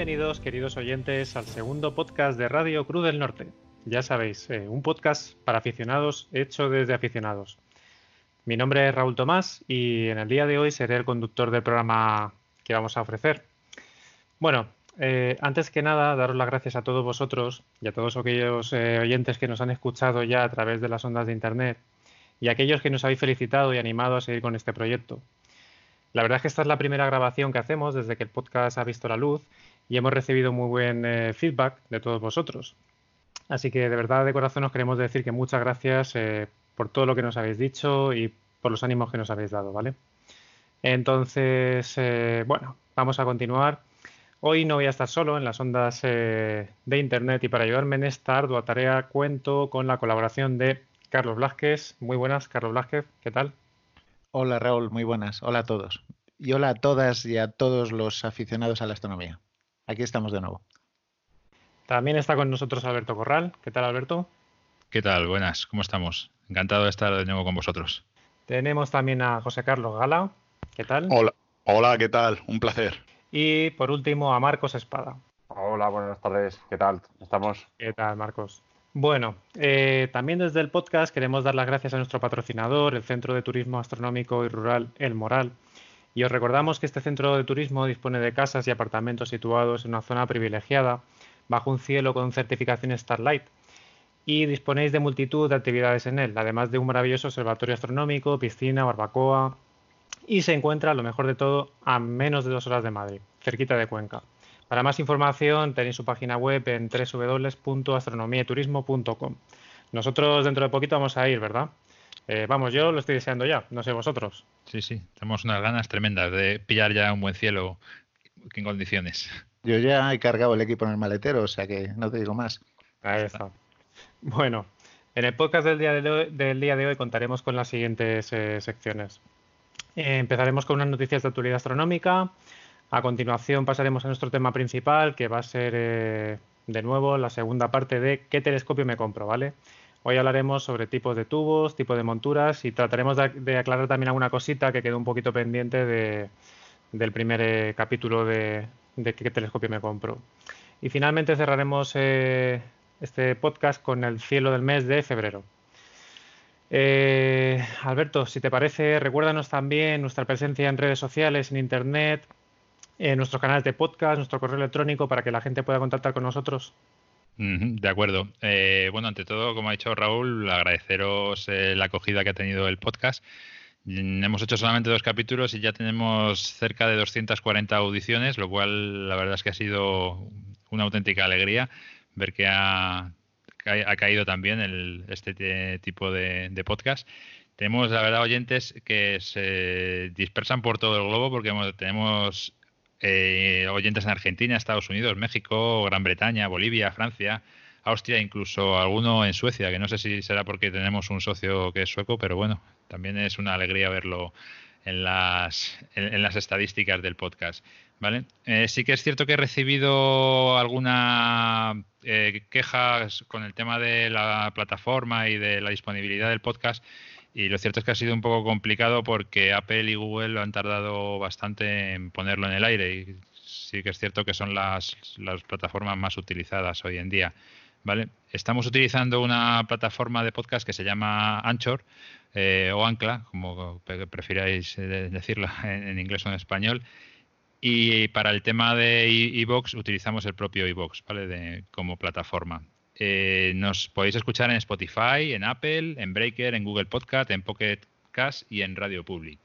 Bienvenidos, queridos oyentes, al segundo podcast de Radio Cruz del Norte. Ya sabéis, eh, un podcast para aficionados hecho desde aficionados. Mi nombre es Raúl Tomás y en el día de hoy seré el conductor del programa que vamos a ofrecer. Bueno, eh, antes que nada, daros las gracias a todos vosotros y a todos aquellos eh, oyentes que nos han escuchado ya a través de las ondas de Internet y a aquellos que nos habéis felicitado y animado a seguir con este proyecto. La verdad es que esta es la primera grabación que hacemos desde que el podcast ha visto la luz y hemos recibido muy buen eh, feedback de todos vosotros. Así que de verdad de corazón os queremos decir que muchas gracias por todo lo que nos habéis dicho y por los ánimos que nos habéis dado, ¿vale? Entonces, bueno, vamos a continuar. Hoy no voy a estar solo en las ondas eh, de Internet y para ayudarme en esta ardua tarea cuento con la colaboración de Carlos Blázquez. Muy buenas, Carlos Blázquez, ¿qué tal? Hola Raúl, muy buenas. Hola a todos. Y hola a todas y a todos los aficionados a la astronomía. Aquí estamos de nuevo. También está con nosotros Alberto Corral. ¿Qué tal, Alberto? ¿Qué tal? Buenas, ¿cómo estamos? Encantado de estar de nuevo con vosotros. Tenemos también a José Carlos Gala. ¿Qué tal? Hola, hola, ¿qué tal? Un placer. Y por último a Marcos Espada. Hola, buenas tardes. ¿Qué tal? ¿Estamos? ¿Qué tal, Marcos? Bueno, eh, también desde el podcast queremos dar las gracias a nuestro patrocinador, el Centro de Turismo Astronómico y Rural El Moral. Y os recordamos que este centro de turismo dispone de casas y apartamentos situados en una zona privilegiada, bajo un cielo con certificación Starlight. Y disponéis de multitud de actividades en él, además de un maravilloso observatorio astronómico, piscina, barbacoa, y se encuentra, lo mejor de todo, a menos de dos horas de Madrid, cerquita de Cuenca. Para más información tenéis su página web en www.astronomiaeturismo.com. Nosotros dentro de poquito vamos a ir, ¿verdad? Eh, vamos, yo lo estoy deseando ya, no sé vosotros. Sí, sí, tenemos unas ganas tremendas de pillar ya un buen cielo en condiciones. Yo ya he cargado el equipo en el maletero, o sea que no te digo más. Ahí está. Bueno, en el podcast del día de hoy, del día de hoy contaremos con las siguientes eh, secciones. Eh, empezaremos con unas noticias de actualidad astronómica. A continuación pasaremos a nuestro tema principal, que va a ser eh, de nuevo la segunda parte de qué telescopio me compro, ¿vale? Hoy hablaremos sobre tipos de tubos, tipo de monturas y trataremos de, aclarar también alguna cosita que quedó un poquito pendiente del primer eh, capítulo de, qué telescopio me compro. Y finalmente cerraremos este podcast con el cielo del mes de febrero. Eh, Alberto, si te parece, recuérdanos también nuestra presencia en redes sociales, en Internet, en nuestros canales de podcast, nuestro correo electrónico para que la gente pueda contactar con nosotros. De acuerdo. Eh, bueno, ante todo, como ha dicho Raúl, agradeceros eh, la acogida que ha tenido el podcast. Mm, hemos hecho solamente dos capítulos y ya tenemos cerca de 240 audiciones, lo cual la verdad es que ha sido una auténtica alegría ver que ha ha caído también el, este tipo de, podcast. Tenemos, la verdad, oyentes que se dispersan por todo el globo porque tenemos eh, oyentes en Argentina, Estados Unidos, México, Gran Bretaña, Bolivia, Francia, Austria, incluso alguno en Suecia, que no sé si será porque tenemos un socio que es sueco, pero bueno, también es una alegría verlo en las, en las estadísticas del podcast. ¿vale? Eh, sí que es cierto que he recibido alguna eh, quejas con el tema de la plataforma y de la disponibilidad del podcast. Y lo cierto es que ha sido un poco complicado porque Apple y Google han tardado bastante en ponerlo en el aire. Y sí que es cierto que son las, las plataformas más utilizadas hoy en día. ¿vale? Estamos utilizando una plataforma de podcast que se llama Anchor eh, o Ancla, como prefiráis decirla en inglés o en español y para el tema de iVoox utilizamos el propio iVoox, ¿vale? De, como plataforma. Eh, nos podéis escuchar en Spotify, en Apple, en Breaker, en Google Podcast, en Pocket Cast y en Radio Public.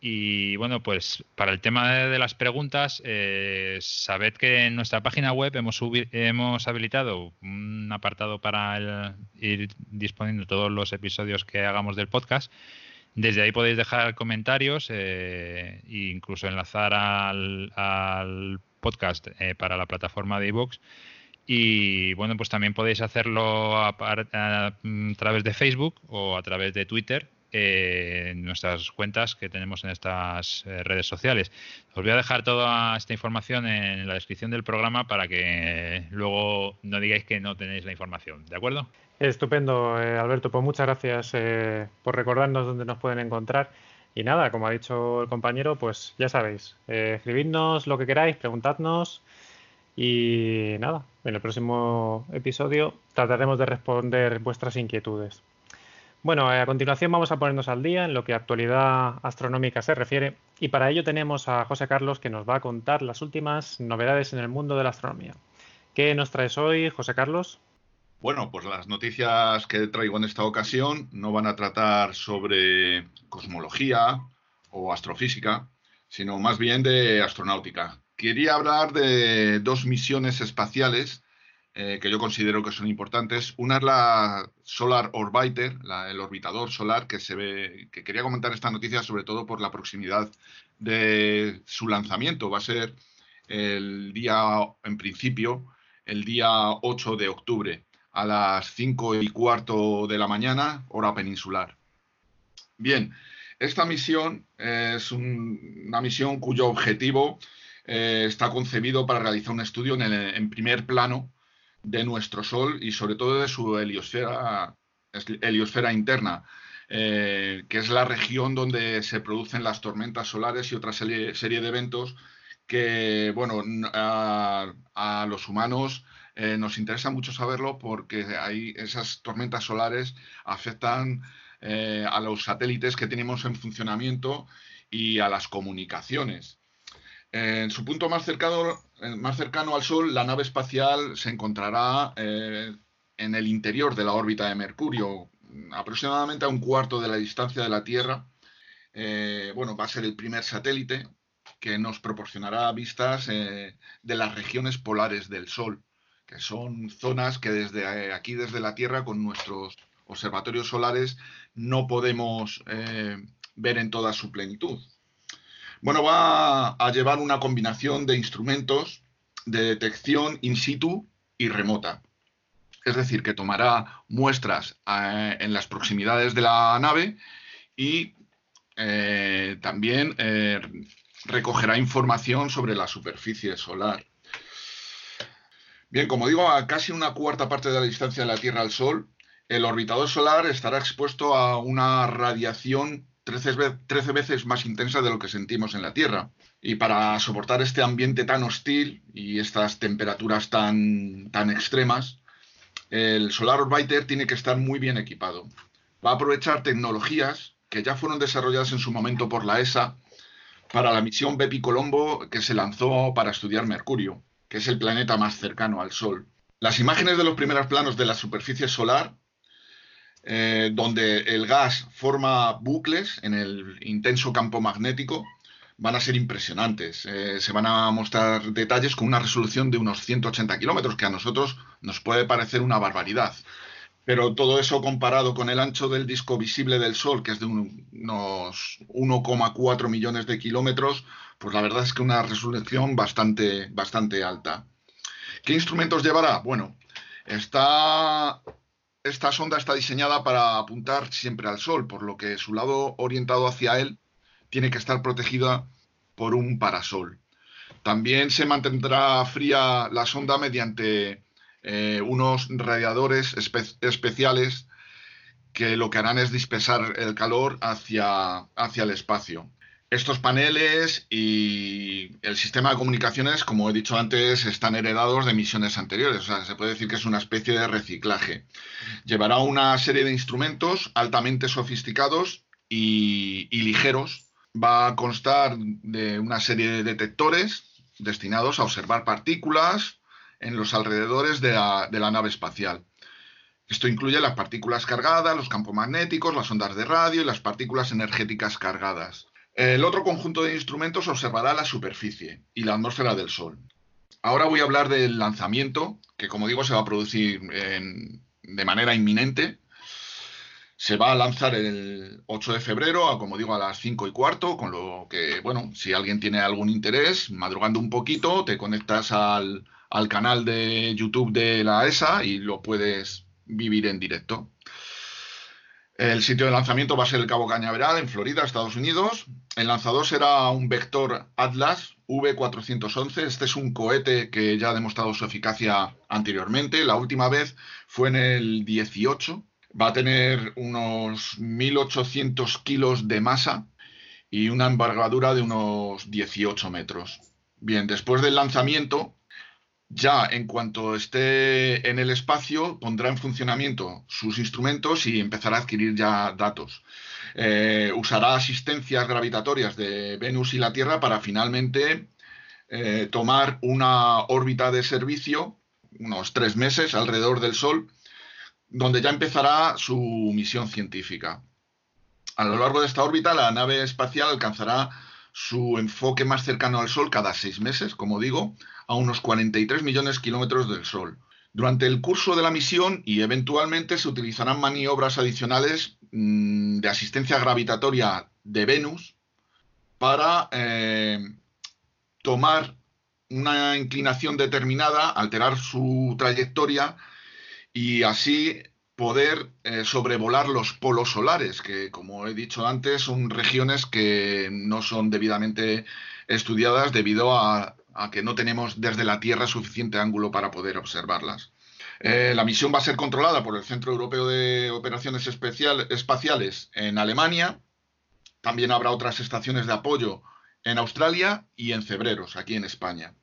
Y bueno, pues para el tema de, las preguntas, eh, sabed que en nuestra página web hemos, hemos habilitado un apartado para ir disponiendo todos los episodios que hagamos del podcast desde ahí podéis dejar comentarios e incluso enlazar al, podcast eh, para la plataforma de iVoox. Y bueno, pues también podéis hacerlo a, través de Facebook o a través de Twitter eh, en nuestras cuentas que tenemos en estas redes sociales. Os voy a dejar toda esta información en la descripción del programa para que luego no digáis que no tenéis la información. ¿De acuerdo? Estupendo, eh, Alberto. Pues muchas gracias eh, por recordarnos dónde nos pueden encontrar. Y nada, como ha dicho el compañero, pues ya sabéis, eh, escribidnos lo que queráis, preguntadnos Y nada, en el próximo episodio trataremos de responder vuestras inquietudes. Bueno, a continuación vamos a ponernos al día en lo que actualidad astronómica se refiere y para ello tenemos a José Carlos que nos va a contar las últimas novedades en el mundo de la astronomía. ¿Qué nos traes hoy, José Carlos? Bueno, pues las noticias que traigo en esta ocasión no van a tratar sobre cosmología o astrofísica, sino más bien de astronáutica. Quería hablar de dos misiones espaciales eh, que yo considero que son importantes. Una es la Solar Orbiter, el orbitador solar, que se ve, que quería comentar esta noticia sobre todo por la proximidad de su lanzamiento. Va a ser el día, en principio, el día 8 de octubre a las 5 y cuarto de la mañana, hora peninsular. Bien, esta misión es una misión cuyo objetivo eh, está concebido para realizar un estudio en primer plano de nuestro Sol y sobre todo de su heliosfera, heliosfera interna, eh, que es la región donde se producen las tormentas solares y otra serie, de eventos que, bueno, a, los humanos eh, nos interesa mucho saberlo porque hay esas tormentas solares afectan a los satélites que tenemos en funcionamiento y a las comunicaciones. En su punto más cercano, eh, más cercano al Sol, la nave espacial se encontrará eh, en el interior de la órbita de Mercurio, aproximadamente a un cuarto de la distancia de la Tierra. Eh, bueno, va a ser el primer satélite que nos proporcionará vistas de las regiones polares del Sol, que son zonas que desde aquí, desde la Tierra, con nuestros observatorios solares, no podemos ver en toda su plenitud. Bueno, va a llevar una combinación de instrumentos de detección in situ y remota. Es decir, que tomará muestras eh, en las proximidades de la nave y eh, también eh, recogerá información sobre la superficie solar. Bien, como digo, a casi una cuarta parte de la distancia de la Tierra al Sol, el orbitador solar estará expuesto a una radiación 13, veces más intensa de lo que sentimos en la Tierra. Y para soportar este ambiente tan hostil y estas temperaturas tan, tan extremas, el Solar Orbiter tiene que estar muy bien equipado. Va a aprovechar tecnologías que ya fueron desarrolladas en su momento por la ESA para la misión Bepi Colombo que se lanzó para estudiar Mercurio, que es el planeta más cercano al Sol. Las imágenes de los primeros planos de la superficie solar eh, donde el gas forma bucles en el intenso campo magnético, van a ser impresionantes. Eh, se van a mostrar detalles con una resolución de unos 180 kilómetros, que a nosotros nos puede parecer una barbaridad. Pero todo eso comparado con el ancho del disco visible del Sol, que es de unos 1,4 millones de kilómetros, pues la verdad es que una resolución bastante, bastante alta. ¿Qué instrumentos llevará? Bueno, está esta sonda está diseñada para apuntar siempre al Sol, por lo que su lado orientado hacia él tiene que estar protegida por un parasol. También se mantendrá fría la sonda mediante eh, unos radiadores especiales que lo que harán es dispersar el calor hacia, hacia el espacio. Estos paneles y el sistema de comunicaciones, como he dicho antes, están heredados de misiones anteriores. O sea, se puede decir que es una especie de reciclaje. Llevará una serie de instrumentos altamente sofisticados y, ligeros. Va a constar de una serie de detectores destinados a observar partículas en los alrededores de la, nave espacial. Esto incluye las partículas cargadas, los campos magnéticos, las ondas de radio y las partículas energéticas cargadas. El otro conjunto de instrumentos observará la superficie y la atmósfera del Sol. Ahora voy a hablar del lanzamiento, que como digo se va a producir de manera inminente. Se va a lanzar el 8 de febrero, a, como digo, a las 5 y cuarto, con lo que, bueno, si alguien tiene algún interés, madrugando un poquito, te conectas al, al canal de YouTube de la ESA y lo puedes vivir en directo. El sitio de lanzamiento va a ser el Cabo Cañaveral, en Florida, Estados Unidos. El lanzador será un Vector Atlas V411. Este es un cohete que ya ha demostrado su eficacia anteriormente. La última vez fue en el 18. Va a tener unos 1.800 kilos de masa y una envergadura de unos 18 metros. Bien, después del lanzamiento ya en cuanto esté en el espacio pondrá en funcionamiento sus instrumentos y empezará a adquirir ya datos. Eh, usará asistencias gravitatorias de Venus y la Tierra para finalmente eh, tomar una órbita de servicio, unos tres meses alrededor del Sol, donde ya empezará su misión científica. A lo largo de esta órbita, la nave espacial alcanzará su enfoque más cercano al Sol cada seis meses, como digo, a unos 43 millones de kilómetros del Sol. Durante el curso de la misión y eventualmente se utilizarán maniobras adicionales mm, de asistencia gravitatoria de Venus para eh, tomar una inclinación determinada, alterar su trayectoria y así poder eh, sobrevolar los polos solares, que como he dicho antes son regiones que no son debidamente estudiadas debido a, que no tenemos desde la Tierra suficiente ángulo para poder observarlas. Eh, la misión va a ser controlada por el Centro Europeo de Operaciones Espaciales en Alemania. También habrá otras estaciones de apoyo en Australia y en Cebreros, aquí en España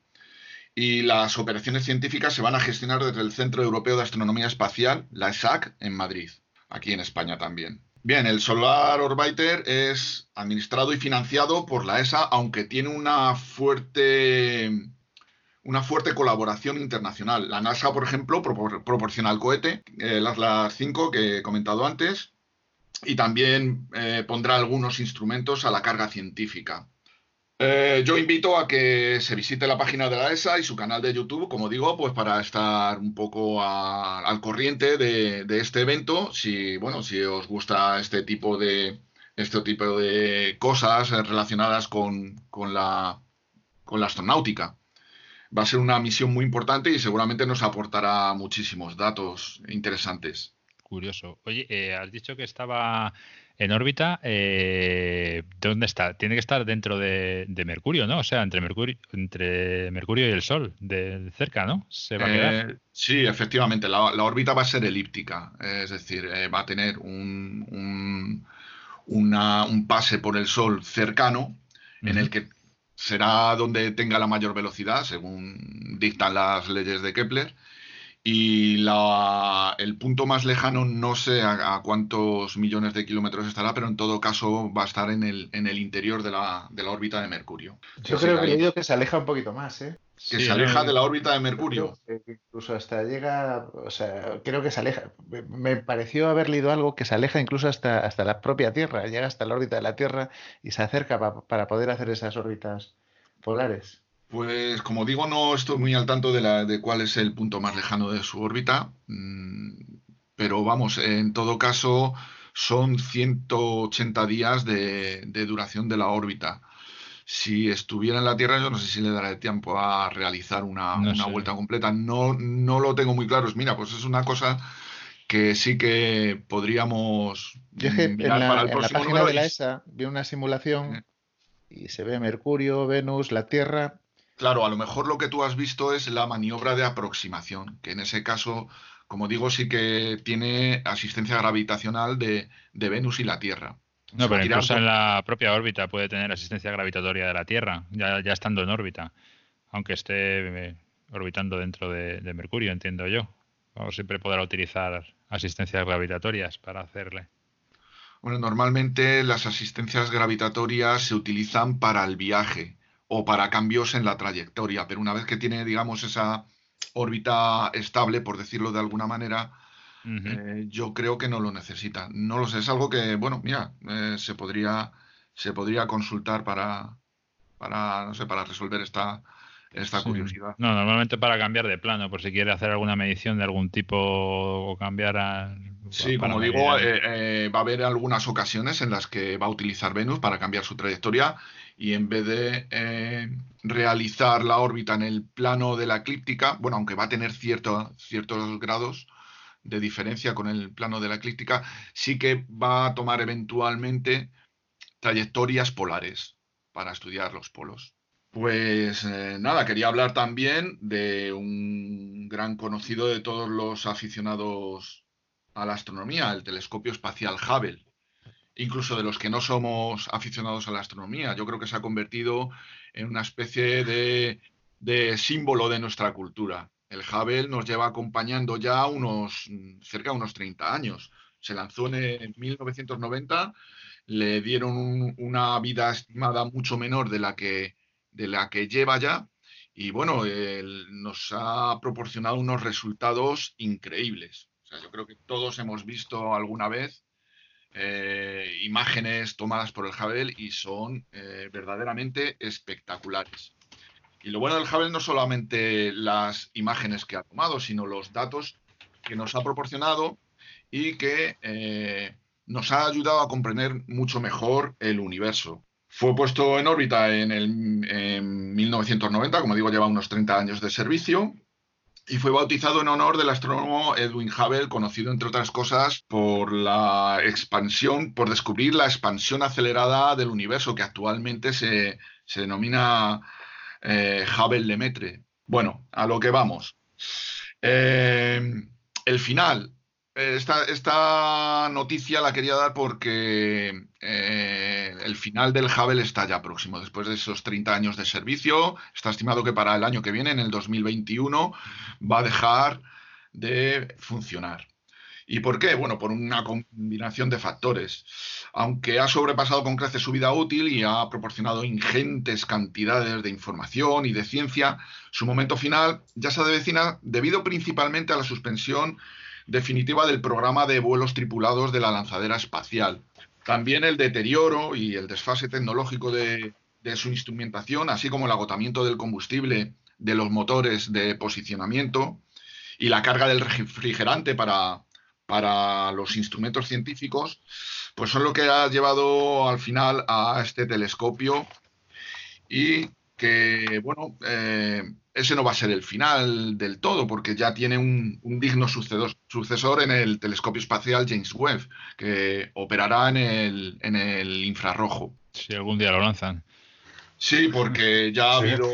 y las operaciones científicas se van a gestionar desde el Centro Europeo de Astronomía Espacial, la ESAC, en Madrid, aquí en España también. Bien, el Solar Orbiter es administrado y financiado por la ESA, aunque tiene una fuerte, una fuerte colaboración internacional. La NASA, por ejemplo, proporciona el cohete, el Atlas 5 que he comentado antes, y también eh, pondrá algunos instrumentos a la carga científica. Eh, yo invito a que se visite la página de la ESA y su canal de YouTube, como digo, pues para estar un poco al corriente de, este evento. Si, bueno, si os gusta este tipo de, este tipo de cosas relacionadas con, la, con la astronáutica. Va a ser una misión muy importante y seguramente nos aportará muchísimos datos interesantes. Curioso. Oye, eh, has dicho que estaba en órbita, eh, ¿dónde está? Tiene que estar dentro de, Mercurio, ¿no? O sea, entre Mercurio, entre Mercurio y el Sol, de, cerca, ¿no? Se va a quedar. Eh, sí, efectivamente, la, órbita va a ser elíptica, es decir, eh, va a tener un, un, pase por el Sol cercano, en el que será donde tenga la mayor velocidad, según dictan las leyes de Kepler, y la, el punto más lejano no sé a, cuántos millones de kilómetros estará, pero en todo caso va a estar en el, en el interior de la, de la órbita de Mercurio. Yo creo que he leído que se aleja un poquito más, ¿eh? Que se aleja de la órbita de Mercurio. incluso hasta llega, o sea, creo que se aleja. Me pareció haber leído algo que se aleja incluso hasta, hasta la propia Tierra, llega hasta la órbita de la Tierra y se acerca para poder hacer esas órbitas polares. Pues como digo, no estoy muy al tanto de, la, de cuál es el punto más lejano de su órbita, mm, pero vamos, en todo caso son 180 días de, duración de la órbita. Si estuviera en la Tierra, yo no sé si le dará tiempo a realizar una, vuelta completa. No, no lo tengo muy claro. Mira, pues es una cosa que sí que podríamos mirar para el próximo la página de la ESA vi una simulación y se ve Mercurio, Venus, la Tierra Claro, a lo mejor lo que tú has visto es la maniobra de aproximación, que en ese caso, como digo, sí que tiene asistencia gravitacional de, Venus y la Tierra. No, pero incluso en la propia órbita puede tener asistencia gravitatoria de la Tierra, ya, estando en órbita, aunque esté eh, orbitando dentro de, Mercurio, entiendo yo. O siempre podrá utilizar asistencias gravitatorias para hacerle. Bueno, normalmente las asistencias gravitatorias se utilizan para el viaje o para cambios en la trayectoria, pero una vez que tiene, digamos, esa órbita estable, por decirlo de alguna manera, eh, yo creo que no lo necesita. No lo sé, es algo que, bueno, mira, eh, se podría se podría consultar para, para, no sé, para resolver esta, esta curiosidad. No, normalmente para cambiar de plano, por si quiere hacer alguna medición de algún tipo o cambiar a... Sí, como digo, eh, va a haber algunas ocasiones en las que va a utilizar Venus para cambiar su trayectoria y en vez de eh, realizar la órbita en el plano de la eclíptica, bueno, aunque va a tener ciertos grados de diferencia con el plano de la eclíptica, sí que va a tomar eventualmente trayectorias polares para estudiar los polos. Pues eh, nada, quería hablar también de un gran conocido de todos los aficionados a la astronomía, el telescopio espacial Hubble incluso de los que no somos aficionados a la astronomía. Yo creo que se ha convertido en una especie de símbolo de nuestra cultura. El Hubble nos lleva acompañando ya unos cerca de unos 30 años. Se lanzó en 1990, le dieron una vida estimada mucho menor de la que, de la que lleva ya y bueno, nos ha proporcionado unos resultados increíbles. O sea, yo creo que todos hemos visto alguna vez eh, imágenes tomadas por el Hubble y son eh, verdaderamente espectaculares. Y lo bueno del Hubble no solamente las imágenes que ha tomado, sino los datos que nos ha proporcionado y que eh, nos ha ayudado a comprender mucho mejor el universo. Fue puesto en órbita en, el, 1990, como digo, lleva unos 30 años de servicio y fue bautizado en honor del astrónomo Edwin Hubble, conocido entre otras cosas por la expansión, por descubrir la expansión acelerada del universo, que actualmente se, denomina eh, Hubble-Lemaitre. Bueno, a lo que vamos. Eh, el final esta, noticia la quería dar porque eh, el final del Hubble está ya próximo. Después de esos 30 años de servicio, está estimado que para el año que viene, en el 2021, va a dejar de funcionar. ¿Y por qué? Bueno, por una combinación de factores. Aunque ha sobrepasado con creces su vida útil y ha proporcionado ingentes cantidades de información y de ciencia, su momento final ya se avecina debido principalmente a la suspensión definitiva del programa de vuelos tripulados de la lanzadera espacial. También el deterioro y el desfase tecnológico de, su instrumentación, así como el agotamiento del combustible de los motores de posicionamiento y la carga del refrigerante para, para los instrumentos científicos, pues son lo que ha llevado al final a este telescopio y que, bueno, eh, ese no va a ser el final del todo, porque ya tiene un, digno sucesor, en el telescopio espacial James Webb, que operará en el, en el infrarrojo. Si algún día lo lanzan. Sí, porque ya ha, habido,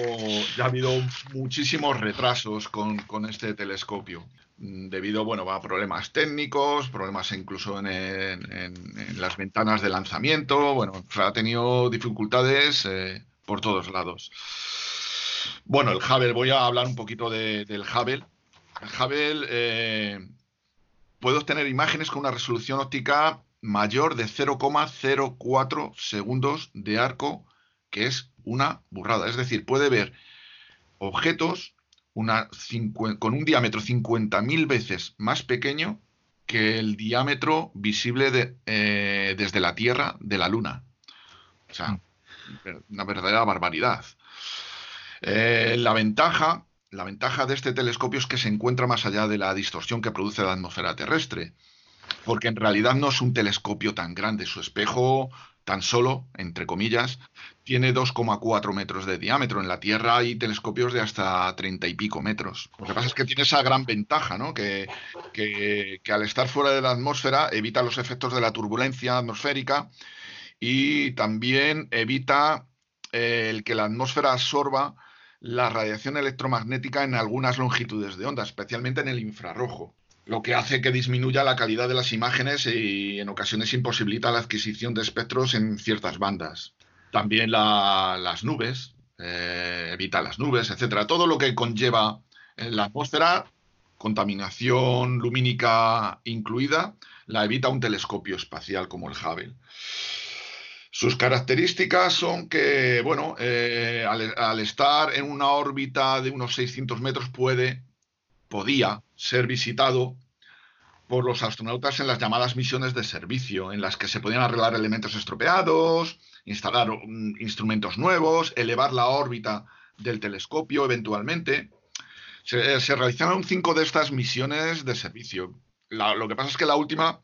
ya ha habido muchísimos retrasos con, este telescopio, mm, debido bueno, a problemas técnicos, problemas incluso en, las ventanas de lanzamiento. Bueno, ha tenido dificultades eh, por todos lados. Bueno, el Hubble, voy a hablar un poquito del Hubble. El Hubble eh, puede obtener imágenes con una resolución óptica mayor de 0,04 segundos de arco, que es una burrada. Es decir, puede ver objetos con un diámetro 50.000 veces más pequeño que el diámetro visible eh, desde la Tierra de la Luna. O sea, mm. una verdadera barbaridad. Eh, la ventaja, la ventaja de este telescopio es que se encuentra más allá de la distorsión que produce la atmósfera terrestre, porque en realidad no es un telescopio tan grande. Su espejo, tan solo, entre comillas, tiene 2,4 metros de diámetro. En la Tierra hay telescopios de hasta 30 y pico metros. Lo que pasa es que tiene esa gran ventaja, ¿no? Que, que, al estar fuera de la atmósfera evita los efectos de la turbulencia atmosférica y también evita eh, el que la atmósfera absorba la radiación electromagnética en algunas longitudes de onda, especialmente en el infrarrojo, lo que hace que disminuya la calidad de las imágenes y en ocasiones imposibilita la adquisición de espectros en ciertas bandas. También las nubes, eh, evita las nubes, etcétera. Todo lo que conlleva en la atmósfera, contaminación lumínica incluida, la evita un telescopio espacial como el Hubble. Sus características son que, bueno, eh, al, estar en una órbita de unos 600 metros puede, podía ser visitado por los astronautas en las llamadas misiones de servicio, en las que se podían arreglar elementos estropeados, instalar instrumentos nuevos, elevar la órbita del telescopio eventualmente. Se, realizaron cinco de estas misiones de servicio. lo que pasa es que la última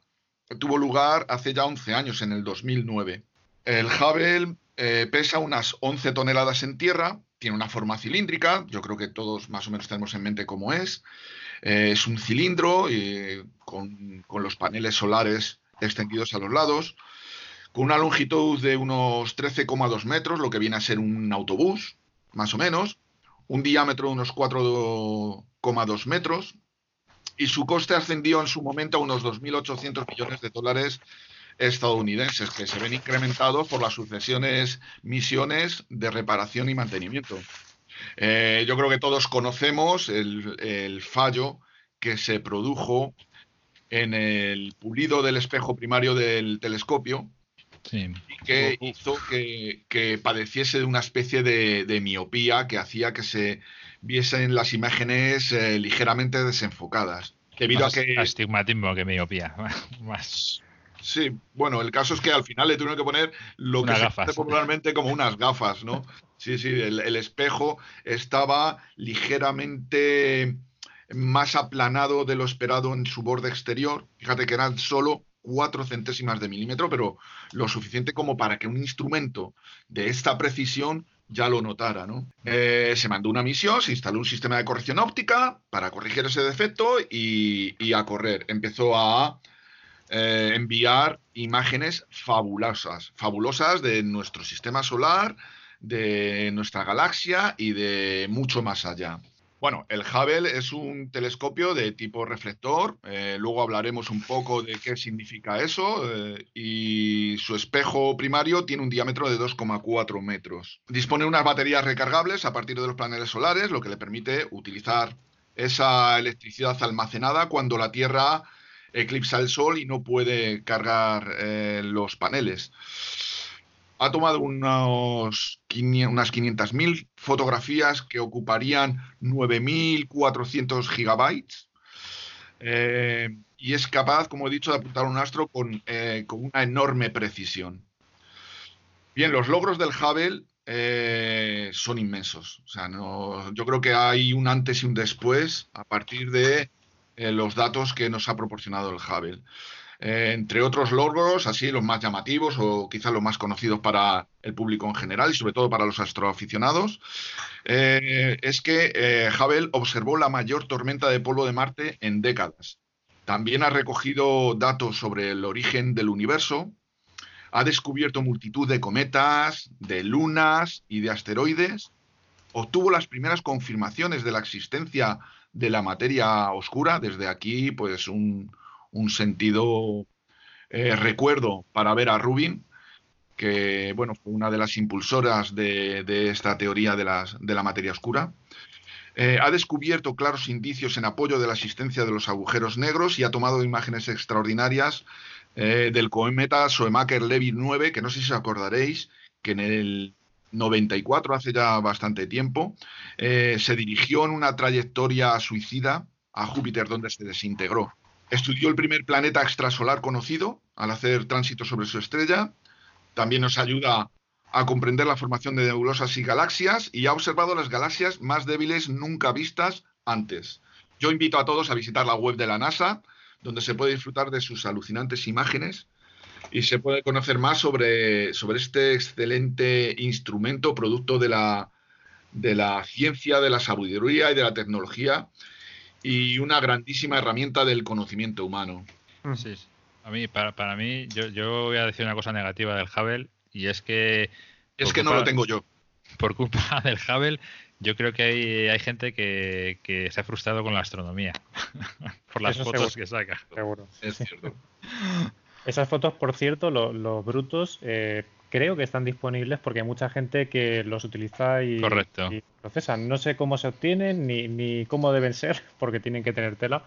tuvo lugar hace ya 11 años, en el 2009. El Hubble eh, pesa unas 11 toneladas en tierra, tiene una forma cilíndrica, yo creo que todos más o menos tenemos en mente cómo es. Eh, es un cilindro con, los paneles solares extendidos a los lados, con una longitud de unos 13,2 metros, lo que viene a ser un autobús, más o menos, un diámetro de unos 4,2 metros, y su coste ascendió en su momento a unos 2.800 millones de dólares estadounidenses que se ven incrementados por las sucesiones misiones de reparación y mantenimiento. Eh, yo creo que todos conocemos el, fallo que se produjo en el pulido del espejo primario del telescopio y que hizo que, padeciese de una especie de, miopía que hacía que se viesen las imágenes eh, ligeramente desenfocadas. Debido a que. Astigmatismo que miopía. Más. Sí, bueno, el caso es que al final le tuvieron que poner lo que se hace popularmente como unas gafas, ¿no? Sí, sí, el, espejo estaba ligeramente más aplanado de lo esperado en su borde exterior. Fíjate que eran solo cuatro centésimas de milímetro, pero lo suficiente como para que un instrumento de esta precisión ya lo notara. ¿no? Eh, se mandó una misión, se instaló un sistema de corrección óptica para corregir ese defecto y a correr. Empezó a eh, enviar imágenes fabulosas, fabulosas de nuestro sistema solar, de nuestra galaxia y de mucho más allá. Bueno, el Hubble es un telescopio de tipo reflector, eh, luego hablaremos un poco de qué significa eso, eh, y su espejo primario tiene un diámetro de 2,4 metros. Dispone de unas baterías recargables a partir de los paneles solares, lo que le permite utilizar esa electricidad almacenada cuando la Tierra eclipsa el sol y no puede cargar eh, los paneles. Ha tomado unos, unas 500.000 fotografías que ocuparían 9.400 gigabytes. Eh, y es capaz, como he dicho, de apuntar un astro con, eh, con una enorme precisión. Bien, los logros del Hubble son inmensos. O sea, no, yo creo que hay un antes y un después a partir de eh, los datos que nos ha proporcionado el Hubble. Eh, entre otros logros, así los más llamativos o quizás los más conocidos para el público en general y sobre todo para los astroaficionados, eh, es que Hubble observó la mayor tormenta de polvo de Marte en décadas. También ha recogido datos sobre el origen del universo, ha descubierto multitud de cometas, de lunas y de asteroides, obtuvo las primeras confirmaciones de la existencia de la materia oscura. Desde aquí, pues un, sentido eh, recuerdo para ver a Rubin, que bueno, fue una de las impulsoras de, esta teoría de, de, la materia oscura. Eh, ha descubierto claros indicios en apoyo de la existencia de los agujeros negros y ha tomado imágenes extraordinarias eh, del cometa Soemaker-Levy 9, que no sé si os acordaréis, que en el 94, hace ya bastante tiempo, eh, se dirigió en una trayectoria suicida a Júpiter, donde se desintegró. Estudió el primer planeta extrasolar conocido al hacer tránsito sobre su estrella. También nos ayuda a comprender la formación de nebulosas y galaxias y ha observado las galaxias más débiles nunca vistas antes. Yo invito a todos a visitar la web de la NASA, donde se puede disfrutar de sus alucinantes imágenes y se puede conocer más sobre, sobre este excelente instrumento, producto de la, de la ciencia, de la sabiduría y de la tecnología y una grandísima herramienta del conocimiento humano. Mm. Sí, a mí, para, para mí, yo, yo, voy a decir una cosa negativa del Hubble y es que... Es que no lo tengo yo. Por culpa del Hubble, yo creo que hay, hay gente que, que, se ha frustrado con la astronomía por las fotos que saca. Seguro. Es cierto. Esas fotos, por cierto, los brutos, eh, creo que están disponibles porque hay mucha gente que los utiliza y, procesan. No sé cómo se obtienen ni, ni cómo deben ser, porque tienen que tener tela,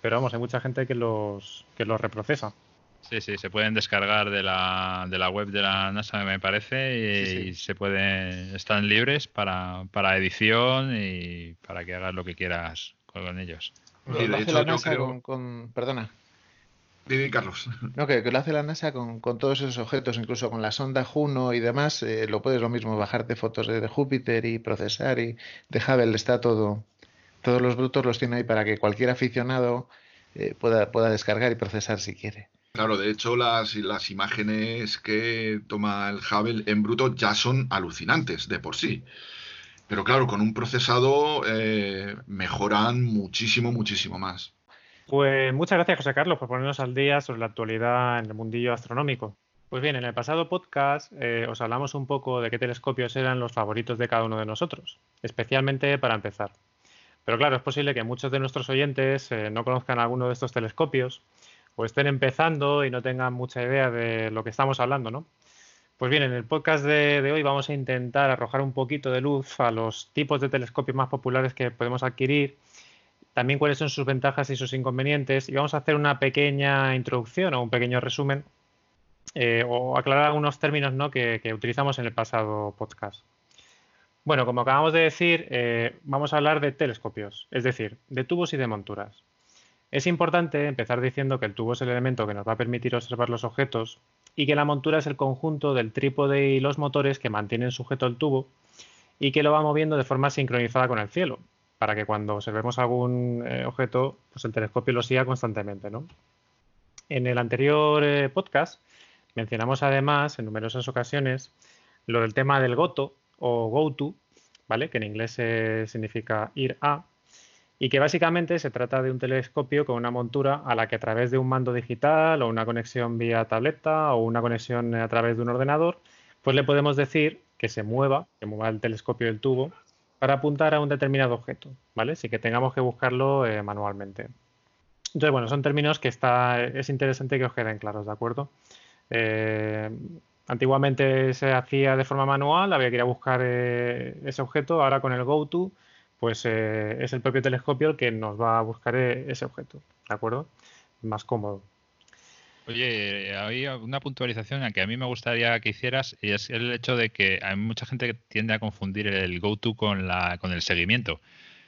pero vamos, hay mucha gente que los, que los reprocesa. Sí, sí, se pueden descargar de la, de la web de la NASA, me parece, y, se pueden, están libres para, para edición y para que hagas lo que quieras con ellos. la NASA con, perdona, Carlos. No, que, lo hace la NASA con, todos esos objetos, incluso con la sonda Juno y demás, eh, lo puedes lo mismo, bajarte fotos de, Júpiter y procesar y de Hubble está todo, todos los brutos los tiene ahí para que cualquier aficionado eh, pueda, pueda descargar y procesar si quiere. Claro, de hecho las, las imágenes que toma el Hubble en bruto ya son alucinantes de por sí. Pero claro, con un procesado eh, mejoran muchísimo, muchísimo más. Pues muchas gracias, José Carlos, por ponernos al día sobre la actualidad en el mundillo astronómico. Pues bien, en el pasado podcast eh, os hablamos un poco de qué telescopios eran los favoritos de cada uno de nosotros, especialmente para empezar. Pero claro, es posible que muchos de nuestros oyentes eh, no conozcan alguno de estos telescopios o estén empezando y no tengan mucha idea de lo que estamos hablando, ¿no? Pues bien, en el podcast de, hoy vamos a intentar arrojar un poquito de luz a los tipos de telescopios más populares que podemos adquirir, también cuáles son sus ventajas y sus inconvenientes, y vamos a hacer una pequeña introducción o un pequeño resumen eh, o aclarar algunos términos ¿no? que, utilizamos en el pasado podcast. Bueno, como acabamos de decir, eh, vamos a hablar de telescopios, es decir, de tubos y de monturas. Es importante empezar diciendo que el tubo es el elemento que nos va a permitir observar los objetos y que la montura es el conjunto del trípode y los motores que mantienen sujeto el tubo y que lo va moviendo de forma sincronizada con el cielo, para que cuando observemos algún eh, objeto, pues el telescopio lo siga constantemente. En el anterior eh, podcast mencionamos además en numerosas ocasiones lo del tema del GOTO o GoTo, ¿vale? que en inglés eh, significa ir a, y que básicamente se trata de un telescopio con una montura a la que a través de un mando digital o una conexión vía tableta o una conexión a través de un ordenador, pues le podemos decir que se mueva, que mueva el telescopio del tubo para apuntar a un determinado objeto, ¿vale? Sin que tengamos que buscarlo eh, manualmente. Entonces, bueno, son términos que está, es interesante que os queden claros, ¿de acuerdo? Eh, antiguamente se hacía de forma manual, había que ir a buscar eh, ese objeto, ahora con el GoTo pues eh, es el propio telescopio el que nos va a buscar ese objeto, ¿de acuerdo? Más cómodo. Oye, hay una puntualización que a mí me gustaría que hicieras y es el hecho de que hay mucha gente que tiende a confundir el go-to con, la, con el seguimiento.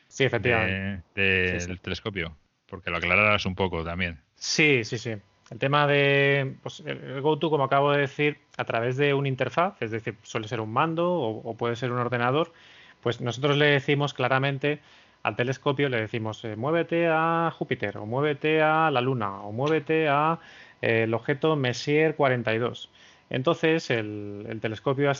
Sí, efectivamente. del telescopio, porque lo aclararás un poco también. Sí, sí, sí. El tema de pues, el go-to, como acabo de decir, a través de una interfaz, es decir, suele ser un mando o puede ser un ordenador, pues nosotros le decimos claramente al telescopio, le decimos eh, muévete a Júpiter o muévete a la Luna o muévete a el objeto Messier 42. Entonces el, telescopio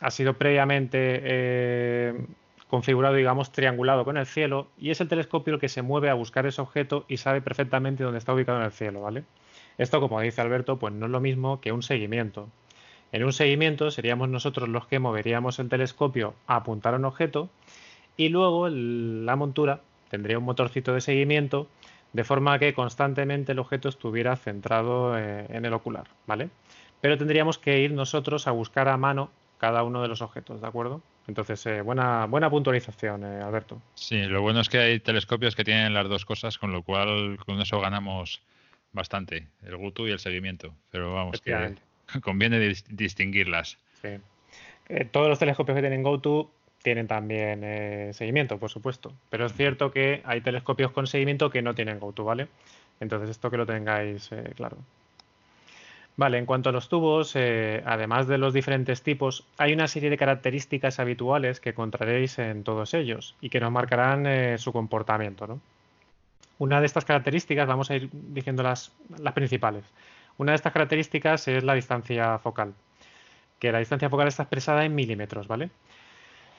ha, sido previamente eh, configurado, digamos, triangulado con el cielo y es el telescopio el que se mueve a buscar ese objeto y sabe perfectamente dónde está ubicado en el cielo, ¿vale? Esto, como dice Alberto, pues no es lo mismo que un seguimiento. En un seguimiento seríamos nosotros los que moveríamos el telescopio a apuntar a un objeto y luego la montura tendría un motorcito de seguimiento de forma que constantemente el objeto estuviera centrado eh, en el ocular, ¿vale? Pero tendríamos que ir nosotros a buscar a mano cada uno de los objetos, ¿de acuerdo? Entonces, eh, buena, buena puntualización, eh, Alberto. Sí, lo bueno es que hay telescopios que tienen las dos cosas, con lo cual con eso ganamos bastante, el GUTU y el seguimiento. Pero vamos, que conviene distinguirlas. Sí. Eh, todos los telescopios que tienen GoTo tienen también eh, seguimiento, por supuesto. Pero es cierto que hay telescopios con seguimiento que no tienen GoTo, ¿vale? Entonces esto que lo tengáis eh, claro. Vale, en cuanto a los tubos, además de los diferentes tipos, hay una serie de características habituales que encontraréis en todos ellos y que nos marcarán su comportamiento. ¿no? Una de estas características, vamos a ir diciendo las principales. Una de estas características es la distancia focal, que la distancia focal está expresada en milímetros, ¿vale?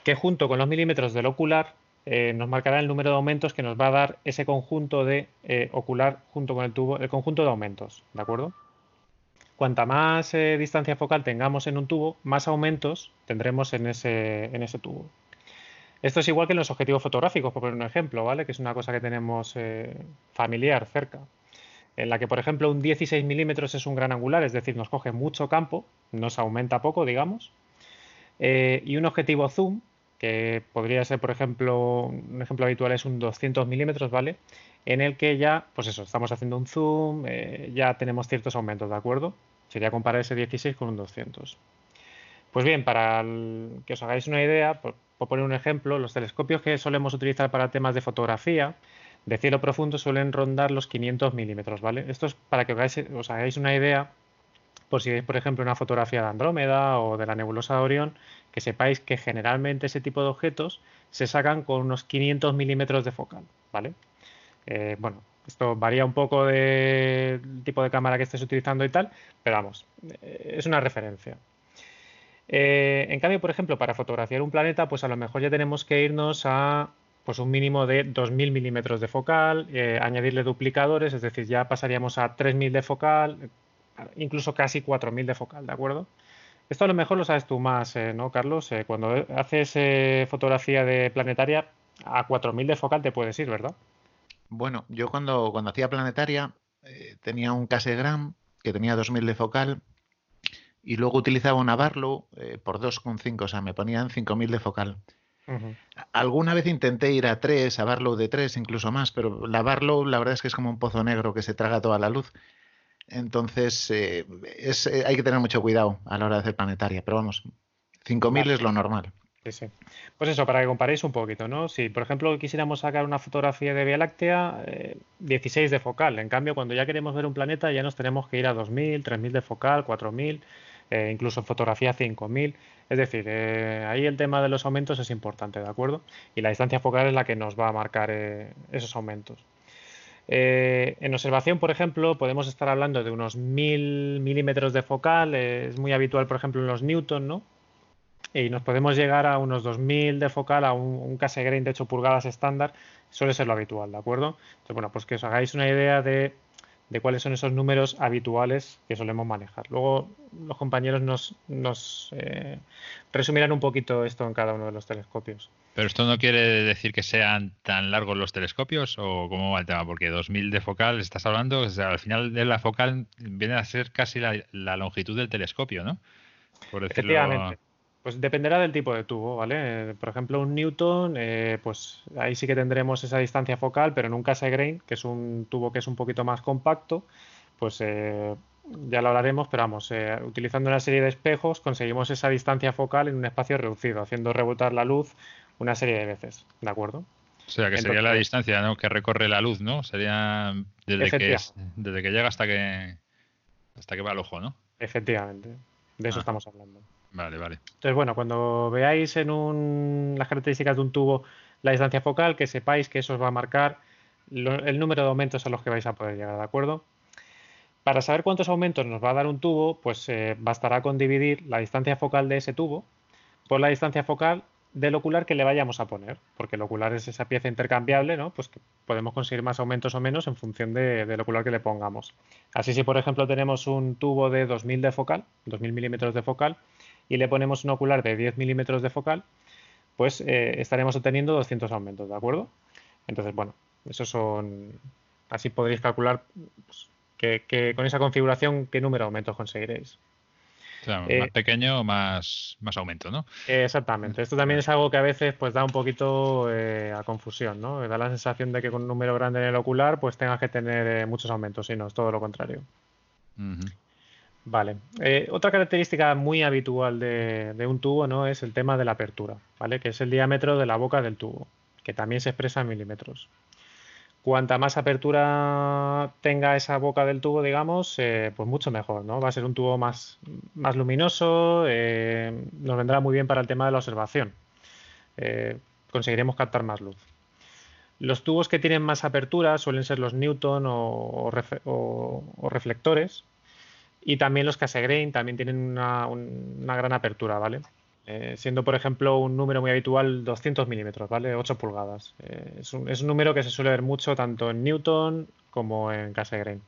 Que junto con los milímetros del ocular eh, nos marcará el número de aumentos que nos va a dar ese conjunto de eh, ocular junto con el tubo, el conjunto de aumentos, ¿de acuerdo? Cuanta más eh, distancia focal tengamos en un tubo, más aumentos tendremos en ese, en ese tubo. Esto es igual que en los objetivos fotográficos, por poner un ejemplo, ¿vale? Que es una cosa que tenemos familiar cerca en la que, por ejemplo, un 16 milímetros es un gran angular, es decir, nos coge mucho campo, nos aumenta poco, digamos, y un objetivo zoom, que podría ser, por ejemplo, un ejemplo habitual es un 200 milímetros, ¿vale? En el que ya, pues eso, estamos haciendo un zoom, eh, ya tenemos ciertos aumentos, ¿de acuerdo? Sería comparar ese 16 con un 200. Pues bien, para que os hagáis una idea, por poner un ejemplo, los telescopios que solemos utilizar para temas de fotografía, de cielo profundo suelen rondar los 500 milímetros, ¿vale? Esto es para que os hagáis, una idea, por si veis, por ejemplo, una fotografía de Andrómeda o de la nebulosa de Orión, que sepáis que generalmente ese tipo de objetos se sacan con unos 500 milímetros de focal, ¿vale? Eh, bueno, esto varía un poco del tipo de cámara que estés utilizando y tal, pero vamos, eh, es una referencia. Eh, en cambio, por ejemplo, para fotografiar un planeta, pues a lo mejor ya tenemos que irnos a pues un mínimo de 2.000 milímetros de focal, añadirle duplicadores, es decir, ya pasaríamos a 3.000 de focal, incluso casi 4.000 de focal, ¿de acuerdo? Esto a lo mejor lo sabes tú más, eh, ¿no, Carlos? Eh, cuando haces fotografía de planetaria, a 4.000 de focal te puedes ir, ¿verdad? Bueno, yo cuando, cuando hacía planetaria tenía un Cassegram que tenía 2.000 de focal y luego utilizaba una Barlow eh, por 2,5, o sea, me ponían 5.000 de focal. Alguna vez intenté ir a 3, a Barlow de 3, incluso más, pero la Barlow la verdad es que es como un pozo negro que se traga toda la luz. Entonces, eh, es, eh, hay que tener mucho cuidado a la hora de hacer planetaria, pero vamos, 5.000 es lo normal. Sí, sí. Pues eso, para que comparéis un poquito, ¿no? Si, por ejemplo, quisiéramos sacar una fotografía de Vía Láctea, 16 de focal. En cambio, cuando ya queremos ver un planeta, ya nos tenemos que ir a 2.000, 3.000 de focal, 4.000. Eh, incluso en fotografía 5000. Es decir, eh, ahí el tema de los aumentos es importante, ¿de acuerdo? Y la distancia focal es la que nos va a marcar eh, esos aumentos. En observación, por ejemplo, podemos estar hablando de unos 1000 milímetros de focal, es muy habitual, por ejemplo, en los Newton, ¿no? Y nos podemos llegar a unos 2000 de focal, a un, un case grain de 8 pulgadas estándar, suele ser lo habitual, ¿de acuerdo? Entonces, bueno, pues que os hagáis una idea de de cuáles son esos números habituales que solemos manejar. Luego los compañeros nos, nos eh, resumirán un poquito esto en cada uno de los telescopios. Pero esto no quiere decir que sean tan largos los telescopios o cómo va el tema, porque 2000 de focal estás hablando, o sea, al final de la focal viene a ser casi la, longitud del telescopio, ¿no? Por decirlo... Pues dependerá del tipo de tubo, ¿vale? Por ejemplo, un Newton, eh, pues ahí sí que tendremos esa distancia focal, pero en un Cassegrain, que es un tubo que es un poquito más compacto, pues eh, ya lo hablaremos, pero vamos, eh, utilizando una serie de espejos conseguimos esa distancia focal en un espacio reducido, haciendo rebotar la luz una serie de veces, ¿de acuerdo? O sea, que sería la distancia ¿no? que recorre la luz, ¿no? Sería desde que, desde que llega hasta que hasta que va al ojo, ¿no? Efectivamente, de eso ah. estamos hablando. Vale, vale. Entonces, bueno, cuando veáis en un, las características de un tubo la distancia focal, que sepáis que eso os va a marcar el número de aumentos a los que vais a poder llegar, ¿de acuerdo? Para saber cuántos aumentos nos va a dar un tubo, pues eh, bastará con dividir la distancia focal de ese tubo por la distancia focal del ocular que le vayamos a poner, porque el ocular es esa pieza intercambiable, ¿no? Pues que podemos conseguir más aumentos o menos en función del ocular que le pongamos. Así si, por ejemplo, tenemos un tubo de 2000 de focal, 2000 milímetros de focal, y le ponemos un ocular de 10 milímetros de focal, pues eh, estaremos obteniendo 200 aumentos, ¿de acuerdo? Entonces, bueno, esos son... Así podréis calcular pues, que, con esa configuración qué número de aumentos conseguiréis. Claro, eh, más pequeño, más, más aumento, ¿no? Exactamente. Esto también es algo que a veces pues da un poquito eh, a confusión, ¿no? Da la sensación de que con un número grande en el ocular pues tengas que tener muchos aumentos, y no, es todo lo contrario. Vale. Eh, otra característica muy habitual de, un tubo ¿no? es el tema de la apertura, ¿vale? que es el diámetro de la boca del tubo, que también se expresa en milímetros. Cuanta más apertura tenga esa boca del tubo, digamos, eh, pues mucho mejor, ¿no? Va a ser un tubo más, más luminoso, eh, nos vendrá muy bien para el tema de la observación. conseguiremos captar más luz. Los tubos que tienen más apertura suelen ser los Newton o reflectores, y también los Cassegrain también tienen una, gran apertura, ¿vale? Eh, siendo, por ejemplo, un número muy habitual 200 milímetros, ¿vale? 8 pulgadas. Eh, es, un, número que se suele ver mucho tanto en Newton como en Cassegrain.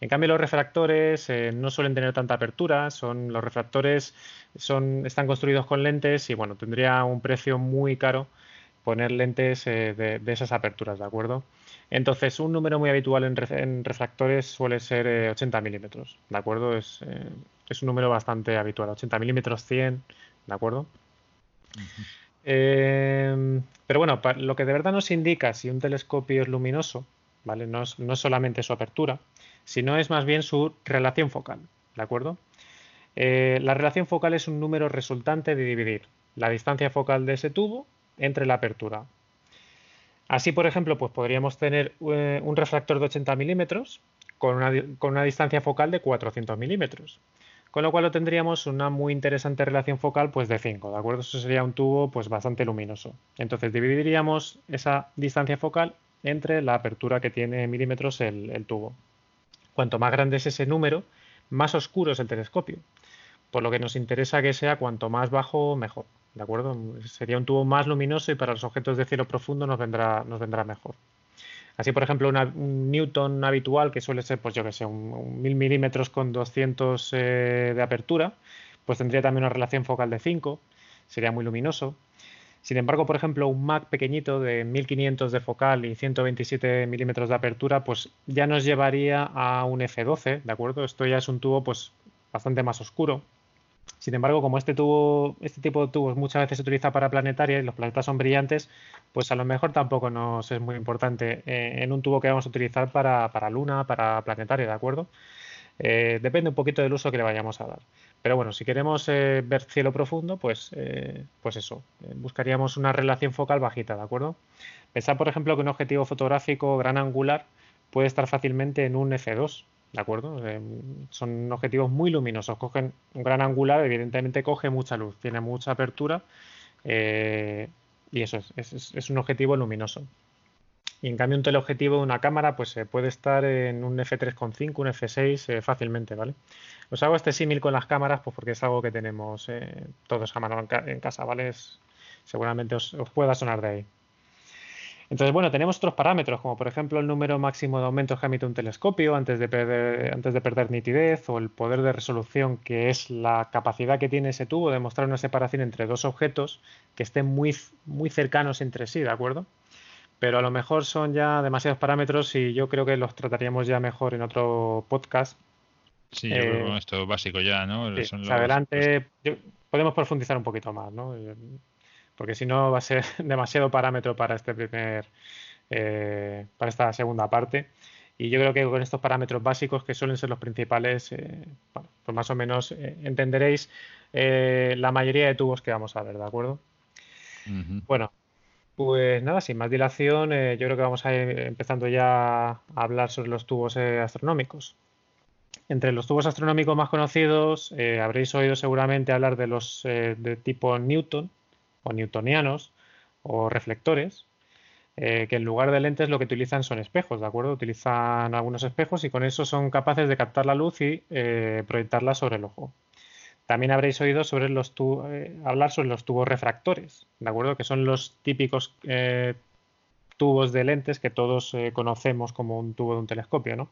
En cambio, los refractores eh, no suelen tener tanta apertura, son, los refractores son, están construidos con lentes y bueno, tendría un precio muy caro poner lentes de, esas aperturas, ¿de acuerdo? Entonces, un número muy habitual en, refractores suele ser 80 eh, milímetros, ¿de acuerdo? Eh, es, un número bastante habitual, 80 milímetros, 100, ¿de acuerdo? Em, pero bueno, lo que de verdad nos indica si un telescopio es luminoso, ¿vale? No es, solamente su apertura, sino es más bien su relación focal, ¿de acuerdo? Eh, la relación focal es un número resultante de dividir la distancia focal de ese tubo entre la apertura, Así, por ejemplo, pues podríamos tener eh, un refractor de 80 milímetros con una, distancia focal de 400 milímetros. Con lo cual tendríamos una muy interesante relación focal pues de 5, ¿de acuerdo? Eso sería un tubo pues bastante luminoso. Entonces dividiríamos esa distancia focal entre la apertura que tiene en milímetros el tubo. Cuanto más grande es ese número, más oscuro es el telescopio. Por lo que nos interesa que sea cuanto más bajo, mejor. ¿de acuerdo? Sería un tubo más luminoso y para los objetos de cielo profundo nos vendrá, nos vendrá mejor. Así, por ejemplo, un Newton habitual, que suele ser, pues yo que sé, un, 1000 milímetros con 200 eh, de apertura, pues tendría también una relación focal de 5, sería muy luminoso. Sin embargo, por ejemplo, un Mac pequeñito de 1500 de focal y 127 milímetros de apertura, pues ya nos llevaría a un F12, ¿de acuerdo? Esto ya es un tubo pues bastante más oscuro, Sin embargo, como este tubo, este tipo de tubos muchas veces se utiliza para planetaria y los planetas son brillantes, pues a lo mejor tampoco nos es muy importante eh, en un tubo que vamos a utilizar para, para luna, para planetaria, ¿de acuerdo? Eh, depende un poquito del uso que le vayamos a dar. Pero bueno, si queremos eh, ver cielo profundo, pues, pues eso, buscaríamos una relación focal bajita, ¿de acuerdo? Pensad, por ejemplo, que un objetivo fotográfico gran angular puede estar fácilmente en un F2, ¿de acuerdo? Eh, son objetivos muy luminosos, cogen un gran angular, evidentemente coge mucha luz, tiene mucha apertura eh, y eso es, es, un objetivo luminoso. Y en cambio un teleobjetivo de una cámara pues puede estar en un f3.5, un f6 eh, fácilmente, ¿vale? Os hago este símil con las cámaras pues porque es algo que tenemos todos a mano en, casa, ¿vale? seguramente os pueda sonar de ahí. Entonces, bueno, tenemos otros parámetros, como por ejemplo el número máximo de aumentos que emite un telescopio antes de, perder, antes de perder nitidez o el poder de resolución, que es la capacidad que tiene ese tubo de mostrar una separación entre dos objetos que estén muy, muy cercanos entre sí, ¿de acuerdo? Pero a lo mejor son ya demasiados parámetros y yo creo que los trataríamos ya mejor en otro podcast. Sí, yo creo que esto es básico ya, ¿no? adelante podemos profundizar un poquito más, ¿no? Porque si no va a ser demasiado parámetro para este primer, eh, para esta segunda parte. Y yo creo que con estos parámetros básicos, que suelen ser los principales, eh, pues más o menos eh, entenderéis la mayoría de tubos que vamos a ver, ¿de acuerdo? Bueno, pues nada, sin más dilación, yo creo que vamos a ir empezando ya a hablar sobre los tubos astronómicos. Entre los tubos astronómicos más conocidos, habréis oído seguramente hablar de los de tipo Newton, o newtonianos o reflectores, eh, que en lugar de lentes lo que utilizan son espejos, ¿de acuerdo? Utilizan algunos espejos y con eso son capaces de captar la luz y eh, proyectarla sobre el ojo. También habréis oído sobre los eh, hablar sobre los tubos refractores, ¿de acuerdo? Que son los típicos tubos de lentes que todos conocemos como un tubo de un telescopio, ¿no?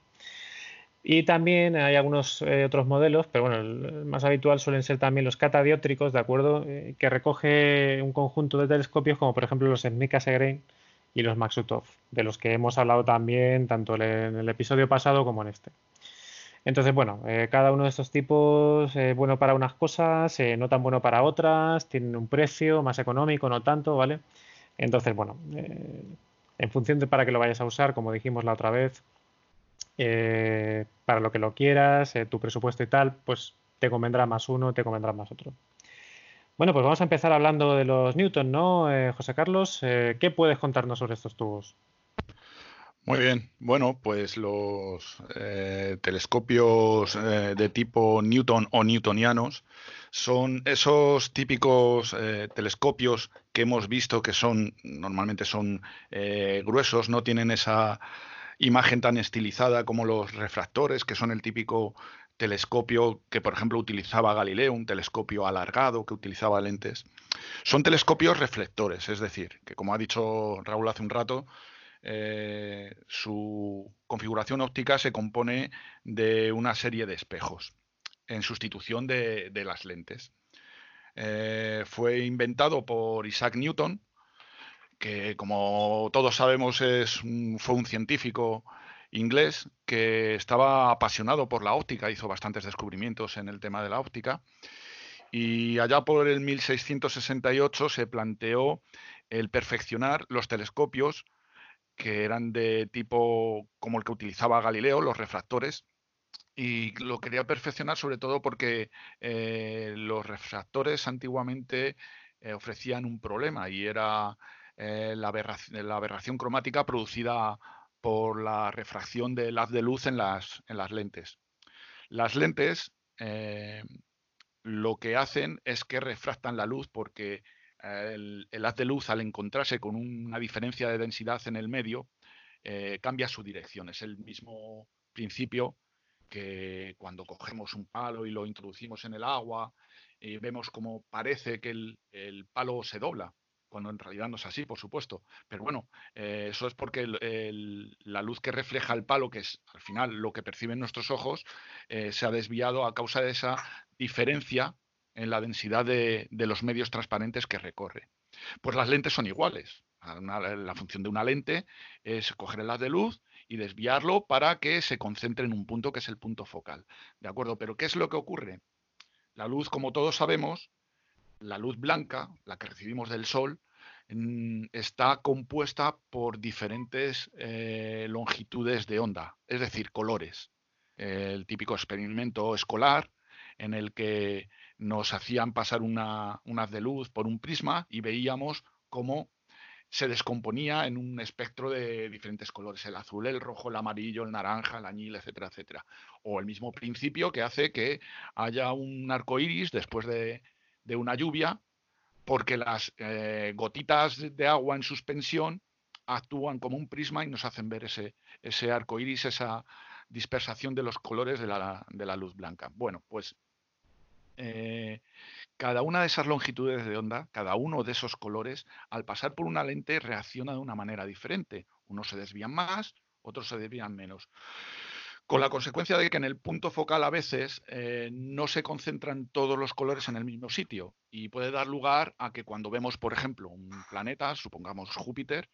Y también hay algunos eh, otros modelos, pero bueno, el más habitual suelen ser también los catadiótricos, ¿de acuerdo? Eh, que recoge un conjunto de telescopios como por ejemplo los Smith Cassegrain y los Maxutov, de los que hemos hablado también tanto en el episodio pasado como en este. Entonces, bueno, eh, cada uno de estos tipos es bueno para unas cosas, no tan bueno para otras, tienen un precio más económico, no tanto, ¿vale? Entonces, bueno, en función de para que lo vayas a usar, como dijimos la otra vez, eh, para lo que lo quieras, eh, tu presupuesto y tal, pues te convendrá más uno, te convendrá más otro. Bueno, pues vamos a empezar hablando de los Newton, ¿no? Eh, José Carlos, ¿qué puedes contarnos sobre estos tubos? Muy bien, bueno, pues los telescopios de tipo Newton o newtonianos son esos típicos telescopios que hemos visto que son, normalmente son gruesos, no tienen esa imagen tan estilizada como los refractores, que son el típico telescopio que, por ejemplo, utilizaba Galileo, un telescopio alargado que utilizaba lentes. Son telescopios reflectores, es decir, que como ha dicho Raúl hace un rato, eh, su configuración óptica se compone de una serie de espejos en sustitución de, las lentes. Eh, fue inventado por Isaac Newton que como todos sabemos es fue un científico inglés que estaba apasionado por la óptica, hizo bastantes descubrimientos en el tema de la óptica y allá por el 1668 se planteó el perfeccionar los telescopios que eran de tipo como el que utilizaba Galileo, los refractores, y lo quería perfeccionar sobre todo porque eh, los refractores antiguamente eh, ofrecían un problema y era eh, la, aberración, cromática producida por la refracción del haz de luz en las, en las lentes. Las lentes eh, lo que hacen es que refractan la luz porque el, haz de luz al encontrarse con una diferencia de densidad en el medio eh, cambia su dirección. Es el mismo principio que cuando cogemos un palo y lo introducimos en el agua y vemos como parece que el palo se dobla cuando en realidad no es así, por supuesto. Pero bueno, eh, eso es porque la luz que refleja el palo, que es al final lo que perciben nuestros ojos, eh, se ha desviado a causa de esa diferencia en la densidad de, los medios transparentes que recorre. Pues las lentes son iguales. la función de una lente es coger el haz de luz y desviarlo para que se concentre en un punto que es el punto focal. ¿De acuerdo? Pero ¿qué es lo que ocurre? La luz, como todos sabemos, la luz blanca, la que recibimos del Sol, mm, está compuesta por diferentes eh, longitudes de onda, es decir, colores. El típico experimento escolar en el que nos hacían pasar una, un haz de luz por un prisma y veíamos cómo se descomponía en un espectro de diferentes colores, el azul, el rojo, el amarillo, el naranja, el añil, etcétera, etcétera. O el mismo principio que hace que haya un arco iris después de, una lluvia, porque las eh, gotitas de agua en suspensión actúan como un prisma y nos hacen ver ese, arco iris, esa dispersación de los colores de la, de la luz blanca. Bueno, pues eh, cada una de esas longitudes de onda, cada uno de esos colores, al pasar por una lente reacciona de una manera diferente. Unos se desvían más, otros se desvían menos. Con la consecuencia de que en el punto focal a veces eh, no se concentran todos los colores en el mismo sitio y puede dar lugar a que cuando vemos, por ejemplo, un planeta, supongamos Júpiter,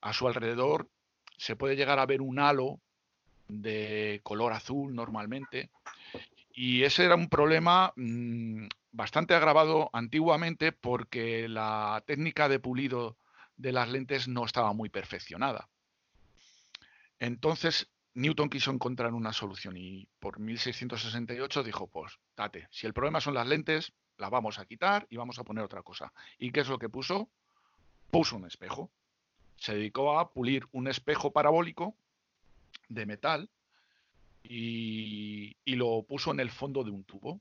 a su alrededor se puede llegar a ver un halo de color azul normalmente y ese era un problema mm, bastante agravado antiguamente porque la técnica de pulido de las lentes no estaba muy perfeccionada. Entonces Newton quiso encontrar una solución y por 1668 dijo, pues, date, si el problema son las lentes, las vamos a quitar y vamos a poner otra cosa. ¿Y qué es lo que puso? Puso un espejo. Se dedicó a pulir un espejo parabólico de metal y, lo puso en el fondo de un tubo.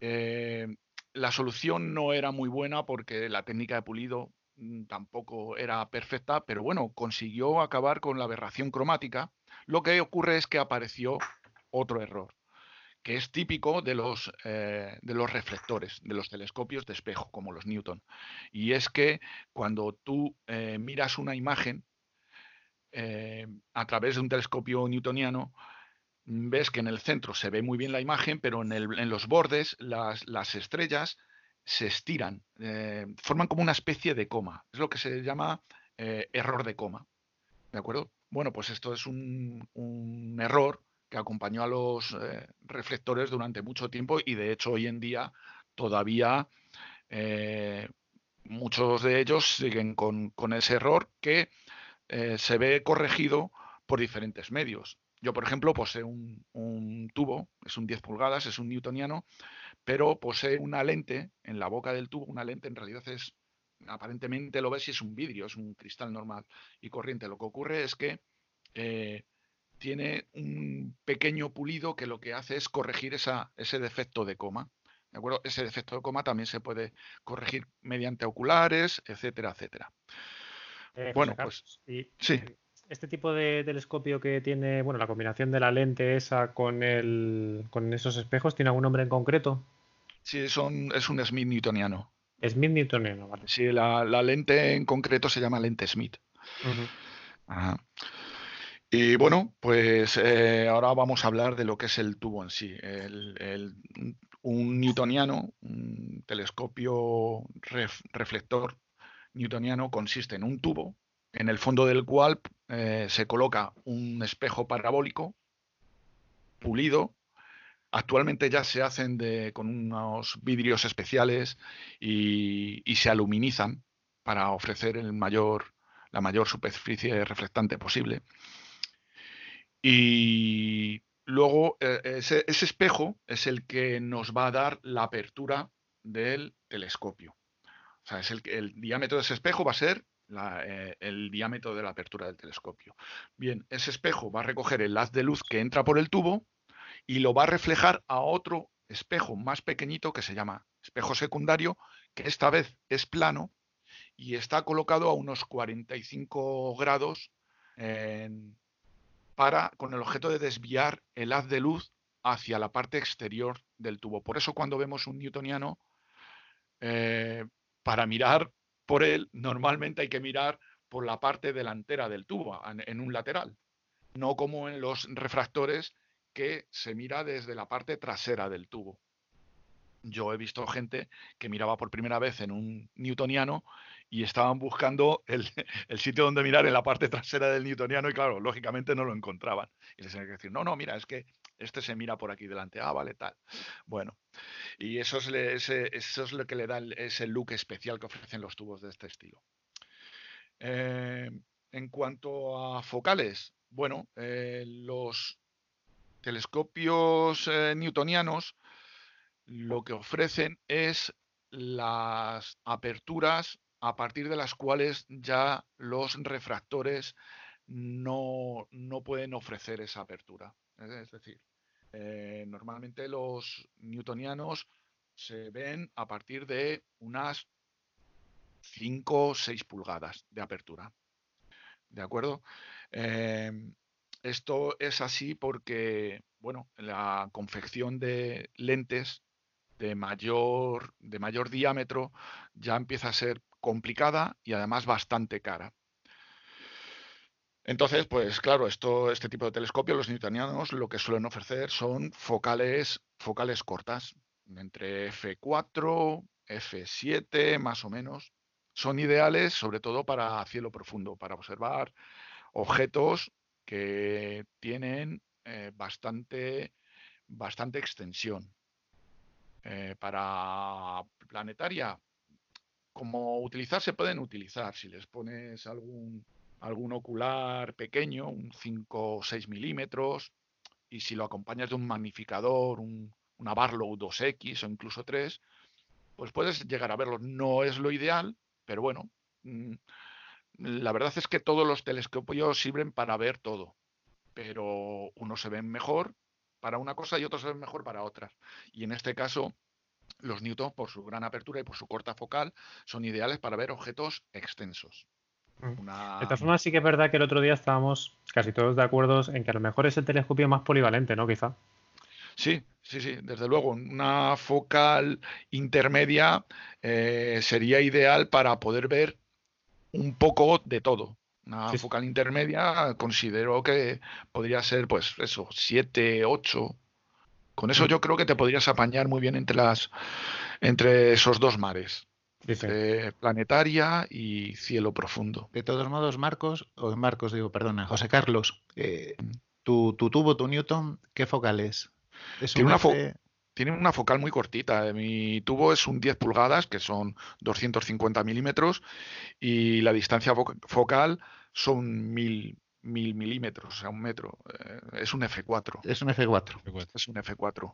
Eh, la solución no era muy buena porque la técnica de pulido mm, tampoco era perfecta, pero bueno, consiguió acabar con la aberración cromática. Lo que ocurre es que apareció otro error, que es típico de los, eh, de los reflectores, de los telescopios de espejo, como los Newton. Y es que cuando tú eh, miras una imagen a través de un telescopio newtoniano, ves que en el centro se ve muy bien la imagen, pero en, los bordes las, estrellas se estiran, eh, forman como una especie de coma. Es lo que se llama eh, error de coma. ¿De acuerdo? Bueno, pues esto es un, error que acompañó a los eh, reflectores durante mucho tiempo y de hecho hoy en día todavía muchos de ellos siguen con, con ese error que se ve corregido por diferentes medios. Yo, por ejemplo, posee un, tubo, es un 10 pulgadas, es un newtoniano, pero posee una lente en la boca del tubo, una lente en realidad es, aparentemente lo ves y es un vidrio, es un cristal normal y corriente. Lo que ocurre es que eh, tiene un pequeño pulido que lo que hace es corregir esa, ese defecto de coma. ¿De acuerdo? Ese defecto de coma también se puede corregir mediante oculares, etcétera, etcétera. Eh, bueno, pues sí este tipo de telescopio que tiene, bueno, la combinación de la lente esa con, el, con esos espejos, ¿tiene algún nombre en concreto? Sí, son, es un Smith newtoniano. Smith newtoniano, vale. Sí, la, lente en concreto se llama lente Smith. Y bueno, pues eh, ahora vamos a hablar de lo que es el tubo en sí. un newtoniano, un telescopio reflector newtoniano consiste en un tubo en el fondo del cual eh, se coloca un espejo parabólico pulido. Actualmente ya se hacen con unos vidrios especiales y, se aluminizan para ofrecer la mayor superficie reflectante posible. Y luego eh, ese, espejo es el que nos va a dar la apertura del telescopio. O sea, es el, el diámetro de ese espejo va a ser eh, el diámetro de la apertura del telescopio. Bien, ese espejo va a recoger el haz de luz que entra por el tubo y lo va a reflejar a otro espejo más pequeñito que se llama espejo secundario, que esta vez es plano y está colocado a unos 45 grados para, con el objeto de desviar el haz de luz hacia la parte exterior del tubo. Por eso cuando vemos un newtoniano, eh, para mirar por él, normalmente hay que mirar por la parte delantera del tubo, en un lateral, no como en los refractores que se mira desde la parte trasera del tubo. Yo he visto gente que miraba por primera vez en un newtoniano y estaban buscando el, sitio donde mirar en la parte trasera del newtoniano y claro, lógicamente no lo encontraban. Y les tenía que decir, no, no, mira, es que Este se mira por aquí delante, ah, vale, tal. Bueno, y eso es, eso es lo que le da ese look especial que ofrecen los tubos de este estilo. Eh, en cuanto a focales, bueno, eh, los telescopios eh, newtonianos lo que ofrecen es las aperturas a partir de las cuales ya los refractores no, pueden ofrecer esa apertura. Es decir, normalmente los newtonianos se ven a partir de unas 5 o 6 pulgadas de apertura. ¿De acuerdo? Em, esto es así porque, bueno, la confección de lentes de mayor, de mayor diámetro ya empieza a ser complicada y además bastante cara. Entonces, pues claro, esto, este tipo de telescopios, los newtonianos, lo que suelen ofrecer son focales, focales cortas, entre F4, F7, más o menos son ideales sobre todo para cielo profundo, para observar objetos que tienen eh, bastante, bastante extensión. Eh, para planetaria, como utilizar se pueden utilizar. Si les pones algún, algún ocular pequeño, un 5 o 6 milímetros, y si lo acompañas de un magnificador, un, una Barlow 2X o incluso 3, pues puedes llegar a verlo. No es lo ideal, pero bueno, mm, la verdad es que todos los telescopios sirven para ver todo, pero unos se ven mejor para una cosa y otros se ven mejor para otras. Y en este caso, los Newton, por su gran apertura y por su corta focal, son ideales para ver objetos extensos. Mm. De todas formas, sí que es verdad que el otro día estábamos casi todos de acuerdo en que a lo mejor es el telescopio más polivalente, ¿no? Quizá. Sí, sí, sí, desde luego. Una focal intermedia eh, sería ideal para poder ver un poco de todo. Una focal intermedia considero que podría ser, pues, eso, 7, 8. Con eso mm. yo creo que te podrías apañar muy bien entre las entre esos dos mares. planetaria y cielo profundo. De todos modos, Marcos, o Marcos digo, perdona, José Carlos, eh, mm. tu, tu, tubo, tu Newton, ¿qué focal es? tiene, una focal muy cortita. Mi tubo es un 10 pulgadas, que son 250 milímetros, y la distancia focal son 1000 mil milímetros, o sea, un metro. Eh, es un F4. Es un F4. Es un F4.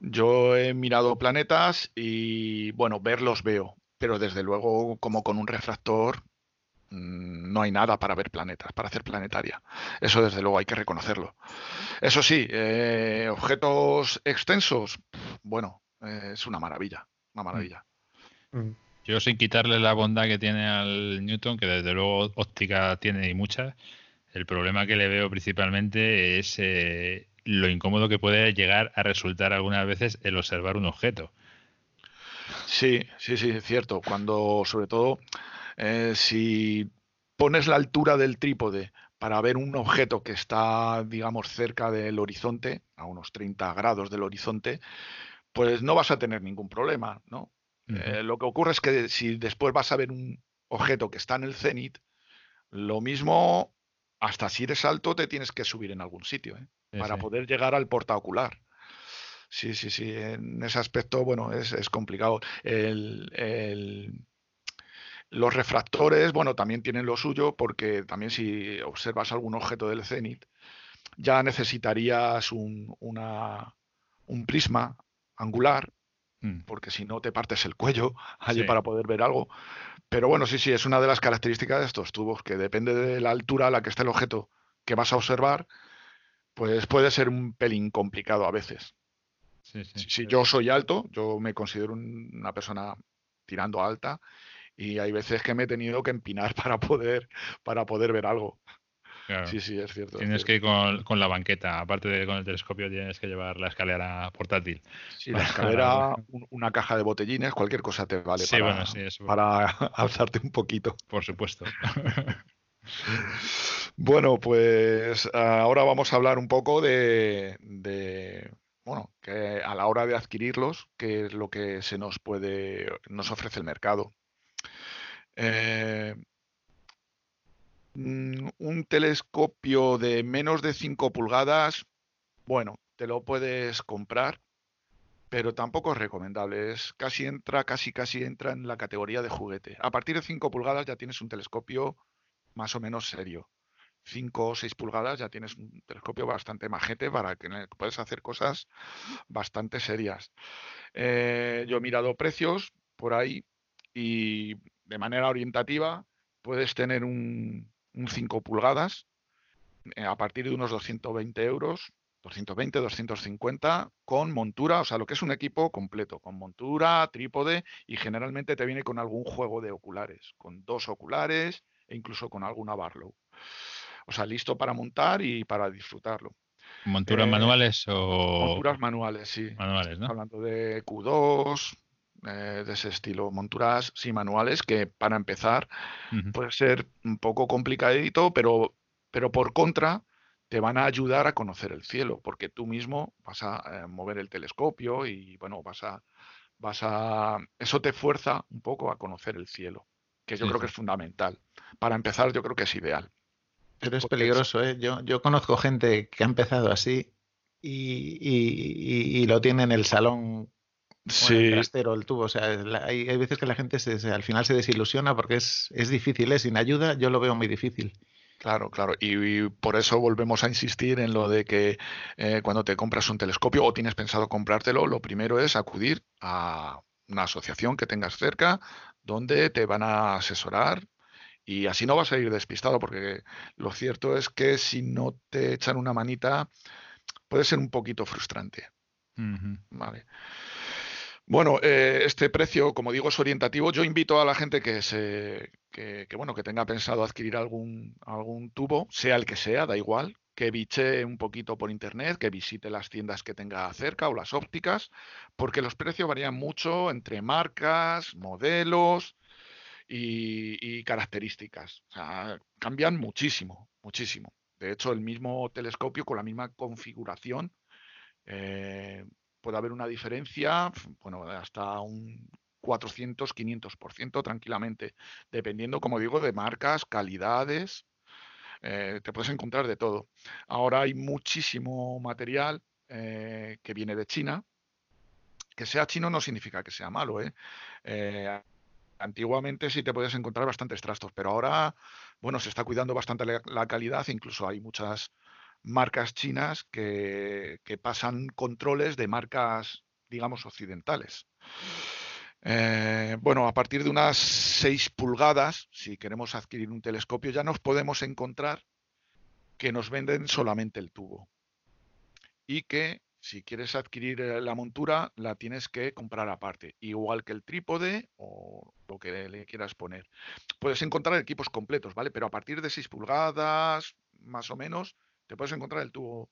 Yo he mirado planetas y, bueno, verlos veo, pero desde luego, como con un refractor, no hay nada para ver planetas, para hacer planetaria. Eso desde luego hay que reconocerlo. Eso sí, eh, objetos extensos, bueno, es una maravilla, una maravilla. Mm. Mm. Yo sin quitarle la bondad que tiene al Newton, que desde luego óptica tiene y muchas, el problema que le veo principalmente es eh, lo incómodo que puede llegar a resultar algunas veces el observar un objeto. Sí, sí, sí, es cierto. Cuando, sobre todo, eh, si pones la altura del trípode para ver un objeto que está, digamos, cerca del horizonte, a unos 30 grados del horizonte, pues no vas a tener ningún problema, ¿no? Eh, lo que ocurre es que si después vas a ver un objeto que está en el cenit, lo mismo, hasta si eres alto, te tienes que subir en algún sitio, ¿eh? para poder llegar al portaocular. Sí, sí, sí. En ese aspecto, bueno, es, es complicado. el, los refractores, bueno, también tienen lo suyo porque también si observas algún objeto del cenit, ya necesitarías un, un prisma angular, mm. porque si no te partes el cuello allí para poder ver algo. Pero bueno, sí, sí, es una de las características de estos tubos, que depende de la altura a la que esté el objeto que vas a observar, pues puede ser un pelín complicado a veces. si yo soy alto, yo me considero una persona tirando alta, y hay veces que me he tenido que empinar para poder, para poder ver algo. Sí, sí, es cierto. Tienes que ir con, la banqueta, aparte de con el telescopio, tienes que llevar la escalera portátil. Sí, la escalera, una caja de botellines, cualquier cosa te vale para, para alzarte un poquito. Por supuesto. bueno, pues ahora vamos a hablar un poco de, de, bueno, que a la hora de adquirirlos, qué es lo que se nos puede, nos ofrece el mercado. Eh, mm, un telescopio de menos de 5 pulgadas, bueno, te lo puedes comprar, pero tampoco es recomendable. Es casi entra, casi casi entra en la categoría de juguete. A partir de 5 pulgadas ya tienes un telescopio más o menos serio. 5 o 6 pulgadas ya tienes un telescopio bastante majete para que puedes hacer cosas bastante serias. Eh, yo he mirado precios por ahí y de manera orientativa puedes tener un, 5 pulgadas eh, a partir de unos 220 euros 220, 250 con montura, o sea, lo que es un equipo completo, con montura, trípode y generalmente te viene con algún juego de oculares, con dos oculares e incluso con alguna Barlow. O sea, listo para montar y para disfrutarlo. ¿Monturas eh, manuales o...? Monturas manuales, sí. Manuales, ¿no? Hablando de Q2, eh, de ese estilo. Monturas, sí, manuales, que para empezar puede ser un poco complicadito, pero, pero por contra te van a ayudar a conocer el cielo, porque tú mismo vas a eh, mover el telescopio y, bueno, vas a, vas a... Eso te fuerza un poco a conocer el cielo, que yo creo que es fundamental. Para empezar, yo creo que es ideal. Pero es peligroso, ¿eh? Yo, yo conozco gente que ha empezado así y, lo tiene en el salón Sí. el trastero, el tubo. O sea, hay, veces que la gente al final se desilusiona porque es, es difícil, ¿eh? sin ayuda yo lo veo muy difícil. Claro, claro. Y, por eso volvemos a insistir en lo de que eh, cuando te compras un telescopio o tienes pensado comprártelo, lo primero es acudir a una asociación que tengas cerca donde te van a asesorar y así no vas a ir despistado, porque lo cierto es que si no te echan una manita, puede ser un poquito frustrante. Vale. Bueno, eh, este precio, como digo, es orientativo. Yo invito a la gente que se, bueno, que tenga pensado adquirir algún, algún tubo, sea el que sea, da igual, que biche un poquito por internet, que visite las tiendas que tenga cerca o las ópticas, porque los precios varían mucho entre marcas, modelos, y, características. O sea, cambian muchísimo, muchísimo. De hecho, el mismo telescopio con la misma configuración eh, puede haber una diferencia, bueno, hasta un 400, 500% tranquilamente, dependiendo, como digo, de marcas, calidades. Eh, te puedes encontrar de todo. Ahora hay muchísimo material eh, que viene de China. Que sea chino no significa que sea malo. ¿eh? Antiguamente sí te puedes encontrar bastantes trastos, pero ahora, bueno, se está cuidando bastante la, calidad, incluso hay muchas marcas chinas que, pasan controles de marcas, digamos, occidentales. Eh, bueno, a partir de unas 6 pulgadas, si queremos adquirir un telescopio, ya nos podemos encontrar que nos venden solamente el tubo y que si quieres adquirir eh, la montura, la tienes que comprar aparte, igual que el trípode o lo que le quieras poner. Puedes encontrar equipos completos, ¿vale? Pero a partir de 6 pulgadas, más o menos, te puedes encontrar el tubo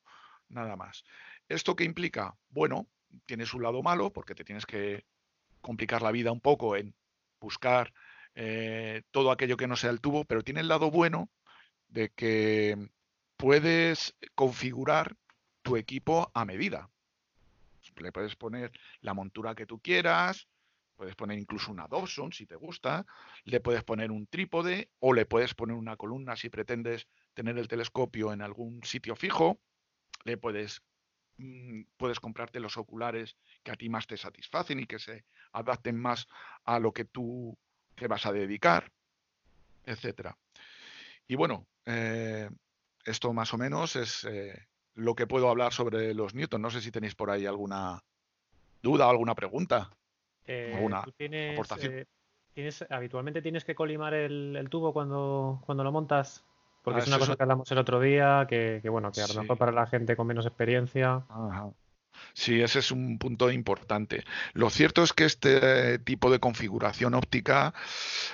nada más. ¿Esto qué implica? Bueno, tiene su lado malo porque te tienes que complicar la vida un poco en buscar eh, todo aquello que no sea el tubo, pero tiene el lado bueno de que puedes configurar tu equipo a medida. Le puedes poner la montura que tú quieras, puedes poner incluso una Dobson si te gusta, le puedes poner un trípode o le puedes poner una columna si pretendes tener el telescopio en algún sitio fijo, le puedes mm, puedes comprarte los oculares que a ti más te satisfacen y que se adapten más a lo que tú te vas a dedicar, etcétera. Y bueno, eh, esto más o menos es eh, lo que puedo hablar sobre los Newton. No sé si tenéis por ahí alguna duda o alguna pregunta. Eh, alguna aportación. Eh, tienes, habitualmente tienes que colimar el, tubo cuando, cuando lo montas. Porque ah, es una cosa que hablamos el otro día, que, bueno, que a lo mejor para la gente con menos experiencia. Sí, ese es un punto importante. Lo cierto es que este tipo de configuración óptica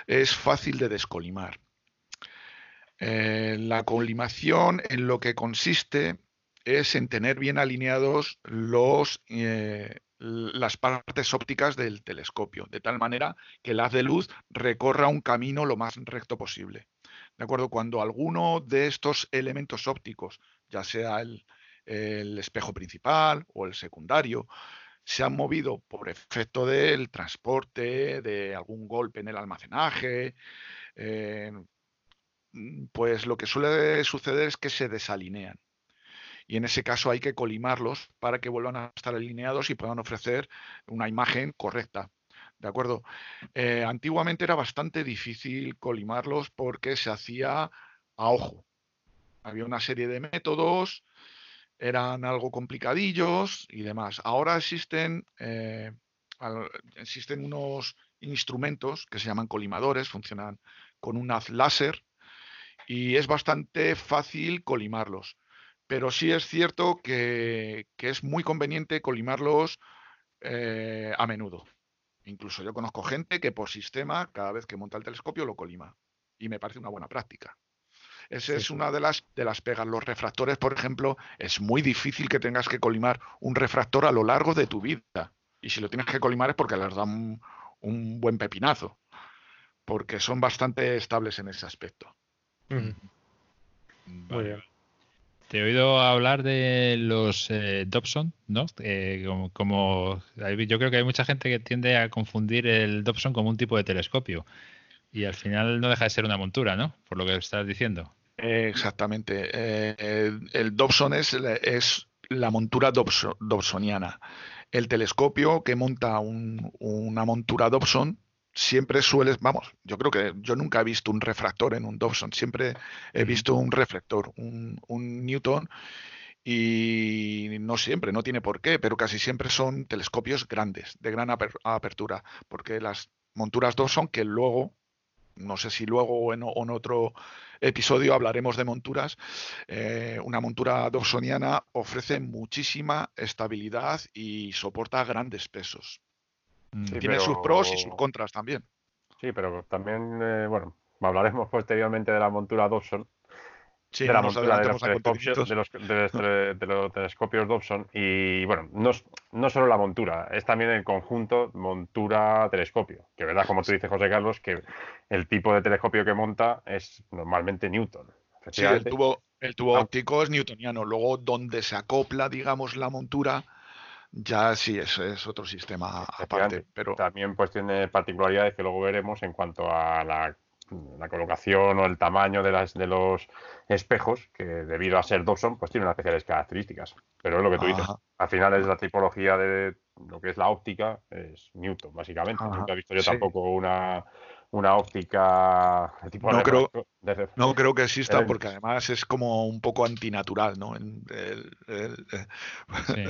es fácil de descolimar. Eh, la colimación en lo que consiste es en tener bien alineados los, eh, las partes ópticas del telescopio, de tal manera que el haz de luz recorra un camino lo más recto posible. ¿De acuerdo? Cuando alguno de estos elementos ópticos, ya sea el, espejo principal o el secundario, se han movido por efecto del transporte, de algún golpe en el almacenaje, eh, pues lo que suele suceder es que se desalinean y en ese caso hay que colimarlos para que vuelvan a estar alineados y puedan ofrecer una imagen correcta. ¿De acuerdo? Eh, antiguamente era bastante difícil colimarlos porque se hacía a ojo. Había una serie de métodos, eran algo complicadillos y demás. Ahora existen, eh, existen unos instrumentos que se llaman colimadores, funcionan con un haz láser y es bastante fácil colimarlos. Pero sí es cierto que, es muy conveniente colimarlos eh, a menudo. Incluso yo conozco gente que por sistema, cada vez que monta el telescopio, lo colima. Y me parece una buena práctica. Esa es una de las, de las pegas. Los refractores, por ejemplo, es muy difícil que tengas que colimar un refractor a lo largo de tu vida. Y si lo tienes que colimar es porque les da un, buen pepinazo. Porque son bastante estables en ese aspecto. Te he oído hablar de los eh, Dobson, ¿no? Eh, como, yo creo que hay mucha gente que tiende a confundir el Dobson como un tipo de telescopio y al final no deja de ser una montura, ¿no? Por lo que estás diciendo. exactamente. Eh, el, Dobson es, es la montura dobsoniana. El telescopio que monta una montura Dobson siempre sueles, vamos, yo creo que yo nunca he visto un refractor en un Dobson, siempre he visto un reflector, un, Newton, y no siempre, no tiene por qué, pero casi siempre son telescopios grandes, de gran apertura, porque las monturas Dobson, que luego, no sé si luego o en, otro episodio hablaremos de monturas, eh, una montura dobsoniana ofrece muchísima estabilidad y soporta grandes pesos. Mm. Tiene sus pros y sus contras también. Sí, pero también, eh, bueno, hablaremos posteriormente de la montura Dobson. de la montura de los, telescopios, de, los, telescopios Dobson. Y bueno, no, no solo la montura, es también el conjunto montura-telescopio. Que verdad, como tú dices, José Carlos, que el tipo de telescopio que monta es normalmente Newton. Sí, el tubo, el tubo óptico es newtoniano. Luego, donde se acopla, digamos, la montura, ya sí, es, es otro sistema aparte. Pero... También pues tiene particularidades que luego veremos en cuanto a la, colocación o el tamaño de, las, de los espejos, que debido a ser Dobson, pues tiene unas especiales características. Pero es lo que tú dices. Al final es la tipología de lo que es la óptica, es Newton, básicamente. Nunca he visto yo tampoco una una óptica de tipo no, creo, no creo que exista porque además es como un poco antinatural, ¿no? El,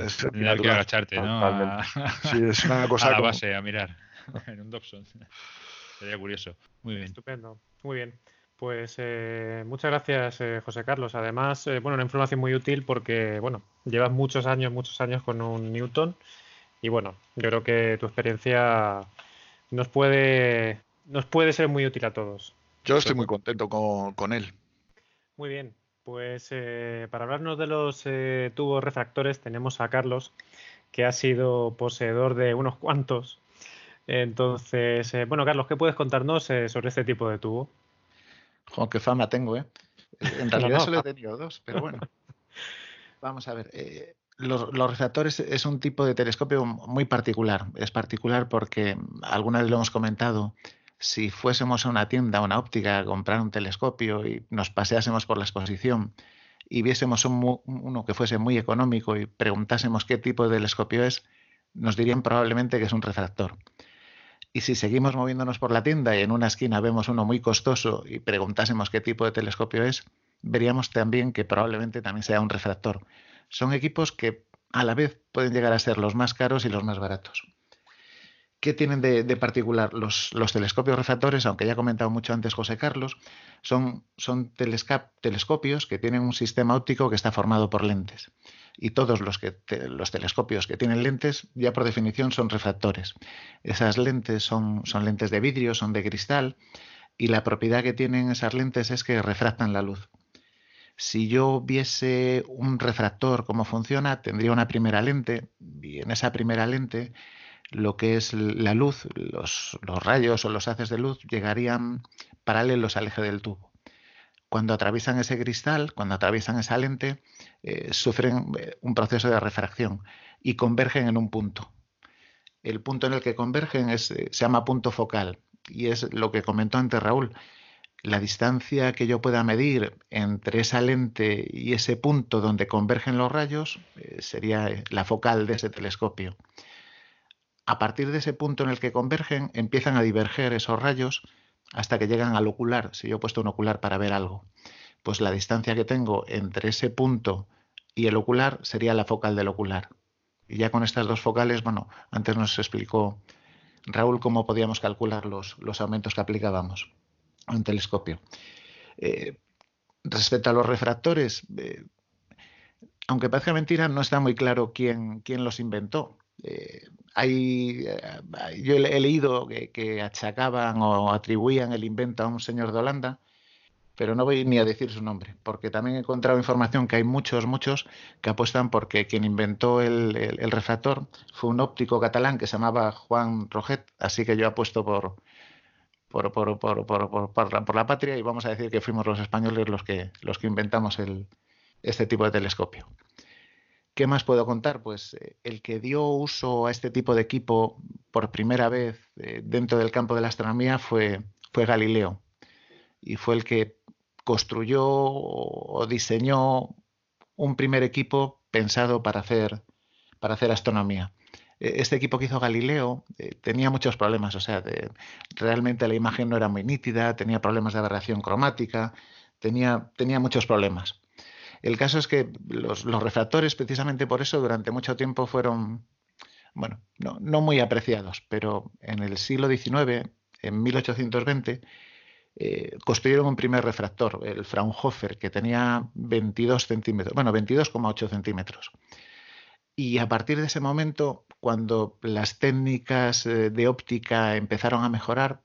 sí, que agacharte, ¿no? sí, es una cosa a la base a mirar en un Dobson. Sería curioso. Muy bien. Estupendo. Muy bien. Pues eh, muchas gracias, eh, José Carlos. Además, eh, bueno, una información muy útil porque, bueno, llevas muchos años, muchos años con un Newton y, bueno, yo creo que tu experiencia nos puede nos puede ser muy útil a todos. Yo estoy muy contento con, él. Muy bien, pues eh, para hablarnos de los eh, tubos refractores tenemos a Carlos, que ha sido poseedor de unos cuantos. Entonces, eh, bueno, Carlos, ¿qué puedes contarnos sobre este tipo de tubo? Jo, qué fama tengo, ¿eh? En realidad solo he tenido dos, pero bueno. Vamos a ver. Los, los, refractores es un tipo de telescopio muy particular. Es particular porque, alguna vez lo hemos comentado, si fuésemos a una tienda, a una óptica, a comprar un telescopio y nos paseásemos por la exposición y viésemos uno que fuese muy económico y preguntásemos qué tipo de telescopio es, nos dirían probablemente que es un refractor. Y si seguimos moviéndonos por la tienda y en una esquina vemos uno muy costoso y preguntásemos qué tipo de telescopio es, veríamos también que probablemente también sea un refractor. Son equipos que a la vez pueden llegar a ser los más caros y los más baratos. ¿Qué tienen de, particular los, telescopios refractores? Aunque ya ha comentado mucho antes José Carlos, son, telescopios que tienen un sistema óptico que está formado por lentes. Y todos los telescopios que tienen lentes, ya por definición, son refractores. Esas lentes son, son lentes de vidrio, son de cristal, y la propiedad que tienen esas lentes es que refractan la luz. Si yo viese un refractor, cómo funciona, tendría una primera lente, y en esa primera lente lo que es la luz, los, rayos o los haces de luz llegarían paralelos al eje del tubo. Cuando atraviesan ese cristal, cuando atraviesan esa lente, eh, sufren eh, un proceso de refracción y convergen en un punto. El punto en el que convergen eh, se llama punto focal y es lo que comentó antes Raúl. la distancia que yo pueda medir entre esa lente y ese punto donde convergen los rayos sería la focal de ese telescopio. A partir de ese punto en el que convergen, empiezan a diverger esos rayos hasta que llegan al ocular, si yo he puesto un ocular para ver algo. Pues la distancia que tengo entre ese punto y el ocular sería la focal del ocular. Y ya con estas dos focales, bueno, antes nos explicó Raúl cómo podíamos calcular los, los aumentos que aplicábamos un telescopio. Eh, respecto a los refractores, eh, aunque parezca mentira, no está muy claro quién, quién los inventó. Eh, hay, yo he, leído que, achacaban o atribuían el invento a un señor de Holanda, pero no voy ni a decir su nombre, porque también he encontrado información que hay muchos, muchos que apuestan porque quien inventó el, refractor fue un óptico catalán que se llamaba Juan Roget, así que yo apuesto por, por, por, por, por, la, patria y vamos a decir que fuimos los españoles los que, los que inventamos este tipo de telescopio. ¿Qué más puedo contar? Pues eh, el que dio uso a este tipo de equipo por primera vez eh, dentro del campo de la astronomía fue, Galileo y fue el que construyó o diseñó un primer equipo pensado para hacer, para hacer astronomía. E-, este equipo que hizo Galileo eh, tenía muchos problemas, o sea, realmente la imagen no era muy nítida, tenía problemas de aberración cromática, tenía, tenía muchos problemas. El caso es que los, refractores, precisamente por eso, durante mucho tiempo fueron, bueno, no, muy apreciados, pero en el siglo XIX, en 1820, eh, construyeron un primer refractor, el Fraunhofer, que tenía 22 centímetros, bueno, 22,8 centímetros. Y a partir de ese momento, cuando las técnicas eh, de óptica empezaron a mejorar,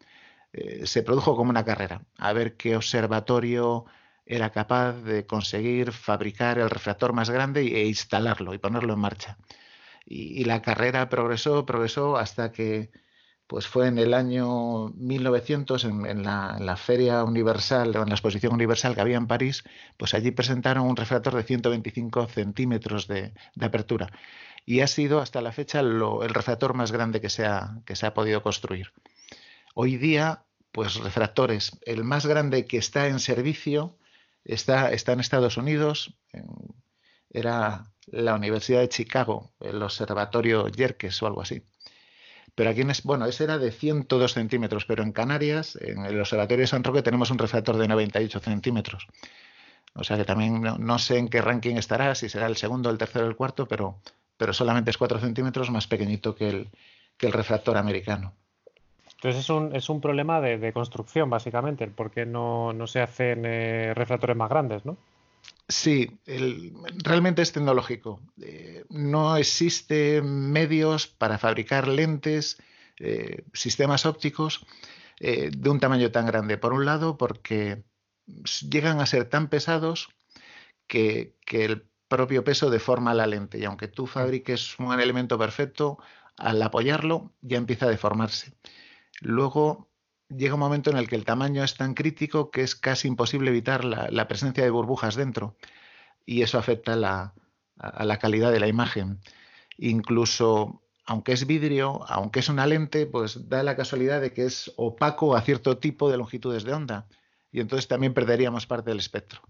eh, se produjo como una carrera, a ver qué observatorio era capaz de conseguir fabricar el refractor más grande e instalarlo y ponerlo en marcha. y la carrera progresó, progresó hasta que pues fue en el año 1900 en, la, Feria Universal en la Exposición Universal que había en París, pues allí presentaron un refractor de 125 centímetros de, apertura y ha sido hasta la fecha el refractor más grande que se, ha, que se ha podido construir. Hoy día, pues refractores, el más grande que está en servicio está, está en Estados Unidos, era la Universidad de Chicago, el Observatorio Yerkes o algo así pero aquí, en, bueno, ese era de 102 centímetros, pero en Canarias, en el Observatorio de San Roque, tenemos un refractor de 98 centímetros. O sea que también no, sé en qué ranking estará, si será el segundo, el tercero, el cuarto, pero, pero solamente es 4 centímetros más pequeñito que el, que el refractor americano. Entonces es un, es un problema de, construcción, básicamente, porque no, no se hacen eh, refractores más grandes, ¿no? Sí, realmente es tecnológico. Eh, no existen medios para fabricar lentes, eh, sistemas ópticos eh, de un tamaño tan grande. Por un lado, porque llegan a ser tan pesados que, que el propio peso deforma la lente. Y aunque tú fabriques un elemento perfecto, al apoyarlo ya empieza a deformarse. Luego, llega un momento en el que el tamaño es tan crítico que es casi imposible evitar la, presencia de burbujas dentro y eso afecta a la calidad de la imagen. Incluso, aunque es vidrio, aunque es una lente, pues da la casualidad de que es opaco a cierto tipo de longitudes de onda y entonces también perderíamos parte del espectro.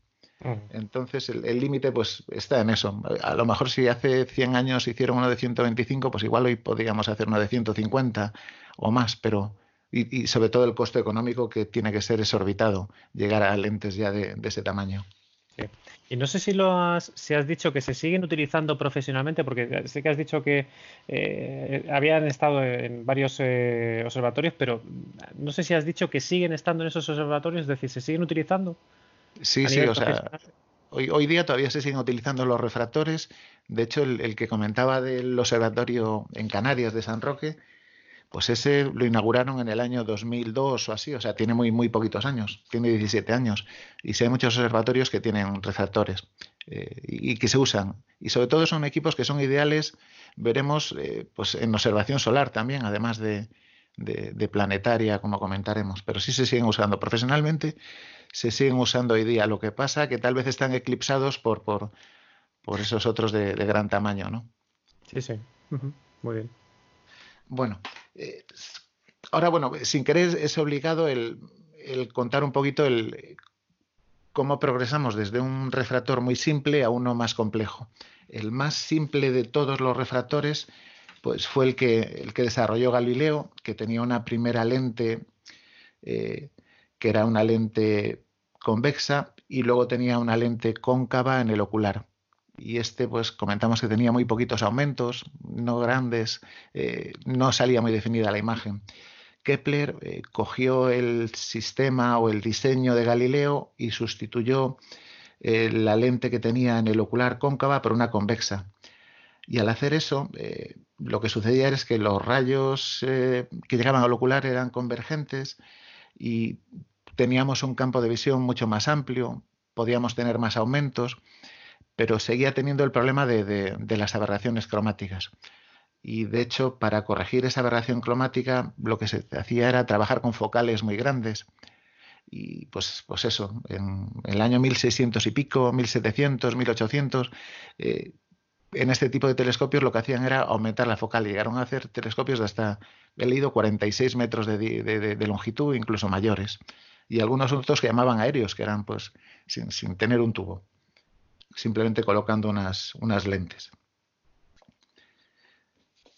Mm. Entonces el límite pues está en eso. A lo mejor si hace 100 años hicieron uno de 125, pues igual hoy podríamos hacer uno de 150 o más, pero y, sobre todo el costo económico que tiene que ser exorbitado llegar a lentes ya de, ese tamaño. Y no sé si lo has, si has dicho que se siguen utilizando profesionalmente, porque sé que has dicho que eh, habían estado en varios eh, observatorios, pero no sé si has dicho que siguen estando en esos observatorios, es decir, ¿se siguen utilizando? Sí, sí, o sea, hoy, hoy, día todavía se siguen utilizando los refractores. De hecho, el, el, que comentaba del observatorio en Canarias de San Roque, pues ese lo inauguraron en el año 2002 o así, o sea, tiene muy, muy poquitos años, tiene 17 años. Y sí hay muchos observatorios que tienen refractores eh, y, que se usan. Y sobre todo son equipos que son ideales, veremos, eh, pues en observación solar también, además de, planetaria, como comentaremos. Pero sí se siguen usando profesionalmente, se siguen usando hoy día. Lo que pasa que tal vez están eclipsados por, por, por esos otros de, gran tamaño, ¿no? Sí, sí. Muy bien. Bueno, eh, ahora, bueno, sin querer es obligado el, el contar un poquito el, cómo progresamos desde un refractor muy simple a uno más complejo. El más simple de todos los refractores pues fue el que, el que desarrolló Galileo, que tenía una primera lente eh, que era una lente convexa y luego tenía una lente cóncava en el ocular. Y este, pues comentamos que tenía muy poquitos aumentos, no grandes, eh, no salía muy definida la imagen. Kepler eh, cogió el sistema o el diseño de Galileo y sustituyó eh, la lente que tenía en el ocular cóncava por una convexa. Y al hacer eso, lo que sucedía es que los rayos que llegaban al ocular eran convergentes y teníamos un campo de visión mucho más amplio, podíamos tener más aumentos, pero seguía teniendo el problema de las aberraciones cromáticas y de hecho para corregir esa aberración cromática lo que se hacía era trabajar con focales muy grandes y pues, pues eso, en, el año 1600 y pico, 1700, 1800, eh, en este tipo de telescopios lo que hacían era aumentar la focal. Llegaron a hacer telescopios de hasta, he leído, 46 metros de, de, longitud, incluso mayores. Y algunos otros que llamaban aéreos, que eran pues sin, sin tener un tubo, simplemente colocando unas, unas lentes.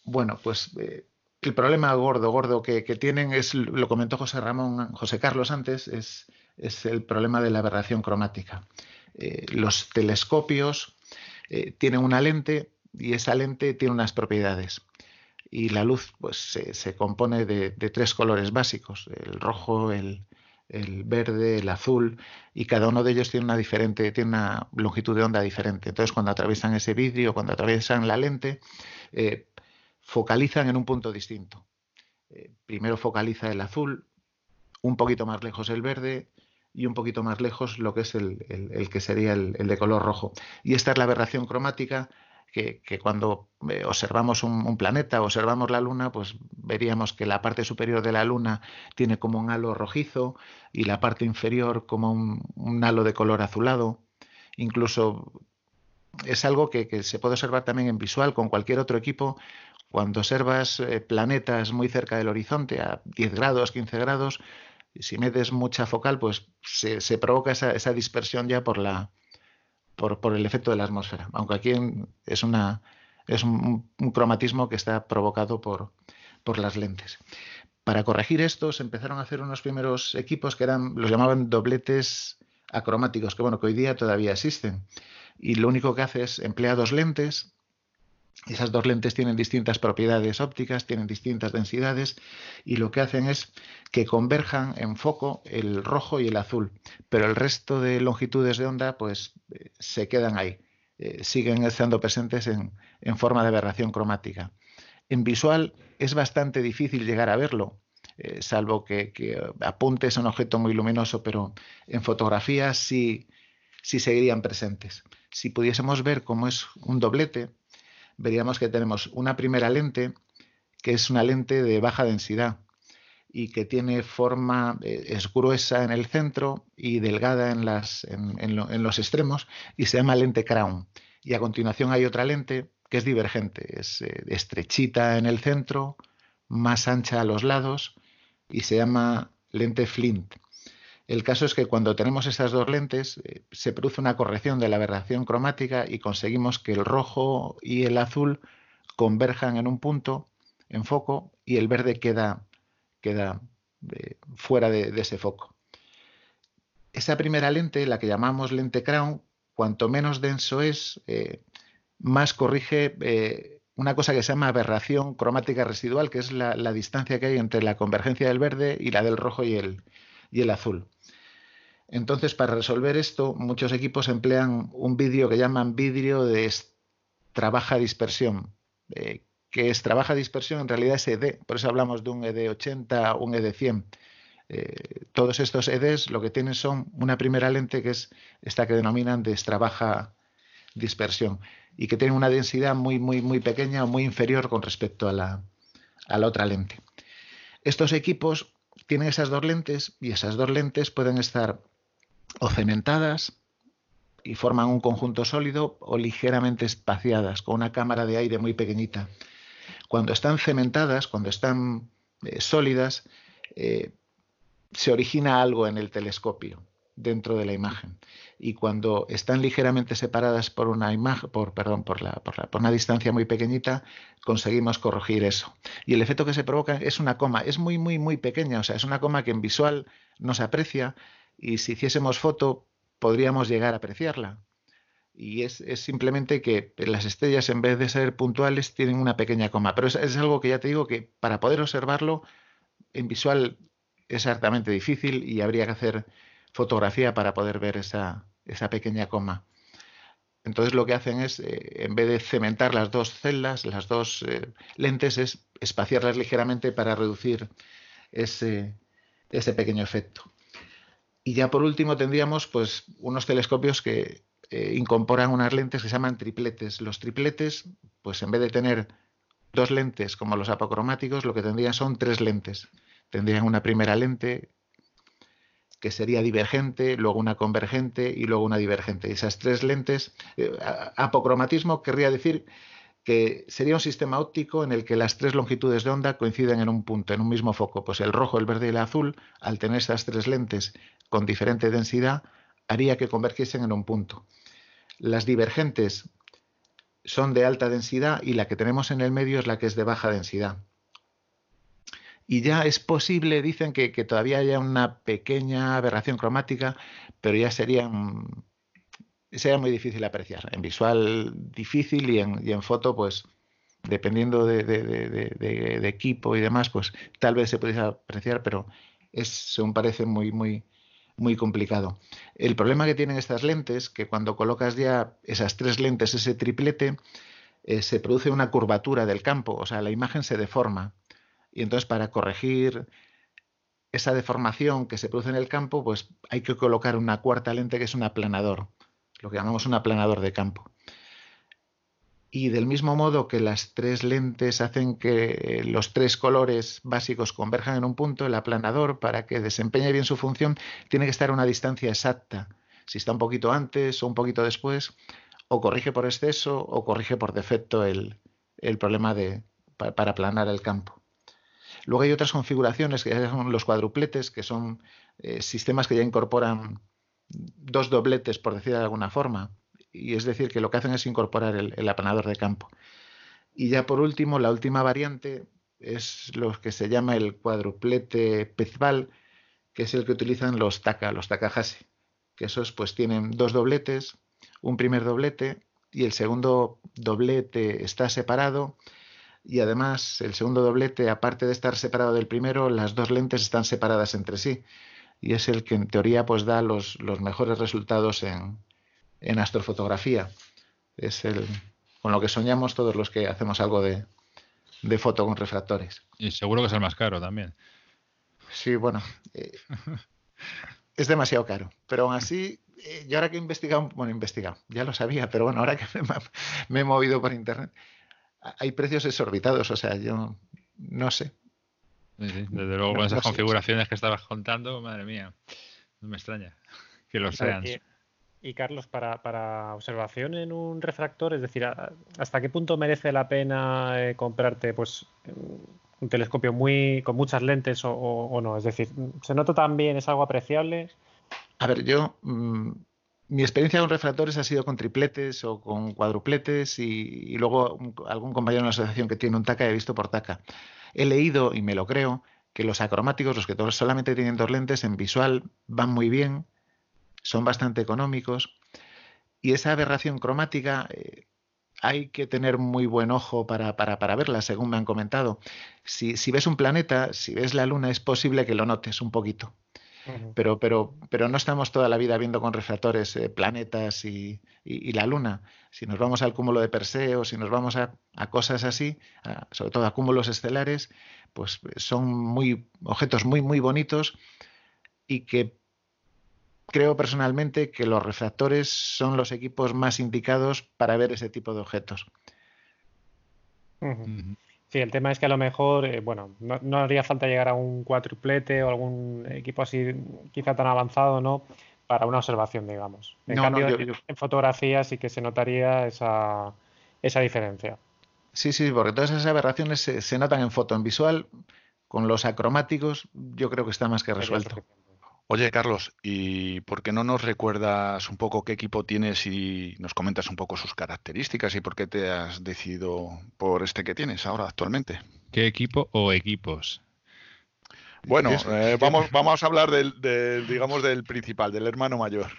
Bueno, pues eh, el problema gordo, gordo que, tienen es, lo comentó José Ramón, José Carlos antes, es, el problema de la aberración cromática. Eh, los telescopios eh, tienen una lente y esa lente tiene unas propiedades. Y la luz pues, se, compone de, tres colores básicos, el rojo, el, verde, el azul, y cada uno de ellos tiene una diferente, tiene una longitud de onda diferente. Entonces, cuando atraviesan ese vidrio, cuando atraviesan la lente, focalizan en un punto distinto. Eh, primero focaliza el azul, un poquito más lejos el verde y un poquito más lejos lo que es el, que sería el, de color rojo. Y esta es la aberración cromática que, cuando eh, observamos un, planeta, observamos la luna, pues veríamos que la parte superior de la luna tiene como un halo rojizo y la parte inferior como un, halo de color azulado. Incluso es algo que, se puede observar también en visual con cualquier otro equipo cuando observas eh, planetas muy cerca del horizonte, a 10 grados, 15 grados, si metes mucha focal, pues se, provoca esa, dispersión ya por, la, por, el efecto de la atmósfera. Aunque aquí es, una, es un, cromatismo que está provocado por, por las lentes. Para corregir esto, se empezaron a hacer unos primeros equipos que eran, los llamaban dobletes acromáticos, que bueno, que hoy día todavía existen. Y lo único que hace es emplea dos lentes esas dos lentes tienen distintas propiedades ópticas, tienen distintas densidades y lo que hacen es que converjan en foco el rojo y el azul, pero el resto de longitudes de onda pues eh, se quedan ahí, eh, siguen estando presentes en, forma de aberración cromática. En visual es bastante difícil llegar a verlo, eh, salvo que, apuntes a un objeto muy luminoso, pero en fotografía sí, sí seguirían presentes. Si pudiésemos ver cómo es un doblete, veríamos que tenemos una primera lente, que es una lente de baja densidad y que tiene forma, eh, es gruesa en el centro y delgada en, los extremos y se llama lente crown. Y a continuación hay otra lente que es divergente, es eh, estrechita en el centro, más ancha a los lados y se llama lente flint. El caso es que cuando tenemos estas dos lentes eh, se produce una corrección de la aberración cromática y conseguimos que el rojo y el azul converjan en un punto, en foco, y el verde queda, eh, fuera de, ese foco. Esa primera lente, la que llamamos lente crown, cuanto menos denso es, eh, más corrige una cosa que se llama aberración cromática residual, que es la, distancia que hay entre la convergencia del verde y la del rojo y el azul. Entonces, para resolver esto, muchos equipos emplean un vidrio que llaman vidrio de trabaja dispersión, eh, que es trabaja dispersión en realidad es ED, por eso hablamos de un ED 80, un ED 100. Eh, todos estos EDs lo que tienen son una primera lente que es esta que denominan de trabaja dispersión y que tiene una densidad muy, muy, muy pequeña o muy inferior con respecto a la, a la otra lente. Estos equipos tienen esas dos lentes y esas dos lentes pueden estar o cementadas y forman un conjunto sólido o ligeramente espaciadas con una cámara de aire muy pequeñita. Cuando están cementadas, cuando están eh, sólidas, eh, se origina algo en el telescopio dentro de la imagen y cuando están ligeramente separadas por una imagen, por, perdón, por, la, por, por, una distancia muy pequeñita, conseguimos corregir eso. Y el efecto que se provoca es una coma, es muy, muy, muy pequeña, o sea, es una coma que en visual no se aprecia y si hiciésemos foto podríamos llegar a apreciarla. Y es, simplemente que las estrellas, en vez de ser puntuales, tienen una pequeña coma. Pero es, es algo que ya te digo que para poder observarlo en visual es hartamente difícil y habría que hacer fotografía para poder ver esa, esa pequeña coma. Entonces lo que hacen es, eh, en vez de cementar las dos celdas, las dos eh, lentes, es espaciarlas ligeramente para reducir ese, ese, pequeño efecto. Y ya por último tendríamos pues, unos telescopios que eh, incorporan unas lentes que se llaman tripletes. Los tripletes, pues en vez de tener dos lentes como los apocromáticos, lo que tendrían son tres lentes. Tendrían una primera lente que sería divergente, luego una convergente y luego una divergente. Esas tres lentes, eh, apocromatismo querría decir que sería un sistema óptico en el que las tres longitudes de onda coinciden en un punto, en un mismo foco. Pues el rojo, el verde y el azul, al tener esas tres lentes con diferente densidad, haría que convergiesen en un punto. Las divergentes son de alta densidad y la que tenemos en el medio es la que es de baja densidad y ya es posible, dicen que, todavía haya una pequeña aberración cromática, pero ya sería, sería muy difícil apreciar. En visual difícil y en, y en foto, pues dependiendo de, equipo y demás, pues tal vez se pudiese apreciar, pero es, según parece, muy, muy, muy complicado. El problema que tienen estas lentes, que cuando colocas ya esas tres lentes, ese triplete, eh, se produce una curvatura del campo, o sea, la imagen se deforma. Y entonces para corregir esa deformación que se produce en el campo, pues hay que colocar una cuarta lente que es un aplanador, lo que llamamos un aplanador de campo. Y del mismo modo que las tres lentes hacen que los tres colores básicos converjan en un punto, el aplanador, para que desempeñe bien su función, tiene que estar a una distancia exacta. Si está un poquito antes o un poquito después, o corrige por exceso o corrige por defecto el, problema de, para aplanar el campo. Luego hay otras configuraciones que son los cuadrupletes, que son eh, sistemas que ya incorporan dos dobletes, por decir de alguna forma. Y es decir, que lo que hacen es incorporar el, apanador de campo. Y ya por último, la última variante es lo que se llama el cuadruplete Pezval, que es el que utilizan los Taka, los Takahashi, que esos pues tienen dos dobletes, un primer doblete y el segundo doblete está separado y además el segundo doblete, aparte de estar separado del primero, las dos lentes están separadas entre sí y es el que en teoría pues da los, los mejores resultados en, en, astrofotografía. Es el con lo que soñamos todos los que hacemos algo de, de foto con refractores. Y seguro que es el más caro también. Sí, bueno, eh, es demasiado caro, pero aún así eh, yo ahora que he investigado, bueno, he investigado, ya lo sabía, pero bueno, ahora que me he movido por internet, hay precios exorbitados, o sea, yo no sé. desde luego con esas configuraciones que estabas contando, madre mía, no me extraña que lo sean. Y, Carlos, para, observación en un refractor, es decir, ¿hasta qué punto merece la pena eh, comprarte pues un telescopio muy con muchas lentes o, no? Es decir, ¿se nota también, es algo apreciable? A ver, yo mm, mi experiencia con refractores ha sido con tripletes o con cuadrupletes y, luego algún compañero en la asociación que tiene un TACA he visto por TACA. He leído, y me lo creo, que los acromáticos, los que solamente tienen dos lentes, en visual van muy bien, son bastante económicos y esa aberración cromática eh, hay que tener muy buen ojo para, para, para verla, según me han comentado. Si, si ves un planeta, si ves la luna, es posible que lo notes un poquito pero, pero, pero no estamos toda la vida viendo con refractores eh, planetas y, la Luna. Si nos vamos al cúmulo de Perseo, si nos vamos a, cosas así, sobre todo a cúmulos estelares, pues son muy objetos muy, muy bonitos y que creo personalmente que los refractores son los equipos más indicados para ver ese tipo de objetos. Sí, el tema es que a lo mejor, eh, bueno, no, haría falta llegar a un cuatriplete o algún equipo así quizá tan avanzado, ¿no? Para una observación, digamos. En cambio, en fotografía sí que se notaría esa, esa diferencia. Sí, sí, porque todas esas aberraciones se, notan en foto. En visual, con los acromáticos yo creo que está más que resuelto. Oye, Carlos, ¿y por qué no nos recuerdas un poco qué equipo tienes y nos comentas un poco sus características y por qué te has decidido por este que tienes ahora actualmente? ¿Qué equipo o equipos? Bueno, eh, vamos, vamos a hablar del, digamos, del principal, del hermano mayor,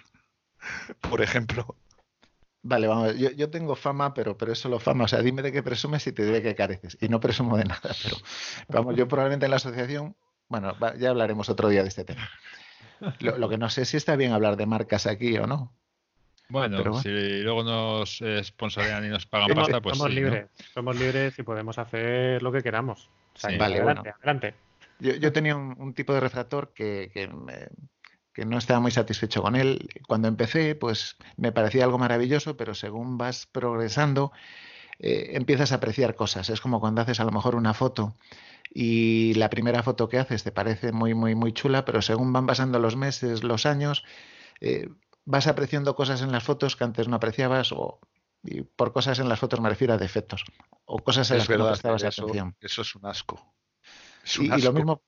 por ejemplo. Vale, vamos, yo, yo, tengo fama, pero, pero es solo fama. O sea, dime de qué presumes y te diré que careces. Y no presumo de nada, pero vamos, yo probablemente en la asociación, bueno, ya hablaremos otro día de este tema. Lo, que no sé si está bien hablar de marcas aquí o no. Bueno, si luego nos sponsorean y nos pagan pasta, pues somos libres, somos libres y podemos hacer lo que queramos. vale, adelante, adelante. Yo, tenía un, tipo de refractor que, que, no estaba muy satisfecho con él. Cuando empecé, pues me parecía algo maravilloso, pero según vas progresando, eh, empiezas a apreciar cosas. Es como cuando haces a lo mejor una foto y la primera foto que haces te parece muy, muy, muy chula, pero según van pasando los meses, los años, eh, vas apreciando cosas en las fotos que antes no apreciabas o y por cosas en las fotos me refiero a defectos o cosas en las que no prestabas eso, atención. Eso es un asco. y, lo mismo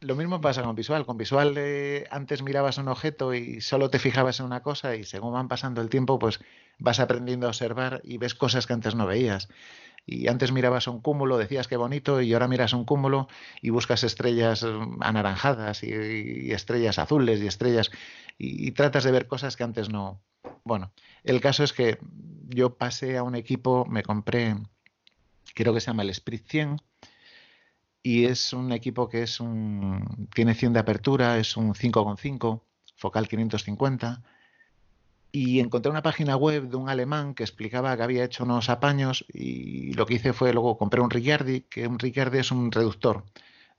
lo mismo pasa con visual. Con visual eh, antes mirabas un objeto y solo te fijabas en una cosa y según van pasando el tiempo pues vas aprendiendo a observar y ves cosas que antes no veías y antes mirabas un cúmulo, decías qué bonito, y ahora miras un cúmulo y buscas estrellas mm, anaranjadas y, estrellas azules y estrellas y, tratas de ver cosas que antes no. Bueno, el caso es que yo pasé a un equipo, me compré, creo que se llama el Spirit 100, y es un equipo que es un, tiene 100 de apertura, es un 5,5, focal 550 y encontré una página web de un alemán que explicaba que había hecho unos apaños y lo que hice fue luego compré un Ricciardi, que un Ricciardi es un reductor,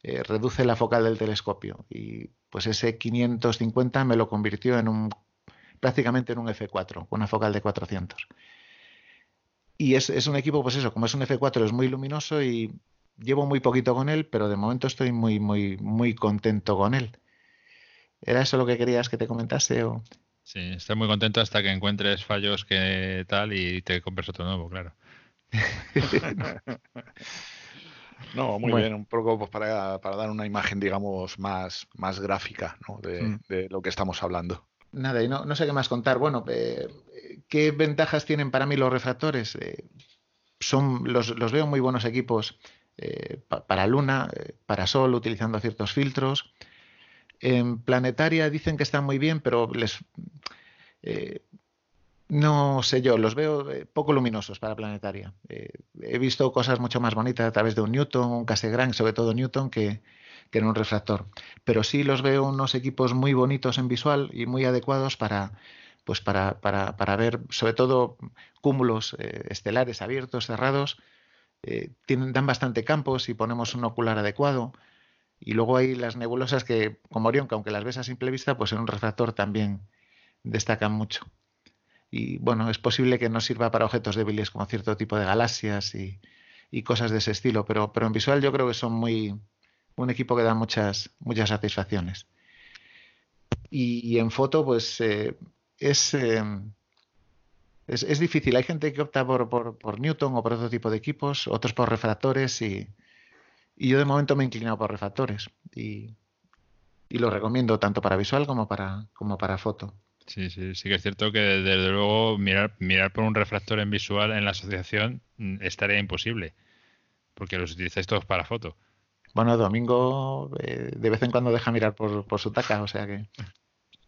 eh, reduce la focal del telescopio y pues ese 550 me lo convirtió en un prácticamente en un F4 con una focal de 400. Y es, es un equipo, pues eso, como es un F4 es muy luminoso y llevo muy poquito con él, pero de momento estoy muy, muy, muy contento con él. ¿Era eso lo que querías que te comentase? Sí, estoy muy contento hasta que encuentres fallos que tal y te compres otro nuevo, claro. no, muy bien, un poco pues, para, dar una imagen, digamos, más, más gráfica ¿no? Mm. de, lo que estamos hablando. Nada, y no, no sé qué más contar. Bueno, eh, ¿qué ventajas tienen para mí los refractores? Eh, son, los, los, veo muy buenos equipos eh, para luna, para sol, utilizando ciertos filtros. En planetaria dicen que están muy bien, pero les eh, no sé yo, los veo eh, poco luminosos para planetaria. Eh, he visto cosas mucho más bonitas a través de un Newton, un Cassegrain, sobre todo Newton, que, en un refractor. Pero sí los veo unos equipos muy bonitos en visual y muy adecuados para, pues para, para, ver, sobre todo, cúmulos estelares abiertos, cerrados. tienen, dan bastante campo si ponemos un ocular adecuado. Y luego hay las nebulosas que, como Orión, que aunque las ves a simple vista, pues en un refractor también destacan mucho. Y bueno, es posible que no sirva para objetos débiles como cierto tipo de galaxias y, cosas de ese estilo, pero, pero en visual yo creo que son muy un equipo que da muchas, muchas satisfacciones. Y, en foto, pues eh, es, eh, es, es, difícil. Hay gente que opta por, por Newton o por otro tipo de equipos, otros por refractores y, y yo de momento me he inclinado por refactores y, lo recomiendo tanto para visual como para, como para foto. Sí, sí, sí que es cierto que desde luego mirar, mirar por un refractor en visual en la asociación mm, estaría imposible, porque los utilizáis todos para foto. Bueno, Domingo eh, de vez en cuando deja mirar por, por su taca, o sea que...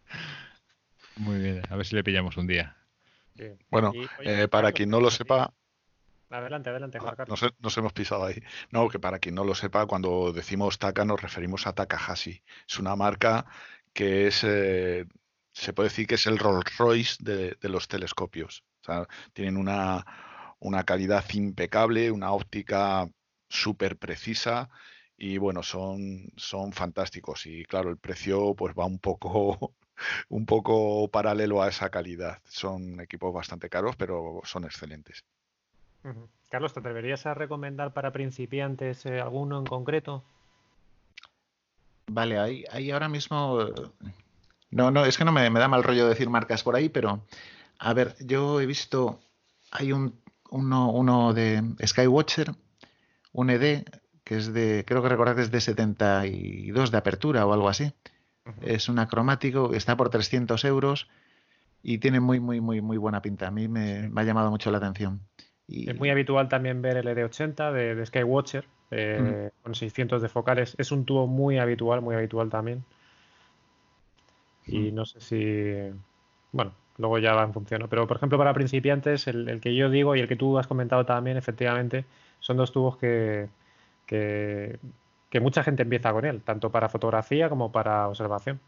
Muy bien, a ver si le pillamos un día. Bueno, eh, para quien no lo sepa, Adelante, adelante, Juan Carlos. Nos, hemos pisado ahí. No, que para quien no lo sepa, cuando decimos Taka nos referimos a Takahashi. Es una marca que es, eh, se puede decir que es el Rolls Royce de, los telescopios. O sea, tienen una, una calidad impecable, una óptica súper precisa y bueno, son, son fantásticos. Y claro, el precio pues va un poco, un poco paralelo a esa calidad. Son equipos bastante caros, pero son excelentes. Carlos, ¿te atreverías a recomendar para principiantes eh, alguno en concreto? Vale, ahí, ahora mismo. No, no, es que no me, da mal rollo decir marcas por ahí, pero a ver, yo he visto. Hay un uno, uno de Skywatcher, un ED, que es de, creo que recordar que es de 72 de apertura o algo así. Es un acromático, está por 300 euros y tiene muy, muy, muy, muy buena pinta. A mí me, ha llamado mucho la atención. Es muy habitual también ver el ED80 de, Skywatcher eh, con 600 de focales. Es un tubo muy habitual, muy habitual también. Y no sé si. Bueno, luego ya va en función. Pero, por ejemplo, para principiantes, el, que yo digo y el que tú has comentado también, efectivamente, son dos tubos que, que, mucha gente empieza con él, tanto para fotografía como para observación.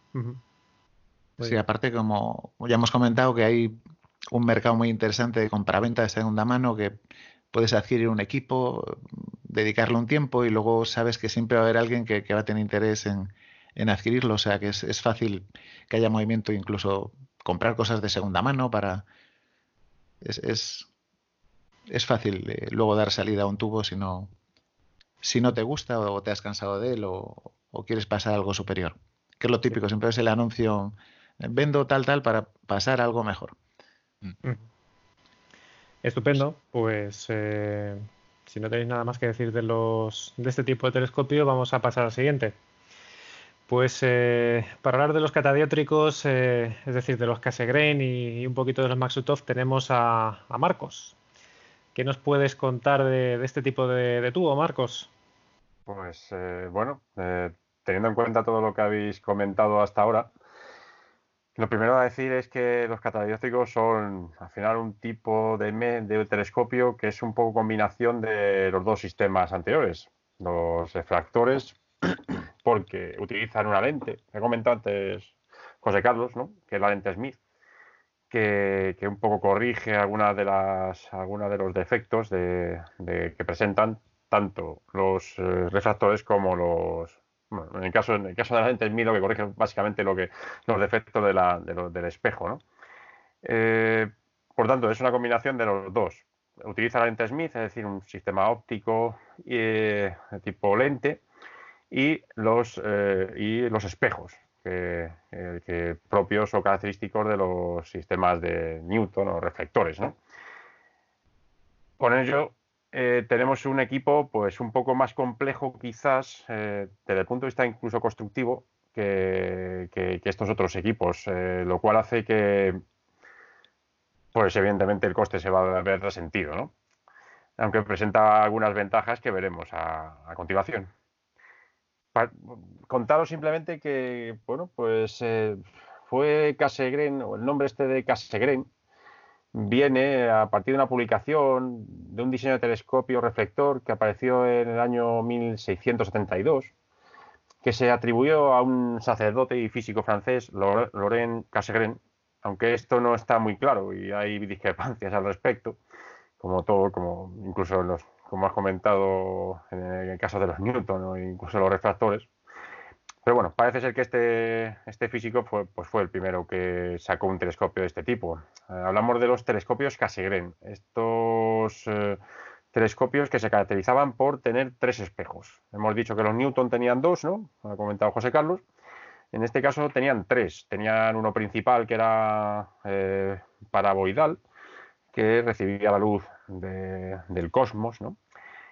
Sí, aparte, como ya hemos comentado, que hay un mercado muy interesante de compraventa de segunda mano que puedes adquirir un equipo, dedicarle un tiempo y luego sabes que siempre va a haber alguien que, va a tener interés en, adquirirlo. O sea que es, fácil que haya movimiento, incluso comprar cosas de segunda mano para. Es, es, fácil eh, luego dar salida a un tubo si no, si no te gusta o te has cansado de él o, quieres pasar a algo superior. Que es lo típico, siempre es el anuncio, vendo tal, tal para pasar a algo mejor. Mm. Estupendo, pues eh, si no tenéis nada más que decir de los de este tipo de telescopio, vamos a pasar al siguiente. Pues eh, para hablar de los catadiótricos, eh, es decir, de los Cassegrain y, un poquito de los Maxutov, tenemos a, Marcos. ¿Qué nos puedes contar de, este tipo de, tubo, Marcos? Pues bueno, teniendo en cuenta todo lo que habéis comentado hasta ahora, lo primero a decir es que los catadióptricos son al final un tipo de, de, telescopio que es un poco combinación de los dos sistemas anteriores. Los refractores, porque utilizan una lente, he comentado antes José Carlos, ¿no? que es la lente Smith, que, un poco corrige algunas de las algunos de los defectos de, que presentan tanto los eh, refractores como los, en el caso, en el caso de la lente Smith lo que corrige básicamente lo que, los defectos del espejo. ¿no? Eh, por tanto, es una combinación de los dos. Utiliza la lente Smith, es decir, un sistema óptico eh, de tipo lente, y los, eh, y los espejos, que, propios o característicos de los sistemas de Newton o reflectores. ¿no? Con ello eh, tenemos un equipo pues un poco más complejo quizás eh, desde el punto de vista incluso constructivo que, estos otros equipos, eh, lo cual hace que pues evidentemente el coste se va a ver resentido, ¿no? aunque presenta algunas ventajas que veremos a, continuación. contaros simplemente que, bueno, pues fue Casegren, o el nombre este de Casegren, viene a partir de una publicación de un diseño de telescopio reflector que apareció en el año 1672, que se atribuyó a un sacerdote y físico francés, Laurent Cassegrain, aunque esto no está muy claro y hay discrepancias al respecto, como todo, como incluso como has comentado en el caso de los Newton o incluso los refractores. Pero bueno, parece ser que este, este físico fue, pues fue el primero que sacó un telescopio de este tipo. Eh, hablamos de los telescopios Cassegrain. Estos eh, telescopios que se caracterizaban por tener tres espejos. Hemos dicho que los Newton tenían dos, ¿no? ha comentado José Carlos. En este caso tenían tres. Tenían uno principal que era eh, paravoidal, que recibía la luz del cosmos, ¿no?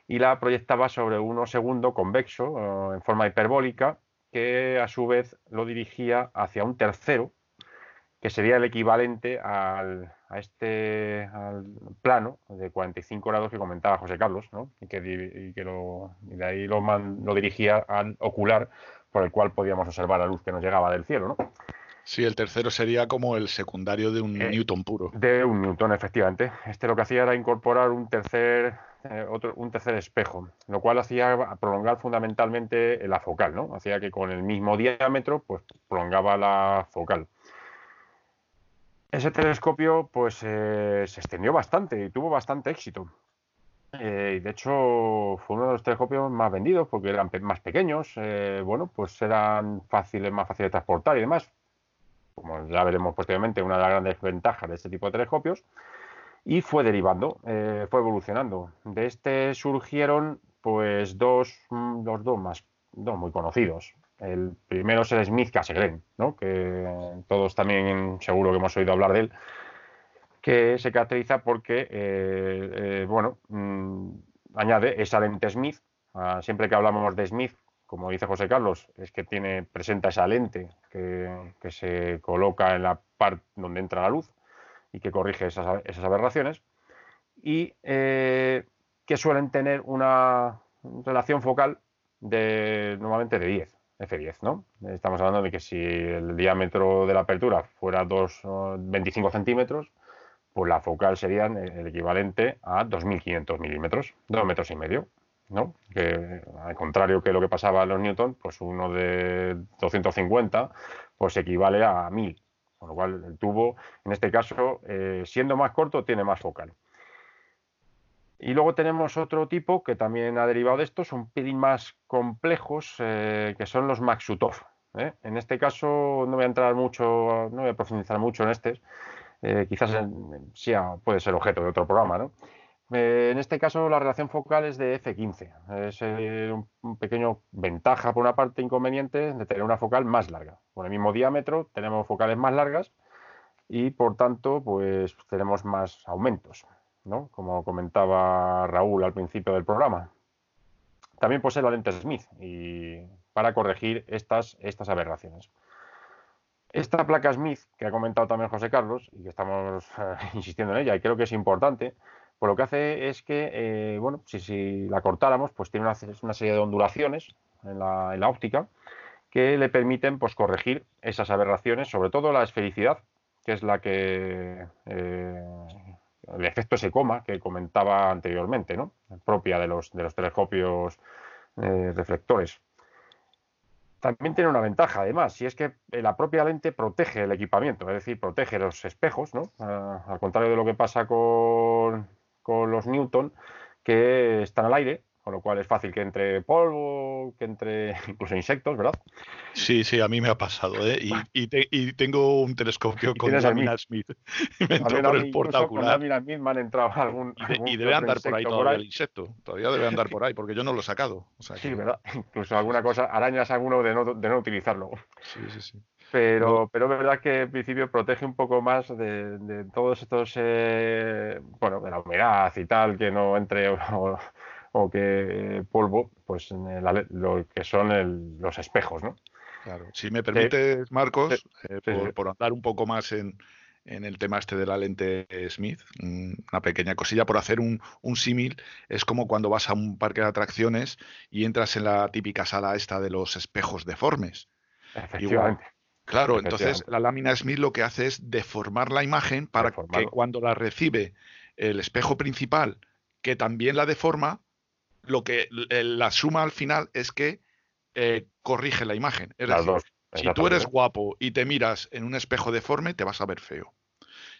Y la proyectaba sobre uno segundo convexo, en forma hiperbólica, que a su vez lo dirigía hacia un tercero, que sería el equivalente al, a este plano de 45 grados que comentaba José Carlos, ¿no? y, que, de ahí lo, lo, dirigía al ocular por el cual podíamos observar la luz que nos llegaba del cielo. ¿no? Sí, el tercero sería como el secundario de un eh, Newton puro. De un Newton, efectivamente. Este lo que hacía era incorporar un tercer, eh, otro, un tercer espejo, lo cual hacía prolongar fundamentalmente la focal, ¿no? Hacía que con el mismo diámetro, pues prolongaba la focal. Ese telescopio, pues, eh, se extendió bastante y tuvo bastante éxito. de hecho, fue uno de los telescopios más vendidos porque eran más pequeños, bueno, pues eran fáciles, más fáciles de transportar y demás como ya veremos posteriormente, una de las grandes ventajas de este tipo de telescopios, y fue derivando, eh, fue evolucionando. De este surgieron pues dos, mm, los dos más, dos muy conocidos. El primero es el Smith Cassegrain, ¿no? que todos también seguro que hemos oído hablar de él, que se caracteriza porque, eh, eh, bueno, mm, añade esa lente Smith Ah, siempre que hablamos de Smith, como dice José Carlos, es que tiene, presenta esa lente que, se coloca en la parte donde entra la luz y que corrige esas, aberraciones y eh, que suelen tener una relación focal de normalmente de 10, F10, ¿no? Estamos hablando de que si el diámetro de la apertura fuera 2, 25 centímetros, pues la focal sería el equivalente a 2.500 milímetros, 2 metros y medio, ¿no? Que al contrario que lo que pasaba en los Newton, pues uno de 250 pues equivale a 1.000, con lo cual el tubo, en este caso, eh, siendo más corto, tiene más focal. Y luego tenemos otro tipo que también ha derivado de estos, un pelín más complejos, eh, que son los Maksutov. ¿eh? En este caso no voy a entrar mucho, no voy a profundizar mucho en este, quizás sí puede ser objeto de otro programa, ¿no? En este caso la relación focal es de F15. Es un, pequeño ventaja por una parte inconveniente de tener una focal más larga. Con el mismo diámetro tenemos focales más largas y por tanto pues tenemos más aumentos como comentaba Raúl al principio del programa. También posee la lente Smith y para corregir estas, estas aberraciones. Esta placa Smith, que ha comentado también José Carlos, y que estamos eh, insistiendo en ella, y creo que es importante, pues lo que hace es que, eh, bueno, si, la cortáramos, pues tiene una, serie de ondulaciones en la, óptica que le permiten pues, corregir esas aberraciones, sobre todo la esfericidad, que es la que eh, el efecto ese coma que comentaba anteriormente, ¿no? propia de los, de los telescopios eh, reflectores. También tiene una ventaja, además, y es que la propia lente protege el equipamiento, es decir, protege los espejos, ¿no? Ah, al contrario de lo que pasa con, con los Newton, que están al aire con lo cual es fácil que entre polvo, que entre incluso insectos, ¿verdad? Sí, sí, a mí me ha pasado, ¿eh? Y, tengo un telescopio con lámina Smith. me entró por el portaocular. Con Smith me han entrado algún. y, debe andar por ahí todavía el insecto. Todavía debe andar por ahí, porque yo no lo he sacado. sí, ¿verdad? Incluso alguna cosa, arañas alguno de no, de no utilizarlo. Sí, sí, sí. Pero, pero es verdad que en principio protege un poco más de, todos estos, eh, bueno, de la humedad y tal, que no entre o que polvo, pues lo que son los espejos, ¿no? Claro. Si me permites, Marcos, eh, por, andar un poco más en, el tema este de la lente Smith, una pequeña cosilla por hacer un, símil, es como cuando vas a un parque de atracciones y entras en la típica sala esta de los espejos deformes. Efectivamente. Claro, entonces la lámina Smith lo que hace es deformar la imagen para que cuando la recibe el espejo principal, que también la deforma, lo que la suma al final es que eh, corrige la imagen. Es decir, si tú eres guapo y te miras en un espejo deforme, te vas a ver feo.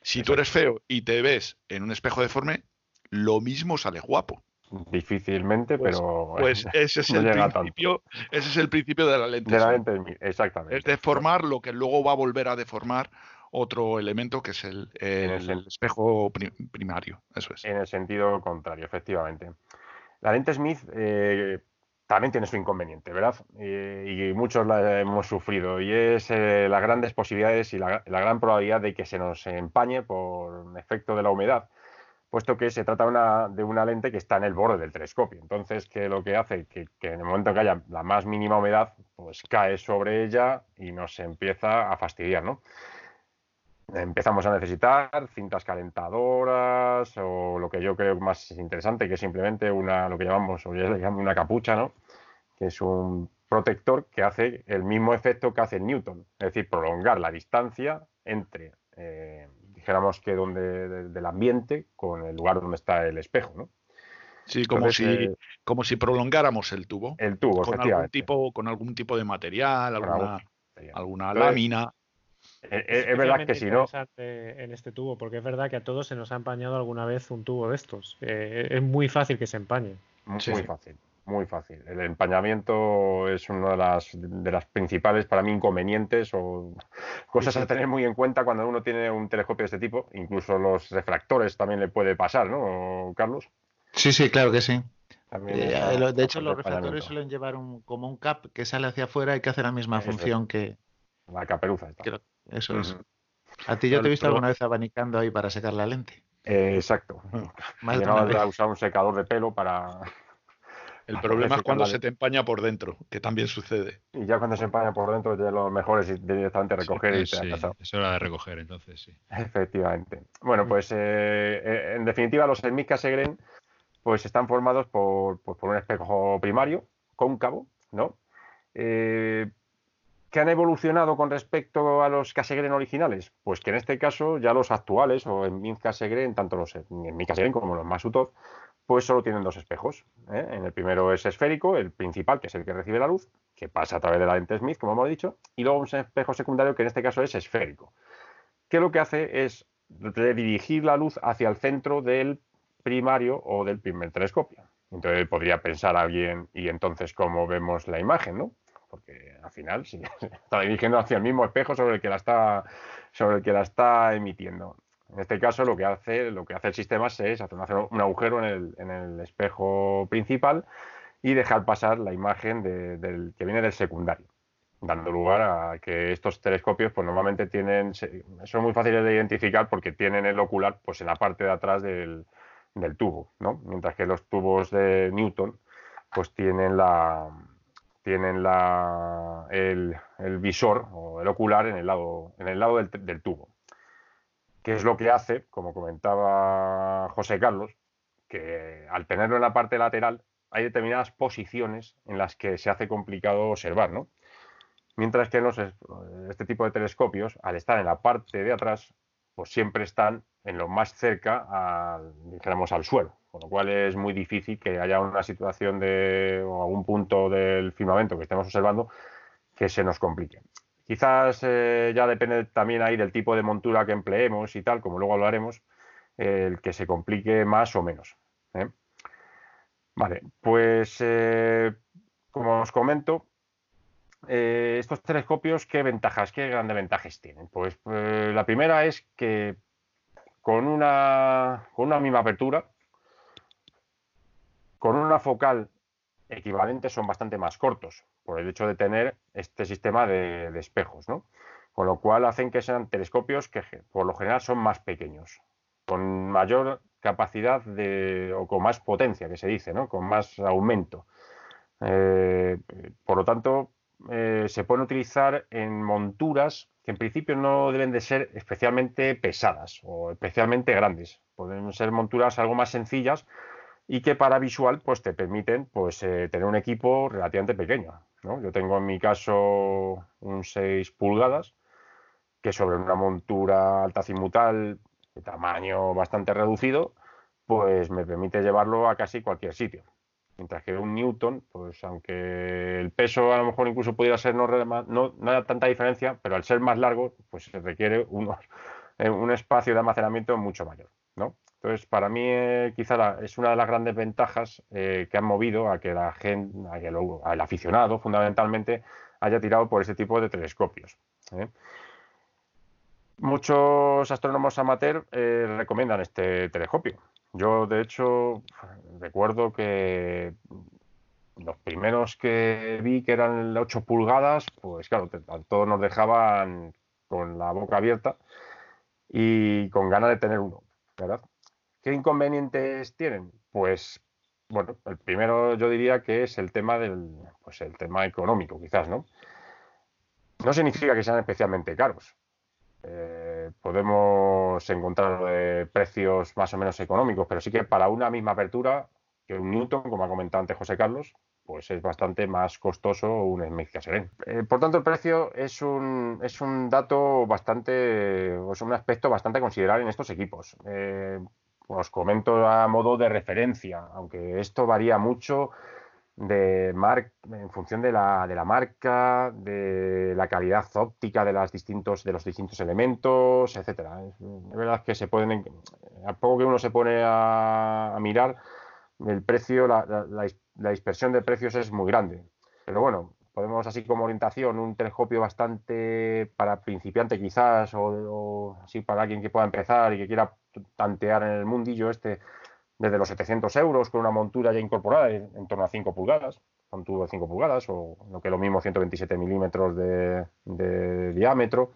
Si tú eres feo y te ves en un espejo deforme, lo mismo sale guapo. Difícilmente, pues, pero. Pues ese es, el principio, ese es el principio de la lente. De la lente, exactamente. Es deformar lo que luego va a volver a deformar otro elemento que es el, espejo primario. Eso es. En el sentido contrario, efectivamente. La lente Smith eh, también tiene su inconveniente, ¿verdad? y muchos la hemos sufrido y es eh, las grandes posibilidades y la, gran probabilidad de que se nos empañe por efecto de la humedad, puesto que se trata de una lente que está en el borde del telescopio. Entonces, que lo que hace que, en el momento que haya la más mínima humedad, pues cae sobre ella y nos empieza a fastidiar, ¿no? empezamos a necesitar cintas calentadoras o lo que yo creo más interesante, que es simplemente una, lo que llamamos, o ya una capucha, ¿no? Que es un protector que hace el mismo efecto que hace Newton, es decir, prolongar la distancia entre, eh, dijéramos que donde del ambiente con el lugar donde está el espejo, ¿no? Sí, como si, eh, como si prolongáramos el tubo. El tubo, con algún tipo, con algún tipo de material, alguna, alguna lámina. Es, verdad que si no. En este tubo, porque es verdad que a todos se nos ha empañado alguna vez un tubo de estos. Eh, es muy fácil que se empañe. Muy, fácil, muy fácil. El empañamiento es una de las, de las principales para mí inconvenientes o cosas a tener muy en cuenta cuando uno tiene un telescopio de este tipo. Incluso los refractores también le puede pasar, ¿no, Carlos? Sí, sí, claro que sí. Eh, de hecho, los refractores suelen llevar un, como un cap que sale hacia afuera y que hace la misma función que. La caperuza. Eso es. ¿A ti yo te he visto alguna vez abanicando ahí para secar la lente? Eh, exacto. Más de usar un secador de pelo para. El problema es cuando se te empaña por dentro, que también sucede. Y ya cuando se empaña por dentro, ya lo mejor es directamente recoger y te sí, Es hora de recoger, entonces sí. Efectivamente. Bueno, pues eh, eh, en definitiva, los Smith Segren pues están formados por, pues, por un espejo primario, cóncavo, ¿no? Eh, ¿Qué han evolucionado con respecto a los Casegren originales? Pues que en este caso ya los actuales, o en Casegren, tanto los en Casegren como los Masutov, pues solo tienen dos espejos. ¿eh? En el primero es esférico, el principal, que es el que recibe la luz, que pasa a través de la lente Smith, como hemos dicho, y luego un espejo secundario que en este caso es esférico, que lo que hace es redirigir la luz hacia el centro del primario o del primer telescopio. Entonces podría pensar alguien, y entonces cómo vemos la imagen, ¿no? Porque al final está dirigiendo hacia el mismo espejo sobre el que la está, sobre el que la está emitiendo. En este caso lo que hace, lo que hace el sistema es hacer un agujero en el, espejo principal y dejar pasar la imagen del, que viene del secundario, dando lugar a que estos telescopios pues normalmente tienen, son muy fáciles de identificar porque tienen el ocular pues en la parte de atrás del, tubo, ¿no? mientras que los tubos de Newton pues tienen la tienen la, el, visor o el ocular en el lado, en el lado del tubo que es lo que hace, como comentaba José Carlos, que al tenerlo en la parte lateral hay determinadas posiciones en las que se hace complicado observar, ¿no? Mientras que los, este tipo de telescopios, al estar en la parte de atrás, pues siempre están en lo más cerca, al, dijéramos, al suelo, con lo cual es muy difícil que haya una situación de o algún punto del firmamento que estemos observando que se nos complique. Quizás eh, ya depende también ahí del tipo de montura que empleemos y tal, como luego hablaremos, el que se complique más o menos. ¿eh? Vale, pues eh, como os comento, estos telescopios, ¿qué ventajas, qué grandes ventajas tienen? Pues la primera es que con una, con una misma apertura, con una focal equivalente son bastante más cortos por el hecho de tener este sistema de, espejos, ¿no? Con lo cual hacen que sean telescopios que por lo general son más pequeños, con mayor capacidad de, o con más potencia, que se dice, ¿no? Con más aumento. Eh, por lo tanto, eh, se pueden utilizar en monturas que en principio no deben de ser especialmente pesadas o especialmente grandes. Pueden ser monturas algo más sencillas y que para visual pues te permiten pues eh, tener un equipo relativamente pequeño. Yo tengo en mi caso un 6 pulgadas que sobre una montura altacimutal de tamaño bastante reducido pues me permite llevarlo a casi cualquier sitio. Mientras que un Newton, pues aunque el peso a lo mejor incluso pudiera ser no, no, no haya tanta diferencia, pero al ser más largo, pues se requiere unos, un espacio de almacenamiento mucho mayor. ¿no? Entonces, para mí, eh, quizá es una de las grandes ventajas eh, que han movido a que la gente, al aficionado, fundamentalmente, haya tirado por ese tipo de telescopios. ¿eh? Muchos astrónomos amateur recomiendan este telescopio. Yo, de hecho, recuerdo que los primeros que vi que eran 8 pulgadas, pues claro, todos nos dejaban con la boca abierta y con ganas de tener uno, ¿verdad? ¿Qué inconvenientes tienen? Pues, bueno, el primero yo diría que es el tema del, pues el tema económico, quizás, ¿no? No significa que sean especialmente caros. Eh, podemos encontrar precios más o menos económicos, pero sí que para una misma apertura que un Newton, como ha comentado antes José Carlos, pues es bastante más costoso un Smith Cassegrain. Eh, por tanto, el precio es un, es un dato bastante, es un aspecto bastante considerable en estos equipos. Os comento a modo de referencia, aunque esto varía mucho de en función de la, de la, marca, de la calidad óptica de, las distintos, de los distintos elementos, etcétera. Es, verdad que se pueden, a poco que uno se pone a, mirar, el precio, la, la, dispersión de precios es muy grande. Pero bueno, podemos así como orientación un telescopio bastante para principiante quizás o, así para alguien que pueda empezar y que quiera tantear en el mundillo este desde los 700 euros con una montura ya incorporada en, torno a 5 pulgadas, un tubo de 5 pulgadas o lo que es lo mismo 127 milímetros de, diámetro.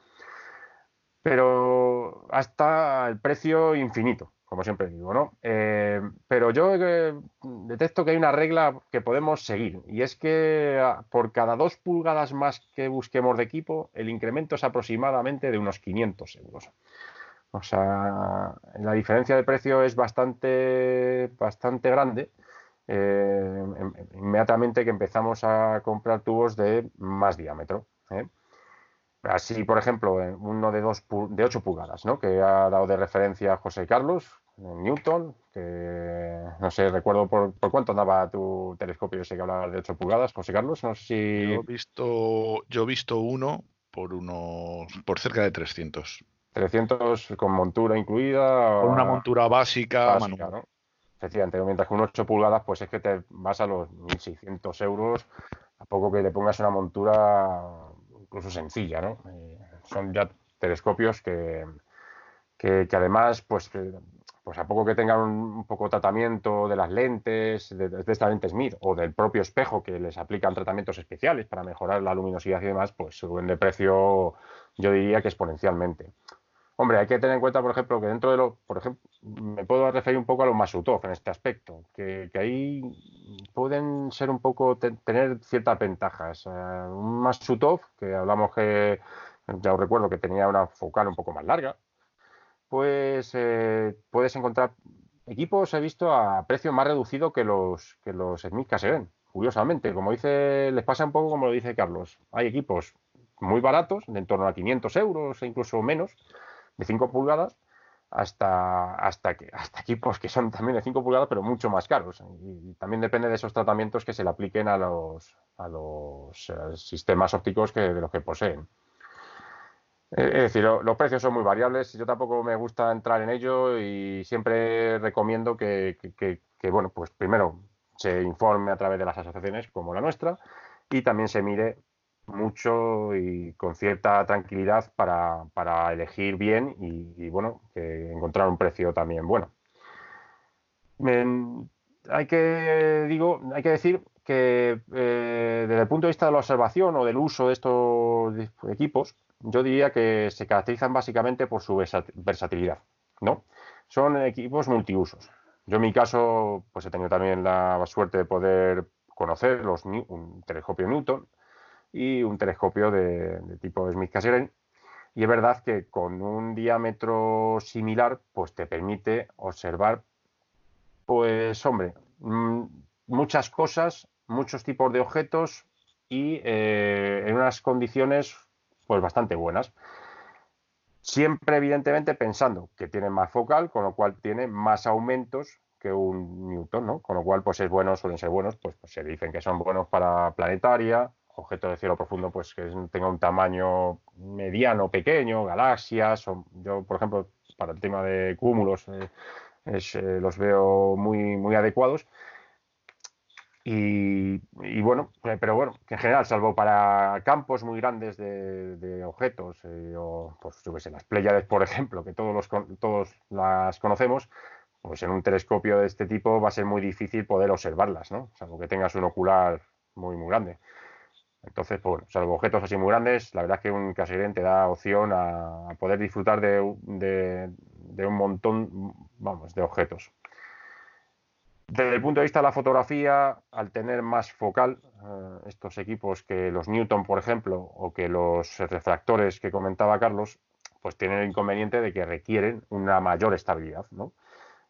Pero hasta el precio infinito, como siempre digo, ¿no? Eh, pero yo eh, detecto que hay una regla que podemos seguir y es que ah, por cada dos pulgadas más que busquemos de equipo, el incremento es aproximadamente de unos 500 euros. O sea, la diferencia de precio es bastante, bastante grande. Eh, inmediatamente que empezamos a comprar tubos de más diámetro. Así, por ejemplo, uno de, dos, de 8 pulgadas, ¿no? que ha dado de referencia José Carlos, Newton, que no sé, recuerdo por, cuánto andaba tu telescopio ese que hablaba de 8 pulgadas, José Carlos, no sé si... Yo he visto, yo he visto uno por unos, por cerca de 300. 300 con montura incluida. Con una montura básica, básica ¿no? Efectivamente, mientras que un 8 pulgadas, pues es que te vas a los 1.600 euros, a poco que le pongas una montura incluso sencilla, ¿no? Eh, son ya telescopios que, que, además, pues, pues a poco que tengan un, poco tratamiento de las lentes, de, de esta lente Smith o del propio espejo que les aplican tratamientos especiales para mejorar la luminosidad y demás, pues suben de precio, yo diría que exponencialmente. Hombre, hay que tener en cuenta, por ejemplo, que dentro de lo, por ejemplo, me puedo referir un poco a los Masutov en este aspecto, que, ahí pueden ser un poco, tener ciertas ventajas. un Masutov, que hablamos que, ya os recuerdo que tenía una focal un poco más larga, pues eh, puedes encontrar equipos, he visto, a precio más reducido que los, que los Smith ven, curiosamente. Como dice, les pasa un poco como lo dice Carlos. Hay equipos muy baratos, de en torno a 500 euros e incluso menos, de 5 pulgadas hasta, hasta, que, hasta equipos que son también de 5 pulgadas, pero mucho más caros. Y, también depende de esos tratamientos que se le apliquen a los, a los eh, sistemas ópticos que, de los que poseen. Es decir, los precios son muy variables. Yo tampoco me gusta entrar en ello y siempre recomiendo que, que, bueno, pues primero se informe a través de las asociaciones como la nuestra y también se mire mucho y con cierta tranquilidad para, elegir bien y, bueno, encontrar un precio también bueno. hay que digo, hay que decir que eh, desde el punto de vista de la observación o del uso de estos equipos, yo diría que se caracterizan básicamente por su versatilidad, ¿no? Son equipos multiusos. Yo en mi caso, pues he tenido también la suerte de poder conocer los, un telescopio Newton, y un telescopio de, tipo Smith Cassegrain. Y es verdad que con un diámetro similar, pues te permite observar, pues hombre, mm, muchas cosas, muchos tipos de objetos y eh, en unas condiciones pues bastante buenas. Siempre, evidentemente, pensando que tiene más focal, con lo cual tiene más aumentos que un Newton, ¿no? Con lo cual, pues es bueno, suelen ser buenos, pues, pues se dicen que son buenos para planetaria, objeto de cielo profundo pues que tenga un tamaño mediano, pequeño, galaxias, yo por ejemplo para el tema de cúmulos eh, eh, los veo muy, muy adecuados. Y, bueno, eh, pero bueno, en general, salvo para campos muy grandes de, objetos, o pues yo sé, las Pléyades, por ejemplo, que todos, los, todos las conocemos, pues en un telescopio de este tipo va a ser muy difícil poder observarlas, ¿no? Salvo que tengas un ocular muy, muy grande. Entonces, pues bueno, salvo objetos así muy grandes, la verdad es que un Cassegrain te da opción a, poder disfrutar de, un montón, vamos, de objetos. Desde el punto de vista de la fotografía, al tener más focal, eh, estos equipos que los Newton, por ejemplo, o que los refractores que comentaba Carlos, pues tienen el inconveniente de que requieren una mayor estabilidad.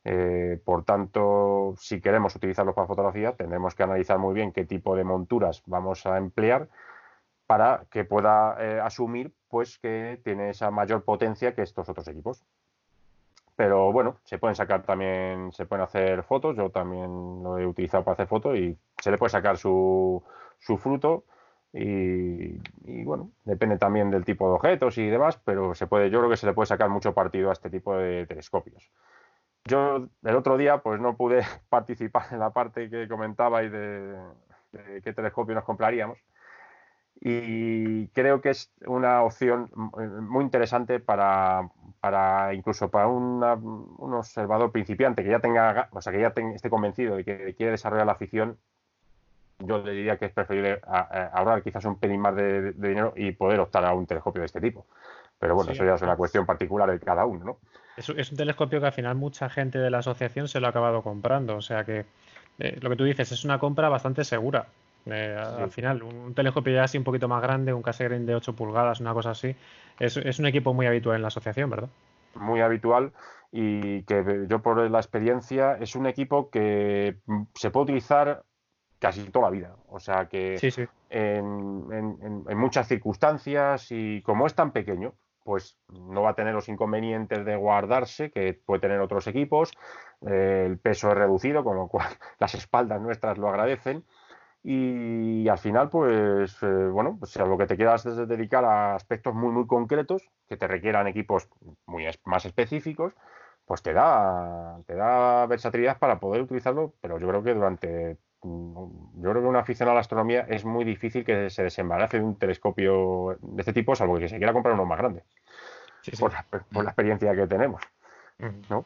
Eh, por tanto, si queremos utilizarlos para fotografía, tendremos que analizar muy bien qué tipo de monturas vamos a emplear para que pueda eh, asumir pues, que tiene esa mayor potencia que estos otros equipos. Pero bueno, se pueden sacar también, se pueden hacer fotos, yo también lo he utilizado para hacer fotos y se le puede sacar su, su fruto. Y, bueno, depende también del tipo de objetos y demás, pero se puede, yo creo que se le puede sacar mucho partido a este tipo de telescopios. Yo el otro día pues no pude participar en la parte que comentabais de, de qué telescopio nos compraríamos y creo que es una opción muy interesante para, para incluso para un observador principiante que ya tenga, o sea, que ya esté convencido de que quiere desarrollar la afición. Yo le diría que es preferible ahorrar quizás un pelín más de, dinero y poder optar a un telescopio de este tipo Pero bueno, eso ya es una cuestión particular de cada uno, ¿no? Es, es, un telescopio que al final mucha gente de la asociación se lo ha acabado comprando. O sea que eh, lo que tú dices es una compra bastante segura. Eh, al final, un telescopio ya así un poquito más grande, un Cassegrain de 8 pulgadas, una cosa así, es, es un equipo muy habitual en la asociación, ¿verdad? Muy habitual y que yo por la experiencia es un equipo que se puede utilizar casi toda la vida. O sea que En, muchas circunstancias y como es tan pequeño, pues no va a tener los inconvenientes de guardarse que puede tener otros equipos. Eh, el peso es reducido, con lo cual las espaldas nuestras lo agradecen. Y al final, pues, eh, bueno, pues a lo que te quieras dedicar a aspectos muy, muy concretos, que te requieran equipos muy más específicos, pues te da, te da versatilidad para poder utilizarlo, pero yo creo que durante Mm, yo creo que un aficionado a la astronomía es muy difícil que se desembarace de un telescopio de este tipo, salvo que se quiera comprar uno más grande. Por, la, experiencia que tenemos. ¿no?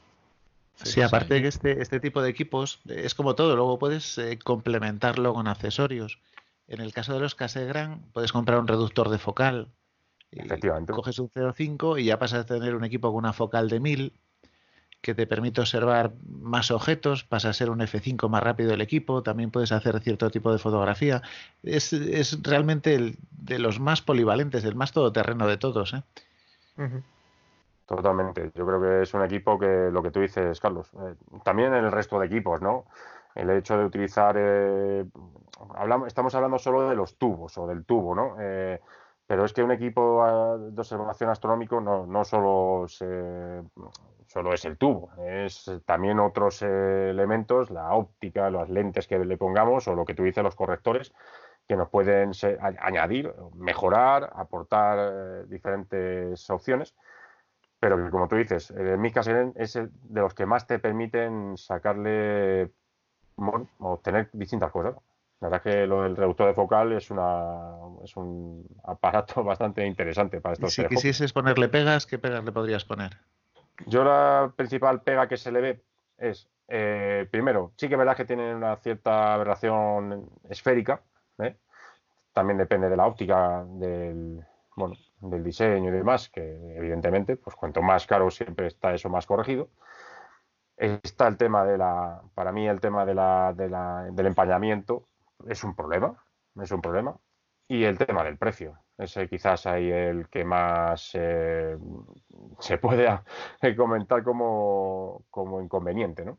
Sí, aparte de que este, este tipo de equipos es como todo, luego puedes eh, complementarlo con accesorios. En el caso de los Cassegrain, puedes comprar un reductor de focal. Efectivamente. Coges un 0,5 y ya pasas a tener un equipo con una focal de 1000 que te permite observar más objetos, pasa a ser un F5 más rápido el equipo, también puedes hacer cierto tipo de fotografía. Es, es realmente el, de los más polivalentes, el más todoterreno de todos. ¿eh? Totalmente. Yo creo que es un equipo que lo que tú dices, Carlos, eh, también el resto de equipos, ¿no? El hecho de utilizar, eh, hablamos, estamos hablando solo de los tubos o del tubo, ¿no? Eh, pero es que un equipo de observación astronómico no, solo se, solo es el tubo, es también otros eh, elementos, la óptica, las lentes que le pongamos o lo que tú dices, los correctores, que nos pueden añadir, mejorar, aportar eh, diferentes opciones, pero que como tú dices, el Mica es el de los que más te permiten sacarle, obtener distintas cosas. La verdad es que lo del reductor de focal es, una, es un aparato bastante interesante para estos Si quisieses ponerle pegas, ¿qué pegas le podrías poner? Yo la principal pega que se le ve es, eh, primero, sí que es verdad que tiene una cierta aberración esférica, ¿eh? también depende de la óptica, del, bueno, del diseño y demás, que evidentemente, pues cuanto más caro siempre está eso más corregido. Está el tema de la, para mí el tema de la, de la, del empañamiento es un problema, es un problema. Y el tema del precio. Ese quizás ahí el que más eh, se puede comentar como, como, inconveniente, ¿no?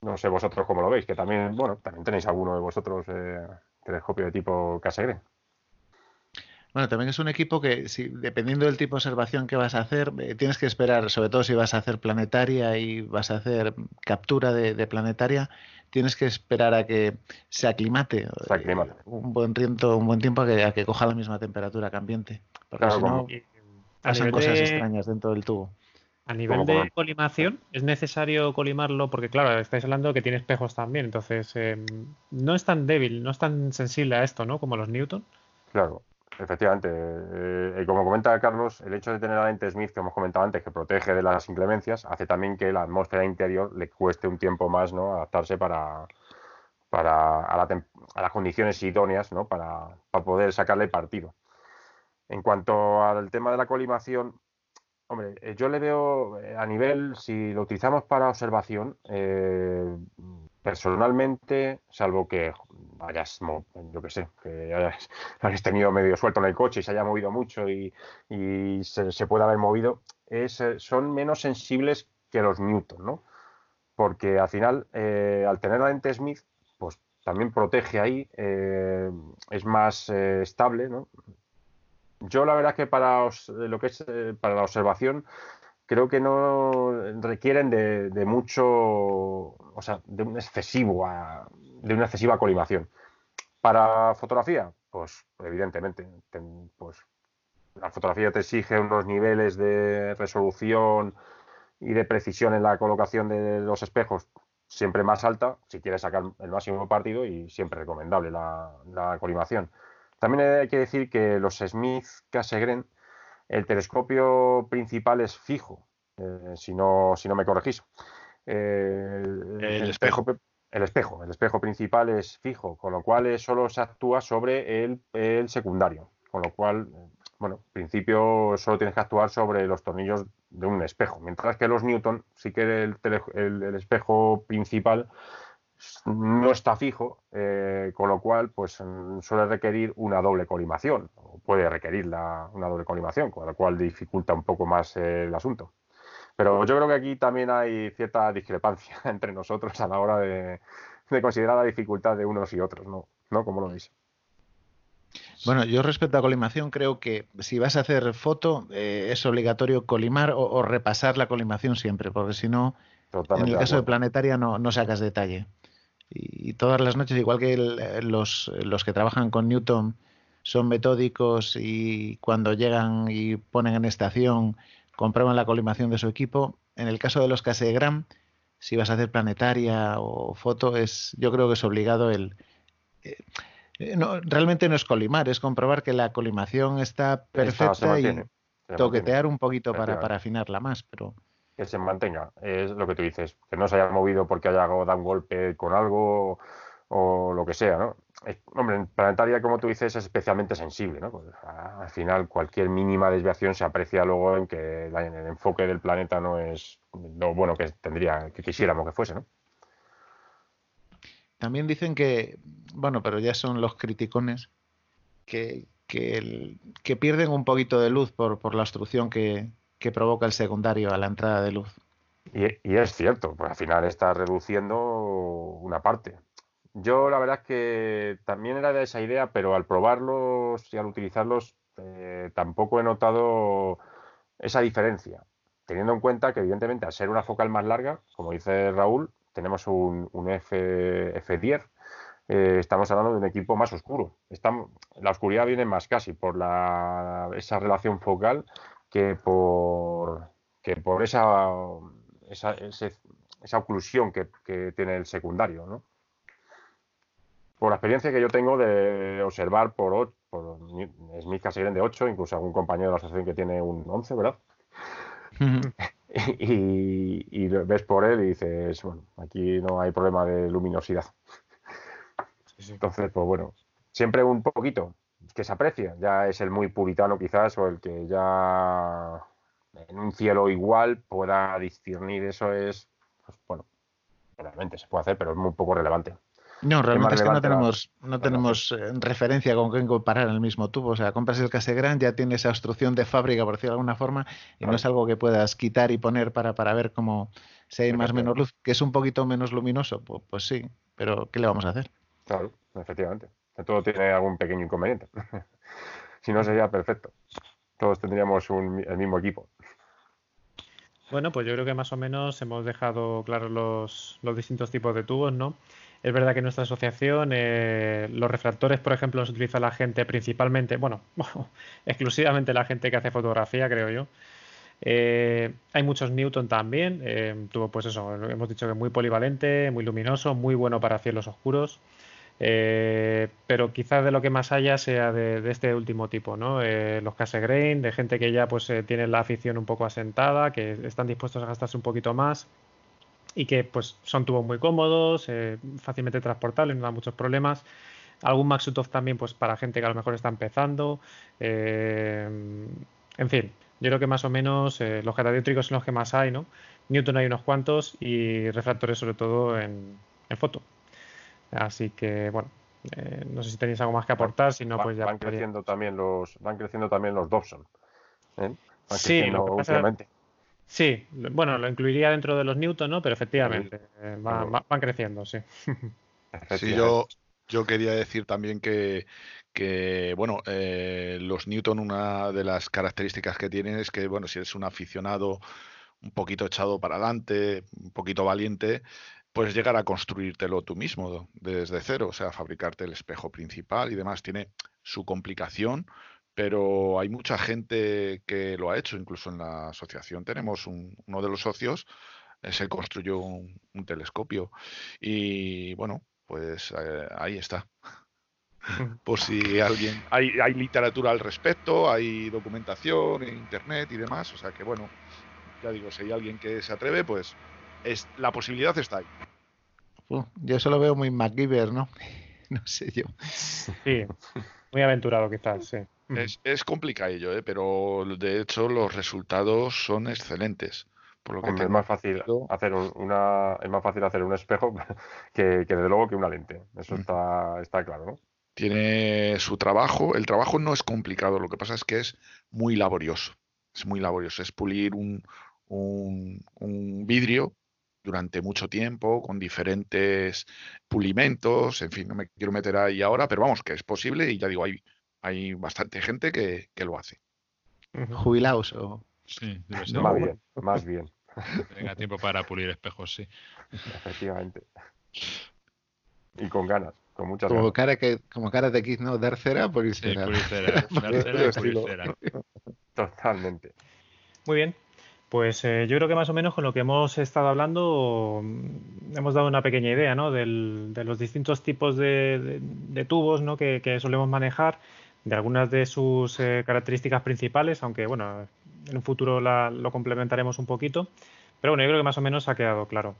No sé vosotros cómo lo veis, que también, bueno, también tenéis alguno de vosotros eh, telescopio de tipo Cassegrain. Bueno, también es un equipo que, si, dependiendo del tipo de observación que vas a hacer, eh, tienes que esperar, sobre todo si vas a hacer planetaria y vas a hacer captura de, planetaria, tienes que esperar a que se aclimate, se aclimate. un buen tiempo, un buen tiempo a que, a que coja la misma temperatura que ambiente, porque si no pasan cosas extrañas dentro del tubo. A nivel de colimación, ¿es necesario colimarlo? Porque claro, estáis hablando que tiene espejos también, entonces em, no es tan débil, no es tan sensible a esto, ¿no? Como los Newton. Claro, Efectivamente, eh, y como comenta Carlos, el hecho de tener la lente Smith que hemos comentado antes, que protege de las inclemencias, hace también que la atmósfera interior le cueste un tiempo más ¿no? adaptarse para, para a, las condiciones idóneas ¿no? para, poder sacarle partido. En cuanto al tema de la colimación, hombre, eh, yo le veo eh, a nivel, si lo utilizamos para observación, personalmente, salvo que hayas, yo que sé, que hayas, tenido medio suelto en el coche y se haya movido mucho y, se, pueda haber movido, es, eh, son menos sensibles que los Newton, ¿no? Porque al final, eh, al tener la lente Smith, pues también protege ahí, eh, es más estable, ¿no? Yo la verdad que para lo que es para la observación creo que no requieren de, mucho, o sea, de un excesivo, de una excesiva colimación. Para fotografía, pues evidentemente, pues la fotografía te exige unos niveles de resolución y de precisión en la colocación de los espejos siempre más alta, si quieres sacar el máximo partido y siempre recomendable la, la colimación. También hay que decir que los Smith Cassegrain el telescopio principal es fijo, eh, si, no, si no me corregís. Eh, el, espejo. El espejo, el espejo principal es fijo, con lo cual solo se actúa sobre el, secundario, con lo cual bueno, en principio solo tienes que actuar sobre los tornillos de un espejo, mientras que los Newton sí que el, espejo principal no está fijo, eh, con lo cual pues suele requerir una doble colimación, o puede requerir una doble colimación, con lo cual dificulta un poco más el asunto. Pero yo creo que aquí también hay cierta discrepancia entre nosotros a la hora de, considerar la dificultad de unos y otros, ¿no? ¿No? Como lo veis. Bueno, yo respecto a colimación creo que si vas a hacer foto eh, es obligatorio colimar o, repasar la colimación siempre, porque si no, en el caso de planetaria no, no sacas detalle. Y, todas las noches, igual que los, los que trabajan con Newton son metódicos y cuando llegan y ponen en estación comprueban la colimación de su equipo. En el caso de los Casegram, si vas a hacer planetaria o foto, es, yo creo que es obligado el... Eh, eh, no, realmente no es colimar, es comprobar que la colimación está perfecta y toquetear un poquito para, para afinarla más, pero que se mantenga. Es lo que tú dices, que no se haya movido porque haya dado un golpe con algo o lo que sea, ¿no? Hombre, planetaria, como tú dices, es especialmente sensible, ¿no? Pues, al final, cualquier mínima desviación se aprecia luego en que el enfoque del planeta no es lo bueno que tendría, que quisiéramos que fuese, ¿no? También dicen que, bueno, pero ya son los criticones, que, que, pierden un poquito de luz por, por la obstrucción que, que provoca el secundario a la entrada de luz. Y, y, es cierto, pues al final está reduciendo una parte. Yo la verdad es que también era de esa idea, pero al probarlos y al utilizarlos eh, tampoco he notado esa diferencia, teniendo en cuenta que evidentemente al ser una focal más larga, como dice Raúl, tenemos un, F, F10, eh, estamos hablando de un equipo más oscuro. la oscuridad viene más casi por la, esa relación focal que por, que por esa, esa, esa oclusión que, que tiene el secundario, ¿no? Por la experiencia que yo tengo de observar por, por Smith Casegren de 8, incluso algún compañero de la asociación que tiene un 11, ¿verdad? y, ves por él y dices, bueno, aquí no hay problema de luminosidad. Entonces, pues bueno, siempre un poquito que se aprecia. Ya es el muy puritano quizás o el que ya en un cielo igual pueda discernir eso es, pues bueno, realmente se puede hacer, pero es muy poco relevante. No, realmente es que no tenemos, no tenemos eh, referencia con qué comparar en el mismo tubo. O sea, compras el Cassegrain, ya tiene esa obstrucción de fábrica, por decirlo de alguna forma, y no es algo que puedas quitar y poner para, para ver cómo si hay más o menos luz, que es un poquito menos luminoso, pues, pues, sí, pero ¿qué le vamos a hacer? Claro, efectivamente. Todo tiene algún pequeño inconveniente. si no, sería perfecto. Todos tendríamos el mismo equipo. Bueno, pues yo creo que más o menos hemos dejado claros los, los distintos tipos de tubos, ¿no? Es verdad que en nuestra asociación eh, los refractores, por ejemplo, los utiliza la gente principalmente, bueno, exclusivamente la gente que hace fotografía, creo yo. Eh, hay muchos Newton también. Eh, tuvo, pues eso, hemos dicho que muy polivalente, muy luminoso, muy bueno para cielos oscuros. pero quizás de lo que más haya sea de, este último tipo, ¿no? los Cassegrain, de gente que ya pues tiene la afición un poco asentada, que están dispuestos a gastarse un poquito más y que pues son tubos muy cómodos, eh, fácilmente transportables, no da muchos problemas. Algún Maxutov también pues para gente que a lo mejor está empezando. Eh, en fin, yo creo que más o menos eh, los catadiótricos son los que más hay, ¿no? Newton hay unos cuantos y refractores sobre todo en, foto. Así que bueno, no sé si tenéis algo más que aportar, si no pues ya van creciendo también los van creciendo también los Dobson. sí, Sí, bueno, lo incluiría dentro de los Newton, ¿no? Pero efectivamente, eh, van, creciendo, sí. Sí, yo, yo quería decir también que, bueno, eh, los Newton, una de las características que tienen es que, bueno, si eres un aficionado un poquito echado para adelante, un poquito valiente, puedes llegar a construírtelo tú mismo desde cero, o sea, fabricarte el espejo principal y demás. Tiene su complicación, pero hay mucha gente que lo ha hecho, incluso en la asociación tenemos uno de los socios, eh, se construyó un, telescopio y bueno, pues eh, ahí está. Por si alguien, hay, hay literatura al respecto, hay documentación en internet y demás, o sea que bueno, ya digo, si hay alguien que se atreve, pues es, la posibilidad está ahí. yo solo veo muy MacGyver, ¿no? no sé yo. Sí, muy aventurado quizás, sí. Es, es complicadillo, ¿eh? pero de hecho los resultados son excelentes. Por lo que es más fácil hacer una es más fácil hacer un espejo que, desde luego que una lente. Eso está, está claro, ¿no? Tiene su trabajo. El trabajo no es complicado, lo que pasa es que es muy laborioso. Es muy laborioso. Es pulir un, un, un vidrio durante mucho tiempo, con diferentes pulimentos, en fin, no me quiero meter ahí ahora, pero vamos, que es posible y ya digo, hay, hay bastante gente que, que lo hace. Jubilaos o Sí, Más bien, más bien. Tenga tiempo para pulir espejos, sí. Efectivamente. Y con ganas, con muchas como ganas. Cara que, como cara de X, ¿no? Dar cera, pulir cera. Sí, cera. Dar cera Totalmente. Muy bien. Pues eh, yo creo que más o menos con lo que hemos estado hablando mm, hemos dado una pequeña idea ¿no? Del, de los distintos tipos de, de, tubos ¿no? que, que, solemos manejar, de algunas de sus eh, características principales, aunque bueno, en un futuro lo complementaremos un poquito. Pero bueno, yo creo que más o menos ha quedado claro.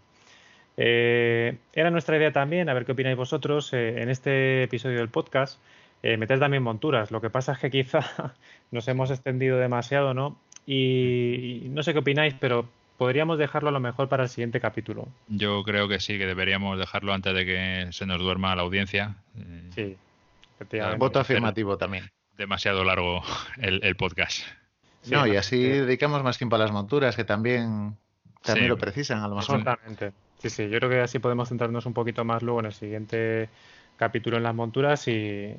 Eh, era nuestra idea también, a ver qué opináis vosotros, eh, en este episodio del podcast, eh, meter también monturas. Lo que pasa es que quizá nos hemos extendido demasiado, ¿no? Y, no sé qué opináis, pero podríamos dejarlo a lo mejor para el siguiente capítulo. Yo creo que sí, que deberíamos dejarlo antes de que se nos duerma la audiencia. Sí, Voto afirmativo también. Demasiado largo el podcast no, y así dedicamos más tiempo a las monturas, que también, también lo precisan, a lo mejor. Exactamente. Sí, sí, yo creo que así podemos centrarnos un poquito más luego en el siguiente capítulo en las monturas y,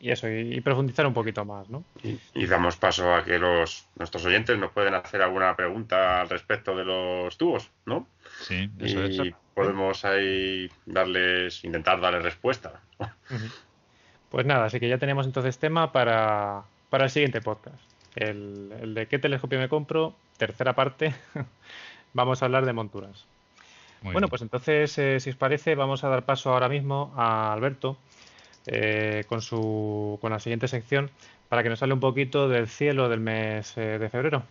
eso, y, profundizar un poquito más, ¿no? Y, damos paso a que los nuestros oyentes nos pueden hacer alguna pregunta al respecto de los tubos, ¿no? Sí, eso y podemos ahí darles, intentar darles respuesta. Pues nada, así que ya tenemos entonces tema para, para el siguiente podcast el, de qué telescopio me compro, tercera parte, vamos a hablar de monturas. bueno, pues entonces, eh, si os parece, vamos a dar paso ahora mismo a Alberto eh, con, su, con la siguiente sección para que nos hable un poquito del cielo del mes eh, de febrero.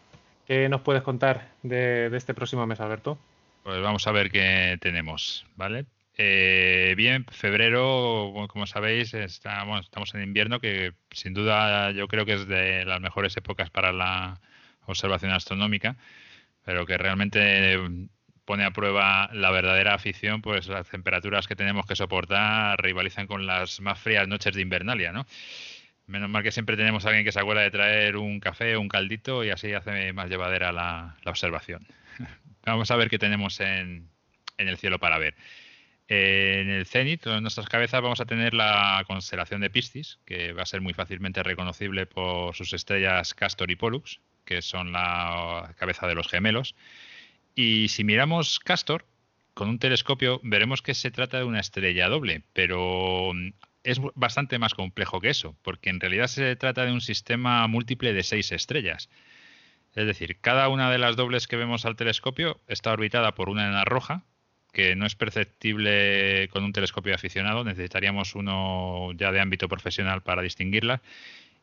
¿Qué nos puedes contar de, de, este próximo mes, Alberto? Pues vamos a ver qué tenemos, ¿vale? Eh, bien, febrero, como sabéis, estamos, estamos en invierno, que sin duda yo creo que es de las mejores épocas para la observación astronómica, pero que realmente pone a prueba la verdadera afición, pues las temperaturas que tenemos que soportar rivalizan con las más frías noches de invernalia, ¿no? Menos mal que siempre tenemos a alguien que se acuerda de traer un café un caldito y así hace más llevadera la, observación. Vamos a ver qué tenemos en, en el cielo para ver en el cenit, en nuestras cabezas, vamos a tener la constelación de Piscis, que va a ser muy fácilmente reconocible por sus estrellas Castor y Pollux, que son la cabeza de los gemelos. Y si miramos Castor, con un telescopio veremos que se trata de una estrella doble, pero es bastante más complejo que eso, porque en realidad se trata de un sistema múltiple de seis estrellas. Es decir, cada una de las dobles que vemos al telescopio está orbitada por una enana roja, que no es perceptible con un telescopio aficionado, necesitaríamos uno ya de ámbito profesional para distinguirla.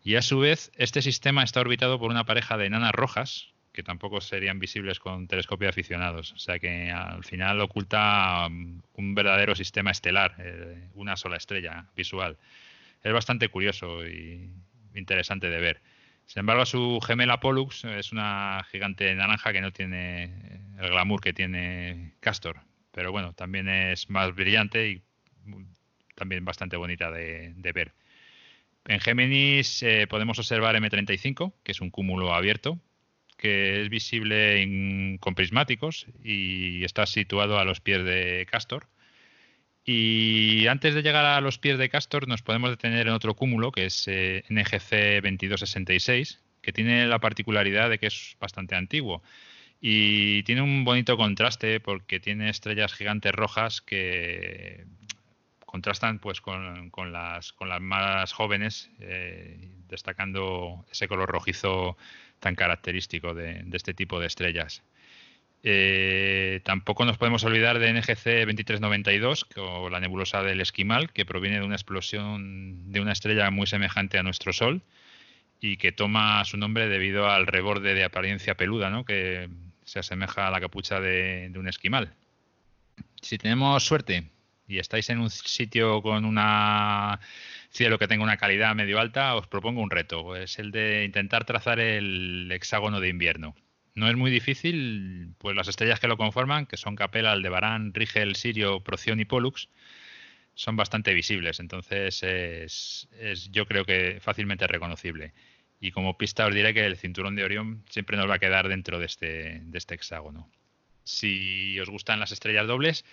Y a su vez, este sistema está orbitado por una pareja de enanas rojas, que tampoco serían visibles con telescopios aficionados. O sea que al final oculta um, un verdadero sistema estelar, eh, una sola estrella visual. Es bastante curioso y interesante de ver. Sin embargo, su gemela Pollux es una gigante naranja que no tiene el glamour que tiene Castor pero bueno, también es más brillante y también bastante bonita de, ver. En Géminis eh, podemos observar M35, que es un cúmulo abierto, que es visible con prismáticos y está situado a los pies de Castor. Y antes de llegar a los pies de Castor nos podemos detener en otro cúmulo, que es eh, NGC 2266, que tiene la particularidad de que es bastante antiguo. Y tiene un bonito contraste porque tiene estrellas gigantes rojas que contrastan pues con, las, con las más jóvenes, eh, destacando ese color rojizo tan característico de, este tipo de estrellas. Eh, tampoco nos podemos olvidar de NGC 2392, o la nebulosa del Esquimal, que proviene de una explosión de una estrella muy semejante a nuestro Sol y que toma su nombre debido al reborde de apariencia peluda, ¿no? que se asemeja a la capucha de, un esquimal. Si tenemos suerte y estáis en un sitio con una cielo que tenga una calidad medio alta, os propongo un reto. Es el de intentar trazar el hexágono de invierno. No es muy difícil, pues las estrellas que lo conforman, que son Capella, Aldebarán, Rigel, Sirio, Procyon y Pollux, son bastante visibles. Entonces es, yo creo que fácilmente reconocible. Y como pista os diré que el cinturón de Orión siempre nos va a quedar dentro de este, de este hexágono. Si os gustan las estrellas dobles,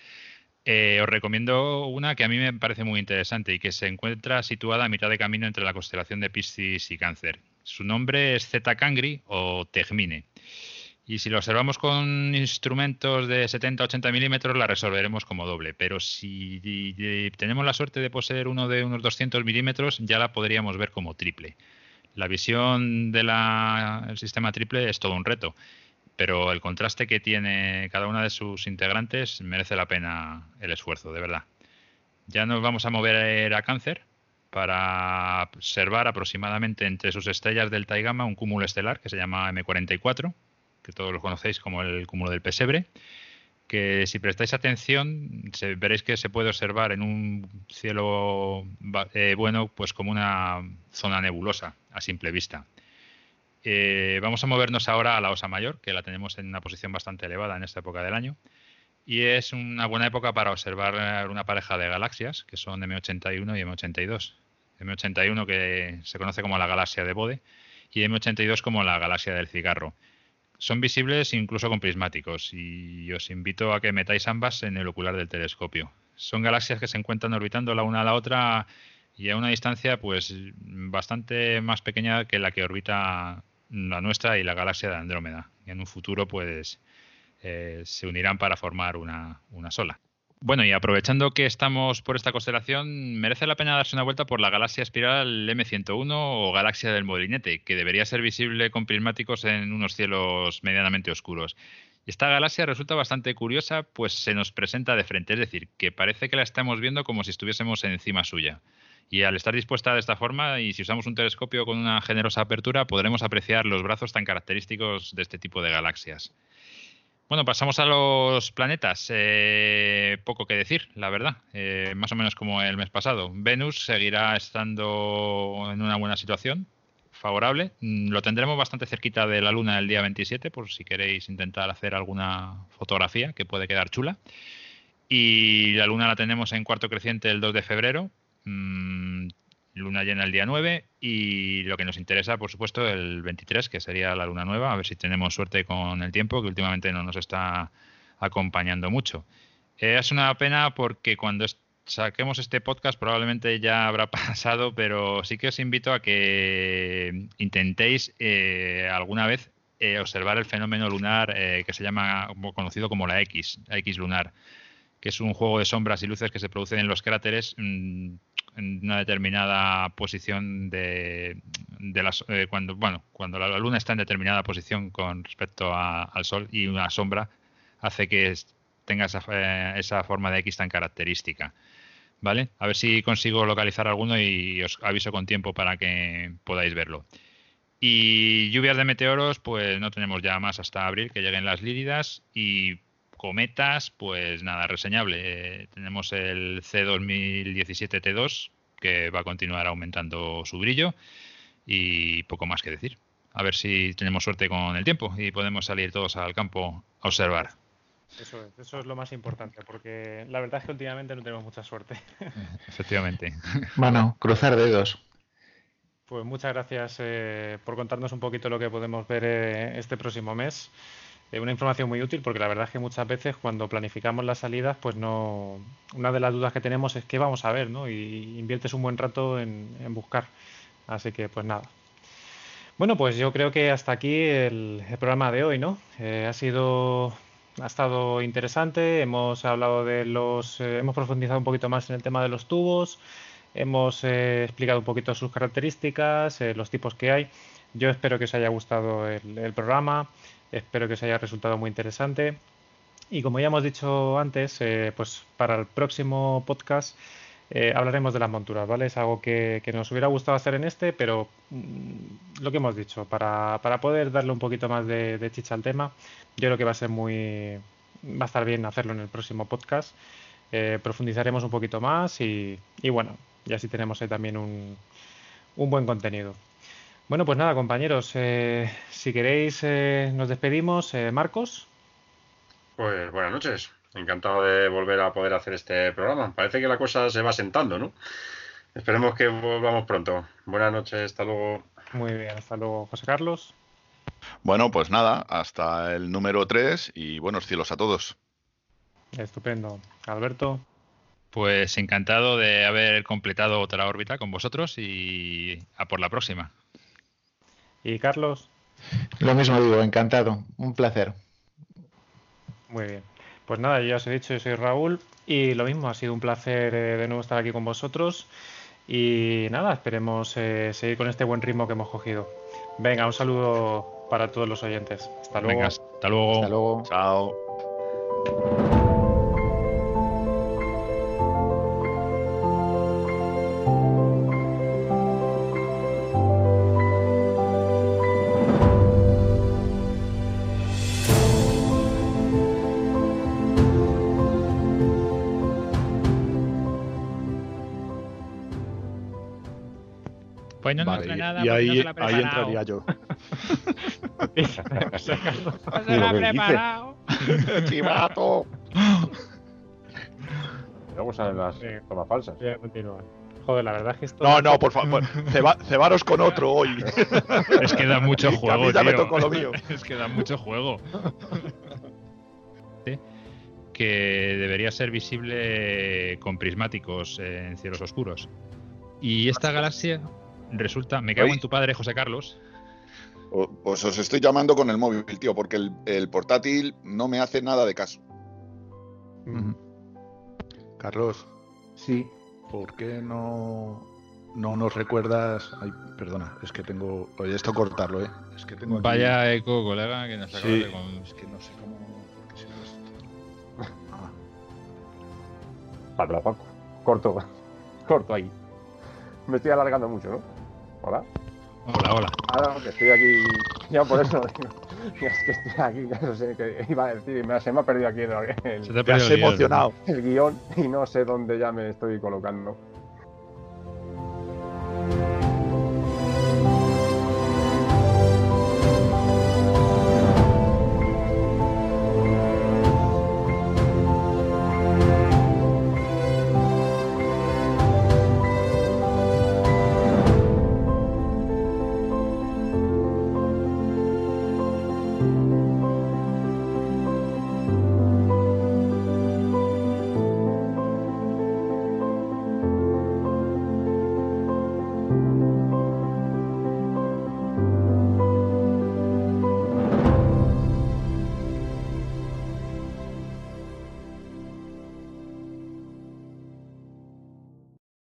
eh, os recomiendo una que a mí me parece muy interesante y que se encuentra situada a mitad de camino entre la constelación de Piscis y Cáncer. Su nombre es Zeta Cangri o Tegmine. Y si lo observamos con instrumentos de 70-80 milímetros, la resolveremos como doble. Pero si tenemos la suerte de poseer uno de unos 200 milímetros, ya la podríamos ver como triple. La visión del sistema triple es todo un reto pero el contraste que tiene cada una de sus integrantes merece la pena el esfuerzo, de verdad. Ya nos vamos a mover a cáncer para observar aproximadamente entre sus estrellas delta y gamma un cúmulo estelar que se llama M44, que todos lo conocéis como el cúmulo del pesebre, que si prestáis atención veréis que se puede observar en un cielo eh, bueno pues como una zona nebulosa a simple vista. Eh, vamos a movernos ahora a la Osa Mayor, que la tenemos en una posición bastante elevada en esta época del año. Y es una buena época para observar una pareja de galaxias, que son M81 y M82. M81 que se conoce como la galaxia de Bode y M82 como la galaxia del cigarro. Son visibles incluso con prismáticos y os invito a que metáis ambas en el ocular del telescopio. Son galaxias que se encuentran orbitando la una a la otra y a una distancia pues bastante más pequeña que la que orbita la nuestra y la galaxia de Andrómeda. Y en un futuro, pues, eh, se unirán para formar una, sola. Bueno, y aprovechando que estamos por esta constelación, merece la pena darse una vuelta por la galaxia espiral M101 o galaxia del Molinete, que debería ser visible con prismáticos en unos cielos medianamente oscuros. Esta galaxia resulta bastante curiosa, pues se nos presenta de frente, es decir, que parece que la estamos viendo como si estuviésemos encima suya. Y al estar dispuesta de esta forma, y si usamos un telescopio con una generosa apertura, podremos apreciar los brazos tan característicos de este tipo de galaxias. Bueno, pasamos a los planetas. Eh, poco que decir, la verdad. Eh, más o menos como el mes pasado. Venus seguirá estando en una buena situación, favorable. Mm, lo tendremos bastante cerquita de la Luna el día 27, por si queréis intentar hacer alguna fotografía que puede quedar chula. Y la Luna la tenemos en cuarto creciente el 2 de febrero, Mm, luna llena el día 9 y lo que nos interesa, por supuesto, el 23, que sería la luna nueva, a ver si tenemos suerte con el tiempo, que últimamente no nos está acompañando mucho. Eh, es una pena porque cuando saquemos este podcast probablemente ya habrá pasado, pero sí que os invito a que intentéis eh, alguna vez eh, observar el fenómeno lunar que se llama conocido como la X, la X lunar, que es un juego de sombras y luces que se producen en los cráteres. Mm, en una determinada posición de, las, eh, cuando bueno cuando la, luna está en determinada posición con respecto al sol y una sombra hace que tenga esa, eh, esa forma de X tan característica vale a ver si consigo localizar alguno y os aviso con tiempo para que podáis verlo. Y lluvias de meteoros pues no tenemos ya más hasta abril que lleguen las líridas y cometas, pues nada, reseñable. Eh, tenemos el C2017T2, que va a continuar aumentando su brillo y poco más que decir. A ver si tenemos suerte con el tiempo y podemos salir todos al campo a observar. Eso es, eso es lo más importante, porque la verdad es que últimamente no tenemos mucha suerte. Efectivamente. Bueno, cruzar dedos. Pues muchas gracias eh, por contarnos un poquito lo que podemos ver eh, este próximo mes. Una información muy útil porque la verdad es que muchas veces cuando planificamos las salidas, pues no. Una de las dudas que tenemos es qué vamos a ver, ¿no? Y inviertes un buen rato en, buscar. Así que, pues nada. Bueno, pues yo creo que hasta aquí el, programa de hoy, ¿no? Eh, ha sido. Ha estado interesante. Hemos hablado de los. Eh, hemos profundizado un poquito más en el tema de los tubos. Hemos eh, explicado un poquito sus características, los tipos que hay. Yo espero que os haya gustado el programa. Espero que os haya resultado muy interesante. Y como ya hemos dicho antes, eh, pues para el próximo podcast eh, hablaremos de las monturas, ¿vale? Es algo que, nos hubiera gustado hacer en este, pero mm, lo que hemos dicho, para, poder darle un poquito más de, chicha al tema, yo creo que va a ser muy. va a estar bien hacerlo en el próximo podcast. Eh, profundizaremos un poquito más y, bueno, y así tenemos ahí también un, un buen contenido. Bueno, pues nada, compañeros, eh, si queréis eh, nos despedimos. Eh, Marcos. Pues buenas noches. Encantado de volver a poder hacer este programa. Parece que la cosa se va sentando, ¿no? Esperemos que volvamos pronto. Buenas noches, hasta luego. Muy bien, hasta luego, José Carlos. Bueno, pues nada, hasta el número 3 y buenos cielos a todos. Estupendo. Alberto. Pues encantado de haber completado otra órbita con vosotros y a por la próxima. ¿Y Carlos? Lo mismo digo, encantado, un placer. Muy bien. Pues nada, ya os he dicho, yo soy Raúl y lo mismo, ha sido un placer eh, de nuevo estar aquí con vosotros y nada, esperemos eh, seguir con este buen ritmo que hemos cogido. Venga, un saludo para todos los oyentes. Hasta luego. Venga, hasta luego. Hasta luego. Chao. Y ahí, no ahí entraría yo. no se lo ha preparado. ¡Chivato! Luego salen las tomas falsas. Voy a continuar. Joder, la verdad es que esto. No, no, por favor. Ceba, cebaros con otro hoy. Es que da mucho juego. ya tío. me tocó lo mío. Es que da mucho juego. que debería ser visible con prismáticos en cielos oscuros. Y esta galaxia resulta, me cago en tu padre, José Carlos. Pues os estoy llamando con el móvil, tío, porque el, portátil no me hace nada de caso. Carlos. Sí. ¿Por qué no, no nos recuerdas? Ay, perdona, es que tengo. Oye, esto cortarlo, ¿eh? Es que tengo Vaya eco, colega, que nos acaba sí, de con... Es que no sé cómo. ¿Qué será esto? Ah. Paco. Corto. Corto ahí. Me estoy alargando mucho, ¿no? Hola. Hola, hola. Ah, no, que estoy aquí. Ya por eso. es que estoy aquí, ya no sé qué iba a decir. Me, se me ha perdido aquí el, el, Se te ha perdido el guion. emocionado. el guion y no sé dónde ya me estoy colocando.